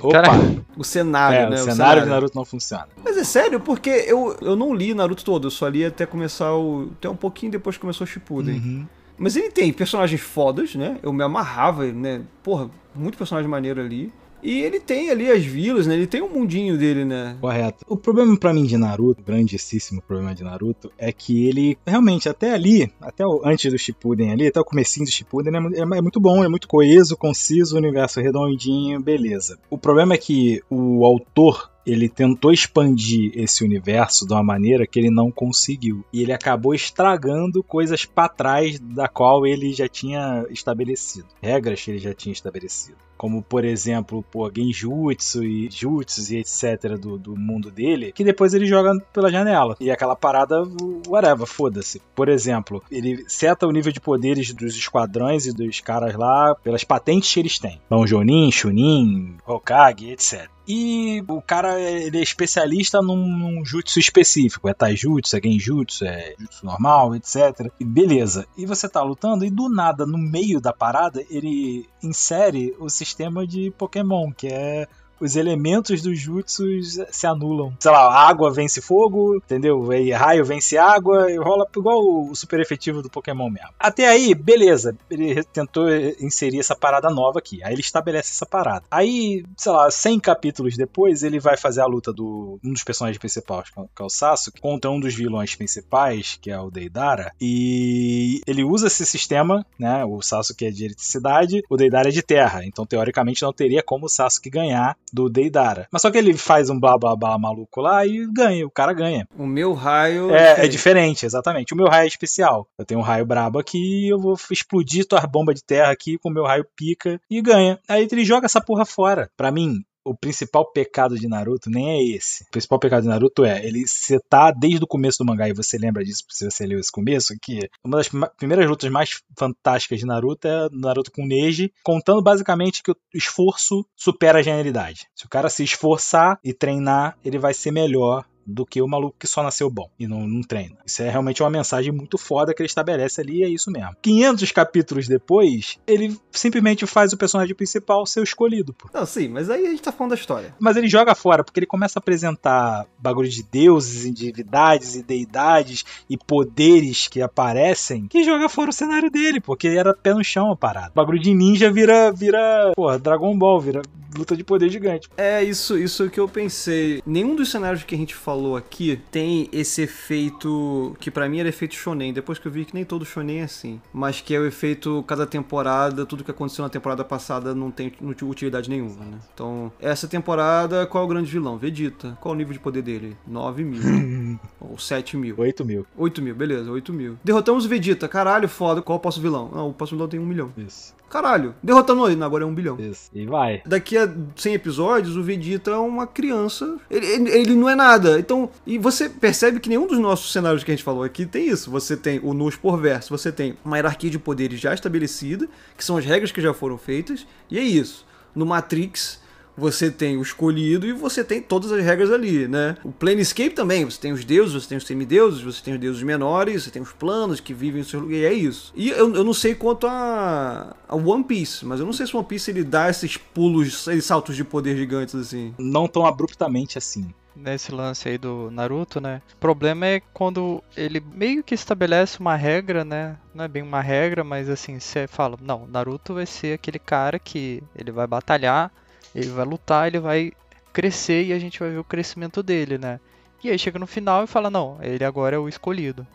Opa. Caralho. O cenário, É, né? o cenário de Naruto não funciona. Mas é sério, porque eu, eu não li Naruto todo, eu só li até começar o. até um pouquinho depois que começou o Shippuden. Uhum. Mas ele tem personagens fodas, né? Eu me amarrava, né? Porra, muito personagem maneiro ali. E ele tem ali as vilas, né? Ele tem um mundinho dele, né? Correto. O problema pra mim de Naruto, o grandíssimo problema de Naruto, é que ele realmente até ali, até o, antes do Shippuden ali, até o comecinho do Shippuden é, é, é muito bom, é muito coeso, conciso, o universo redondinho, beleza. O problema é que o autor ele tentou expandir esse universo de uma maneira que ele não conseguiu. E ele acabou estragando coisas pra trás da qual ele já tinha estabelecido. Regras que ele já tinha estabelecido. Como, por exemplo, pô, genjutsu e jutsus e etc. Do, do mundo dele, que depois ele joga pela janela. E aquela parada, whatever, foda-se. Por exemplo, ele seta o nível de poderes dos esquadrões e dos caras lá pelas patentes que eles têm. Então, Jonin, Chunin, Hokage, etc. E o cara ele é especialista num, num jutsu específico. É taijutsu, é genjutsu, é jutsu normal, etc. E beleza. E você tá lutando e do nada, no meio da parada, ele insere o sistema de Pokémon, que é os elementos dos jutsus se anulam. Sei lá, água vence fogo, entendeu? Aí raio vence água, e rola igual o super efetivo do Pokémon mesmo. Até aí, beleza. Ele tentou inserir essa parada nova aqui. Aí ele estabelece essa parada. Aí, sei lá, 100 capítulos depois, ele vai fazer a luta do um dos personagens principais, que é o Sasuke, contra um dos vilões principais, que é o Deidara. E ele usa esse sistema, né? O Sasuke é de eletricidade, o Deidara é de terra. Então, teoricamente, não teria como o Sasuke ganhar do Deidara. Mas só que ele faz um blá blá blá maluco lá e ganha, o cara ganha. O meu raio. É, é diferente, exatamente. O meu raio é especial. Eu tenho um raio brabo aqui, eu vou explodir tua bomba de terra aqui com o meu raio pica e ganha. Aí ele joga essa porra fora. Pra mim, o principal pecado de Naruto nem é esse. O principal pecado de Naruto é ele setar tá desde o começo do mangá e você lembra disso se você leu esse começo que uma das primeiras lutas mais fantásticas de Naruto é Naruto com Neji, contando basicamente que o esforço supera a genialidade. Se o cara se esforçar e treinar, ele vai ser melhor do que o maluco que só nasceu bom e não, não treina. Isso é realmente uma mensagem muito foda que ele estabelece ali e é isso mesmo. 500 capítulos depois, ele simplesmente faz o personagem principal ser o escolhido, pô. Não, sim, mas aí a gente tá falando da história. Mas ele joga fora, porque ele começa a apresentar bagulho de deuses, divindades e deidades e poderes que aparecem, que joga fora o cenário dele, porque era pé no chão a parada. O bagulho de ninja vira, vira, porra, Dragon Ball, vira luta de poder gigante. É, isso, isso que eu pensei. Nenhum dos cenários que a gente falou aqui tem esse efeito que para mim era efeito shonen. Depois que eu vi que nem todo shonen é assim, mas que é o efeito cada temporada, tudo que aconteceu na temporada passada não tem utilidade nenhuma, né? Então, essa temporada, qual é o grande vilão? Vegeta. Qual é o nível de poder dele? 9 mil. Ou 7 mil. 8 mil. 8 mil, beleza, 8 mil. Derrotamos o Vegeta, caralho, foda. Qual é o próximo vilão? Não, o próximo vilão tem 1 milhão. Isso. Caralho, derrotando ele, agora é um bilhão. Isso. E vai. Daqui a 100 episódios, o Vegeta é uma criança. Ele, ele, ele, não é nada. Então, e você percebe que nenhum dos nossos cenários que a gente falou aqui tem isso. Você tem o Nus por verso, você tem uma hierarquia de poderes já estabelecida, que são as regras que já foram feitas, e é isso. No Matrix, você tem o escolhido e você tem todas as regras ali, né? O Planescape também, você tem os deuses, você tem os semideuses, você tem os deuses menores, você tem os planos que vivem no seu lugar, e é isso. E eu, eu não sei quanto a, a One Piece, mas eu não sei se One Piece ele dá esses pulos, esses saltos de poder gigantes assim. Não tão abruptamente assim nesse lance aí do Naruto, né? O problema é quando ele meio que estabelece uma regra, né? Não é bem uma regra, mas assim, você fala, não, Naruto vai ser aquele cara que ele vai batalhar ele vai lutar, ele vai crescer e a gente vai ver o crescimento dele, né? E aí chega no final e fala, não, ele agora é o escolhido.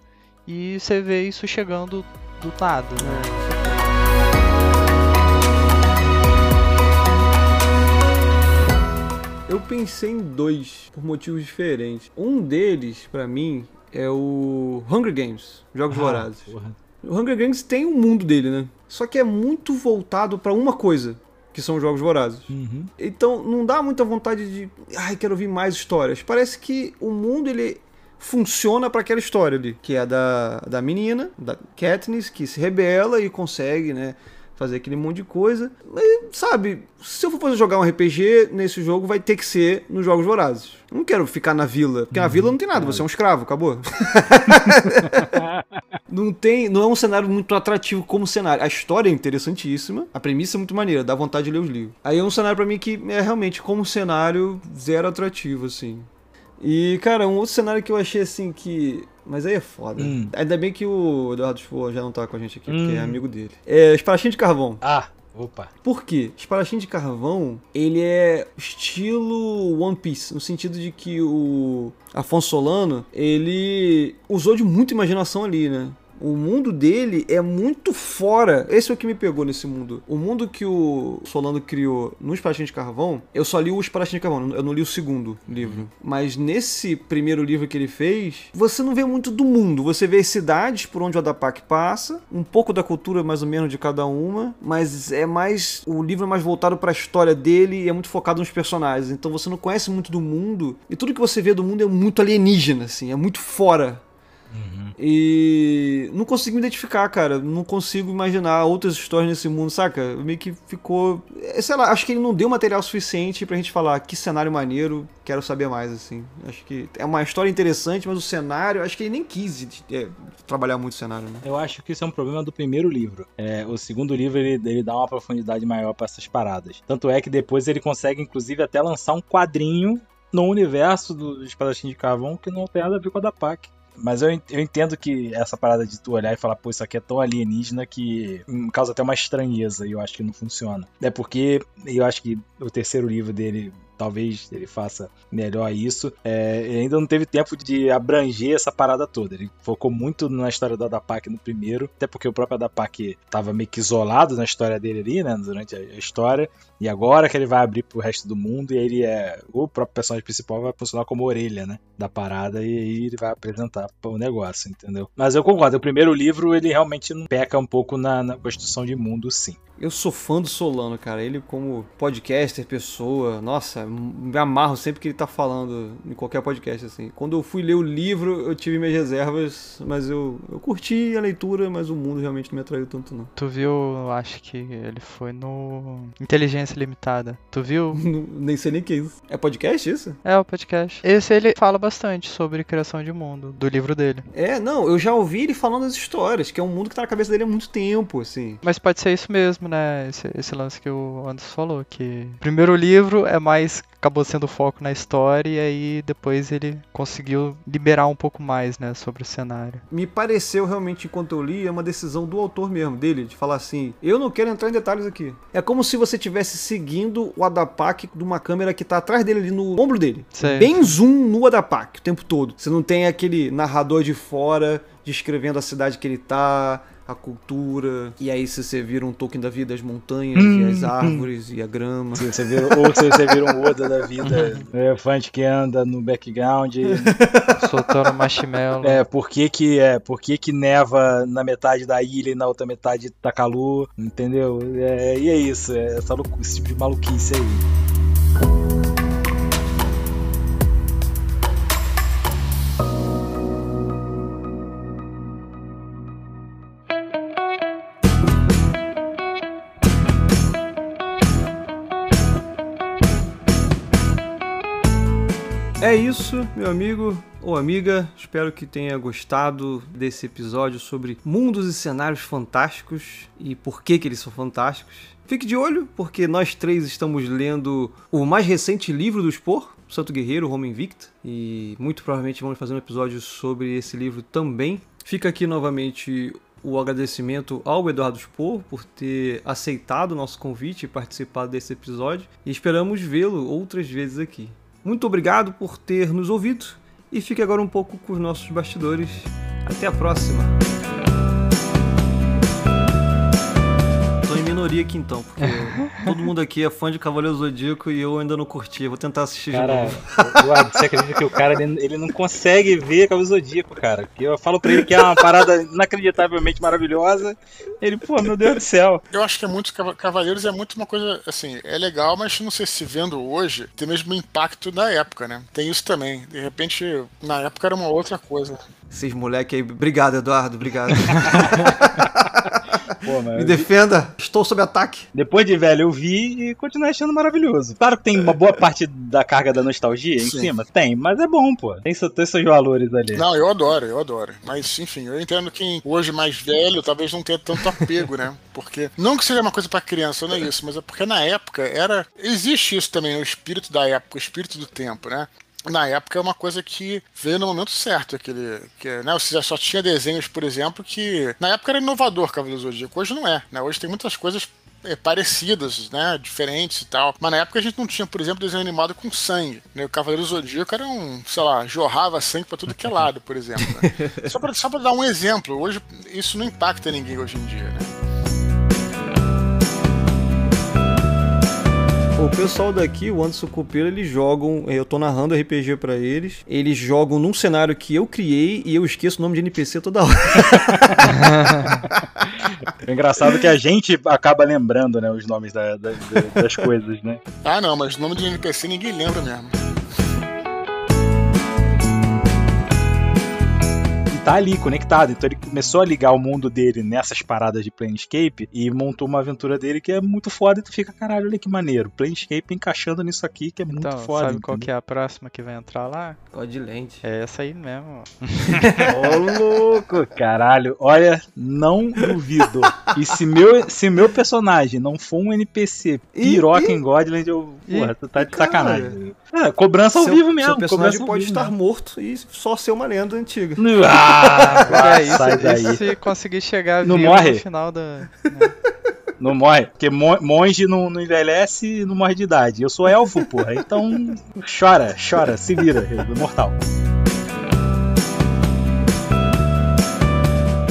E você vê isso chegando do nada, né? Eu pensei em dois por motivos diferentes. Um deles, para mim, é o Hunger Games, Jogos ah, Vorazes. Porra. O Hunger Games tem um mundo dele, né? Só que é muito voltado para uma coisa, que são os jogos vorazes. Uhum. Então não dá muita vontade de, ai, quero ouvir mais histórias. Parece que o mundo ele funciona para aquela história ali, que é a da, da menina, da Katniss, que se rebela e consegue, né, fazer aquele monte de coisa. Mas, sabe, se eu for fazer jogar um RPG nesse jogo, vai ter que ser nos Jogos Vorazes. Eu não quero ficar na vila, porque na uhum. vila não tem nada, você é um escravo, acabou. não tem, não é um cenário muito atrativo como cenário. A história é interessantíssima, a premissa é muito maneira, dá vontade de ler os livros. Aí é um cenário para mim que é realmente como cenário zero atrativo assim. E, cara, um outro cenário que eu achei assim que. Mas aí é foda. Hum. Ainda bem que o Eduardo Spohr já não tá com a gente aqui, hum. porque é hum. amigo dele. É Espadachim de Carvão. Ah, opa. Por quê? Espadachim de Carvão, ele é estilo One Piece, no sentido de que o Afonso Solano, ele usou de muita imaginação ali, né? O mundo dele é muito fora. Esse é o que me pegou nesse mundo. O mundo que o Solano criou no Espadachim de Carvão, eu só li o Espadachim de Carvão, eu não li o segundo livro. Uhum. Mas nesse primeiro livro que ele fez, você não vê muito do mundo. Você vê as cidades por onde o Adapak passa, um pouco da cultura mais ou menos de cada uma, mas é mais. O livro é mais voltado para a história dele e é muito focado nos personagens. Então você não conhece muito do mundo e tudo que você vê do mundo é muito alienígena, assim, é muito fora Uhum. E não consigo me identificar, cara. Não consigo imaginar outras histórias nesse mundo, saca? Meio que ficou. É, sei lá, acho que ele não deu material suficiente pra gente falar que cenário maneiro, quero saber mais, assim. Acho que é uma história interessante, mas o cenário, acho que ele nem quis é, trabalhar muito o cenário, né? Eu acho que isso é um problema do primeiro livro. É, o segundo livro, ele, ele dá uma profundidade maior para essas paradas. Tanto é que depois ele consegue, inclusive, até lançar um quadrinho no universo do Espadachim de Carvão que não tem nada a ver com a da PAC. Mas eu, eu entendo que essa parada de tu olhar e falar, pô, isso aqui é tão alienígena que causa até uma estranheza e eu acho que não funciona. É porque eu acho que o terceiro livro dele talvez ele faça melhor isso. É, ele ainda não teve tempo de abranger essa parada toda. Ele focou muito na história da Adapak no primeiro, até porque o próprio Adapak estava meio que isolado na história dele ali, né, durante a história. E agora que ele vai abrir pro resto do mundo, e ele é. O próprio personagem principal vai funcionar como orelha, né? Da parada, e aí ele vai apresentar o negócio, entendeu? Mas eu concordo, o primeiro livro ele realmente peca um pouco na, na construção de mundo, sim. Eu sou fã do Solano, cara. Ele, como podcaster, pessoa, nossa, me amarro sempre que ele tá falando em qualquer podcast, assim. Quando eu fui ler o livro, eu tive minhas reservas, mas eu, eu curti a leitura, mas o mundo realmente não me atraiu tanto, não. Tu viu, acho que ele foi no Inteligência Limitada. Tu viu? nem sei nem que é isso. É podcast isso? É, o podcast. Esse ele fala bastante sobre criação de mundo, do livro dele. É, não, eu já ouvi ele falando das histórias, que é um mundo que tá na cabeça dele há muito tempo, assim. Mas pode ser isso mesmo, né? Esse, esse lance que o Anderson falou, que o primeiro livro é mais acabou sendo foco na história e aí depois ele conseguiu liberar um pouco mais, né, sobre o cenário. Me pareceu realmente enquanto eu li é uma decisão do autor mesmo, dele, de falar assim: "Eu não quero entrar em detalhes aqui". É como se você estivesse seguindo o Adapak de uma câmera que tá atrás dele ali no ombro dele. Sei. Bem zoom no Adapak o tempo todo. Você não tem aquele narrador de fora descrevendo a cidade que ele tá, a cultura. E aí se você vira um token da vida, as montanhas hum, e as hum. árvores hum. e a grama. Se você vira, ou se você vira um Oda da vida, o elefante que anda no background. Soltando marshmallow. É, por que que, é, por que que neva na metade da ilha e na outra metade tá calor, entendeu? É, e é isso, é essa, esse tipo de maluquice aí. É isso, meu amigo ou amiga. Espero que tenha gostado desse episódio sobre mundos e cenários fantásticos e por que, que eles são fantásticos. Fique de olho, porque nós três estamos lendo o mais recente livro do Spor, Santo Guerreiro, Roma Invicta, e muito provavelmente vamos fazer um episódio sobre esse livro também. Fica aqui novamente o agradecimento ao Eduardo Spor por ter aceitado o nosso convite e participado desse episódio. E esperamos vê-lo outras vezes aqui. Muito obrigado por ter nos ouvido e fique agora um pouco com os nossos bastidores. Até a próxima! Minoria aqui então, porque todo mundo aqui é fã de Cavaleiro Zodíaco e eu ainda não curti. Vou tentar assistir cara, de novo. Eduardo, você acredita que o cara ele, não consegue ver Cavaleiro Zodíaco, cara? Que eu falo pra ele que é uma parada inacreditavelmente maravilhosa. Ele, pô, meu Deus do céu. Eu acho que é muito Cavaleiros é muito uma coisa assim, é legal, mas não sei se vendo hoje tem mesmo impacto na época, né? Tem isso também. De repente, na época era uma outra coisa. Esses moleque aí. Obrigado, Eduardo. Obrigado. Pô, Me defenda. Estou sob ataque. Depois de velho, eu vi e continuei achando maravilhoso. Claro que tem uma boa parte da carga da nostalgia em Sim. cima. Tem, mas é bom, pô. Tem, tem seus valores ali. Não, eu adoro, eu adoro. Mas, enfim, eu entendo que hoje mais velho talvez não tenha tanto apego, né? Porque. Não que seja uma coisa para criança, não é isso, mas é porque na época era. Existe isso também, o espírito da época, o espírito do tempo, né? Na época é uma coisa que veio no momento certo. Aquele, que, né, você já só tinha desenhos, por exemplo, que na época era inovador Cavaleiro Zodíaco. Hoje não é. Né? Hoje tem muitas coisas é, parecidas, né, diferentes e tal. Mas na época a gente não tinha, por exemplo, desenho animado com sangue. Né? O Cavaleiro Zodíaco era um, sei lá, jorrava sangue para tudo que é lado, por exemplo. Né? só para só dar um exemplo, hoje isso não impacta ninguém hoje em dia, né? O pessoal daqui, o Anderson Copeiro, eles jogam. Eu tô narrando RPG para eles. Eles jogam num cenário que eu criei e eu esqueço o nome de NPC toda hora. é engraçado que a gente acaba lembrando, né, os nomes da, da, das coisas, né? Ah, não, mas nome de NPC ninguém lembra mesmo. Tá ali conectado. Então ele começou a ligar o mundo dele nessas paradas de Planescape e montou uma aventura dele que é muito foda. E tu fica, caralho, olha que maneiro. Planescape encaixando nisso aqui que é muito Então, foda. sabe qual entendeu? que é a próxima que vai entrar lá? Godland. É essa aí mesmo. Ô, louco, caralho. Olha, não duvido. E se meu, se meu personagem não for um NPC piroca Ih, em Godland, eu. Porra, tu tá de cara. sacanagem. É, cobrança ao Seu- vivo mesmo. Seu personagem cobrança ao pode vivo estar mesmo. morto e só ser uma lenda antiga. Ah, vai, é, isso, sai daí. isso se conseguir chegar Não vivo morre? no final da. Não morre. Porque mo- monge não, não envelhece e não morre de idade. Eu sou elfo, porra. Então chora, chora, se vira, mortal.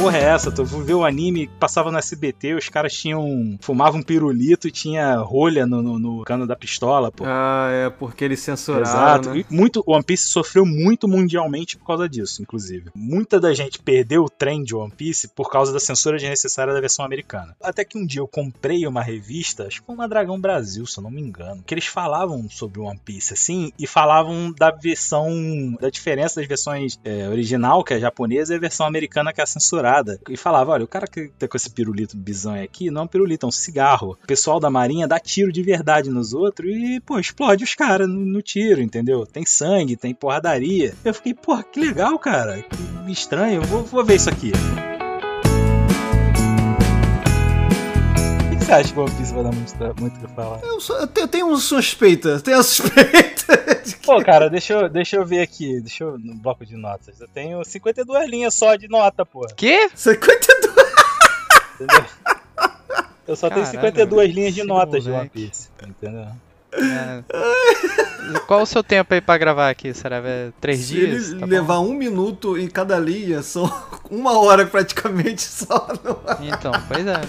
Porra, é essa? Tu viu o anime, passava no SBT, os caras tinham. fumavam pirulito e tinha rolha no, no- no cano da pistola, pô. Ah, é porque eles censuraram, Exato. né? Muito, One Piece sofreu muito mundialmente por causa disso, inclusive. Muita da gente perdeu o trem de One Piece por causa da censura desnecessária da versão americana. Até que um dia eu comprei uma revista, acho que foi uma Dragão Brasil, se eu não me engano, que eles falavam sobre One Piece, assim, e falavam da versão, da diferença das versões é, original, que é a japonesa, e a versão americana, que é a censurada. E falava, olha, o cara que tá com esse pirulito bizonho aqui, não é um pirulito, é um cigarro. O pessoal da marinha dá tiro de verdade nos outros e, pô, explode os caras no, no tiro, entendeu? Tem sangue, tem porradaria. Eu fiquei, porra, que legal, cara. Que estranho, vou, vou ver isso aqui. Você acha que One Piece vai dar muito, muito que falar? Eu, só- eu tenho- uma suspeita, tenho uma suspeita. Pô, cara, deixa eu, deixa eu ver aqui. Deixa eu. No bloco de notas. Eu tenho 52 linhas só de nota, pô. Quê? 52. Entendeu? Eu só tenho Caralho, 52 linhas de notas de One moleque. Piece. Entendeu? É. Qual o seu tempo aí pra gravar aqui? Será é três Se dias? ele Tá bom? levar um minuto em cada linha, são uma hora praticamente só. no ar. Então, pois é.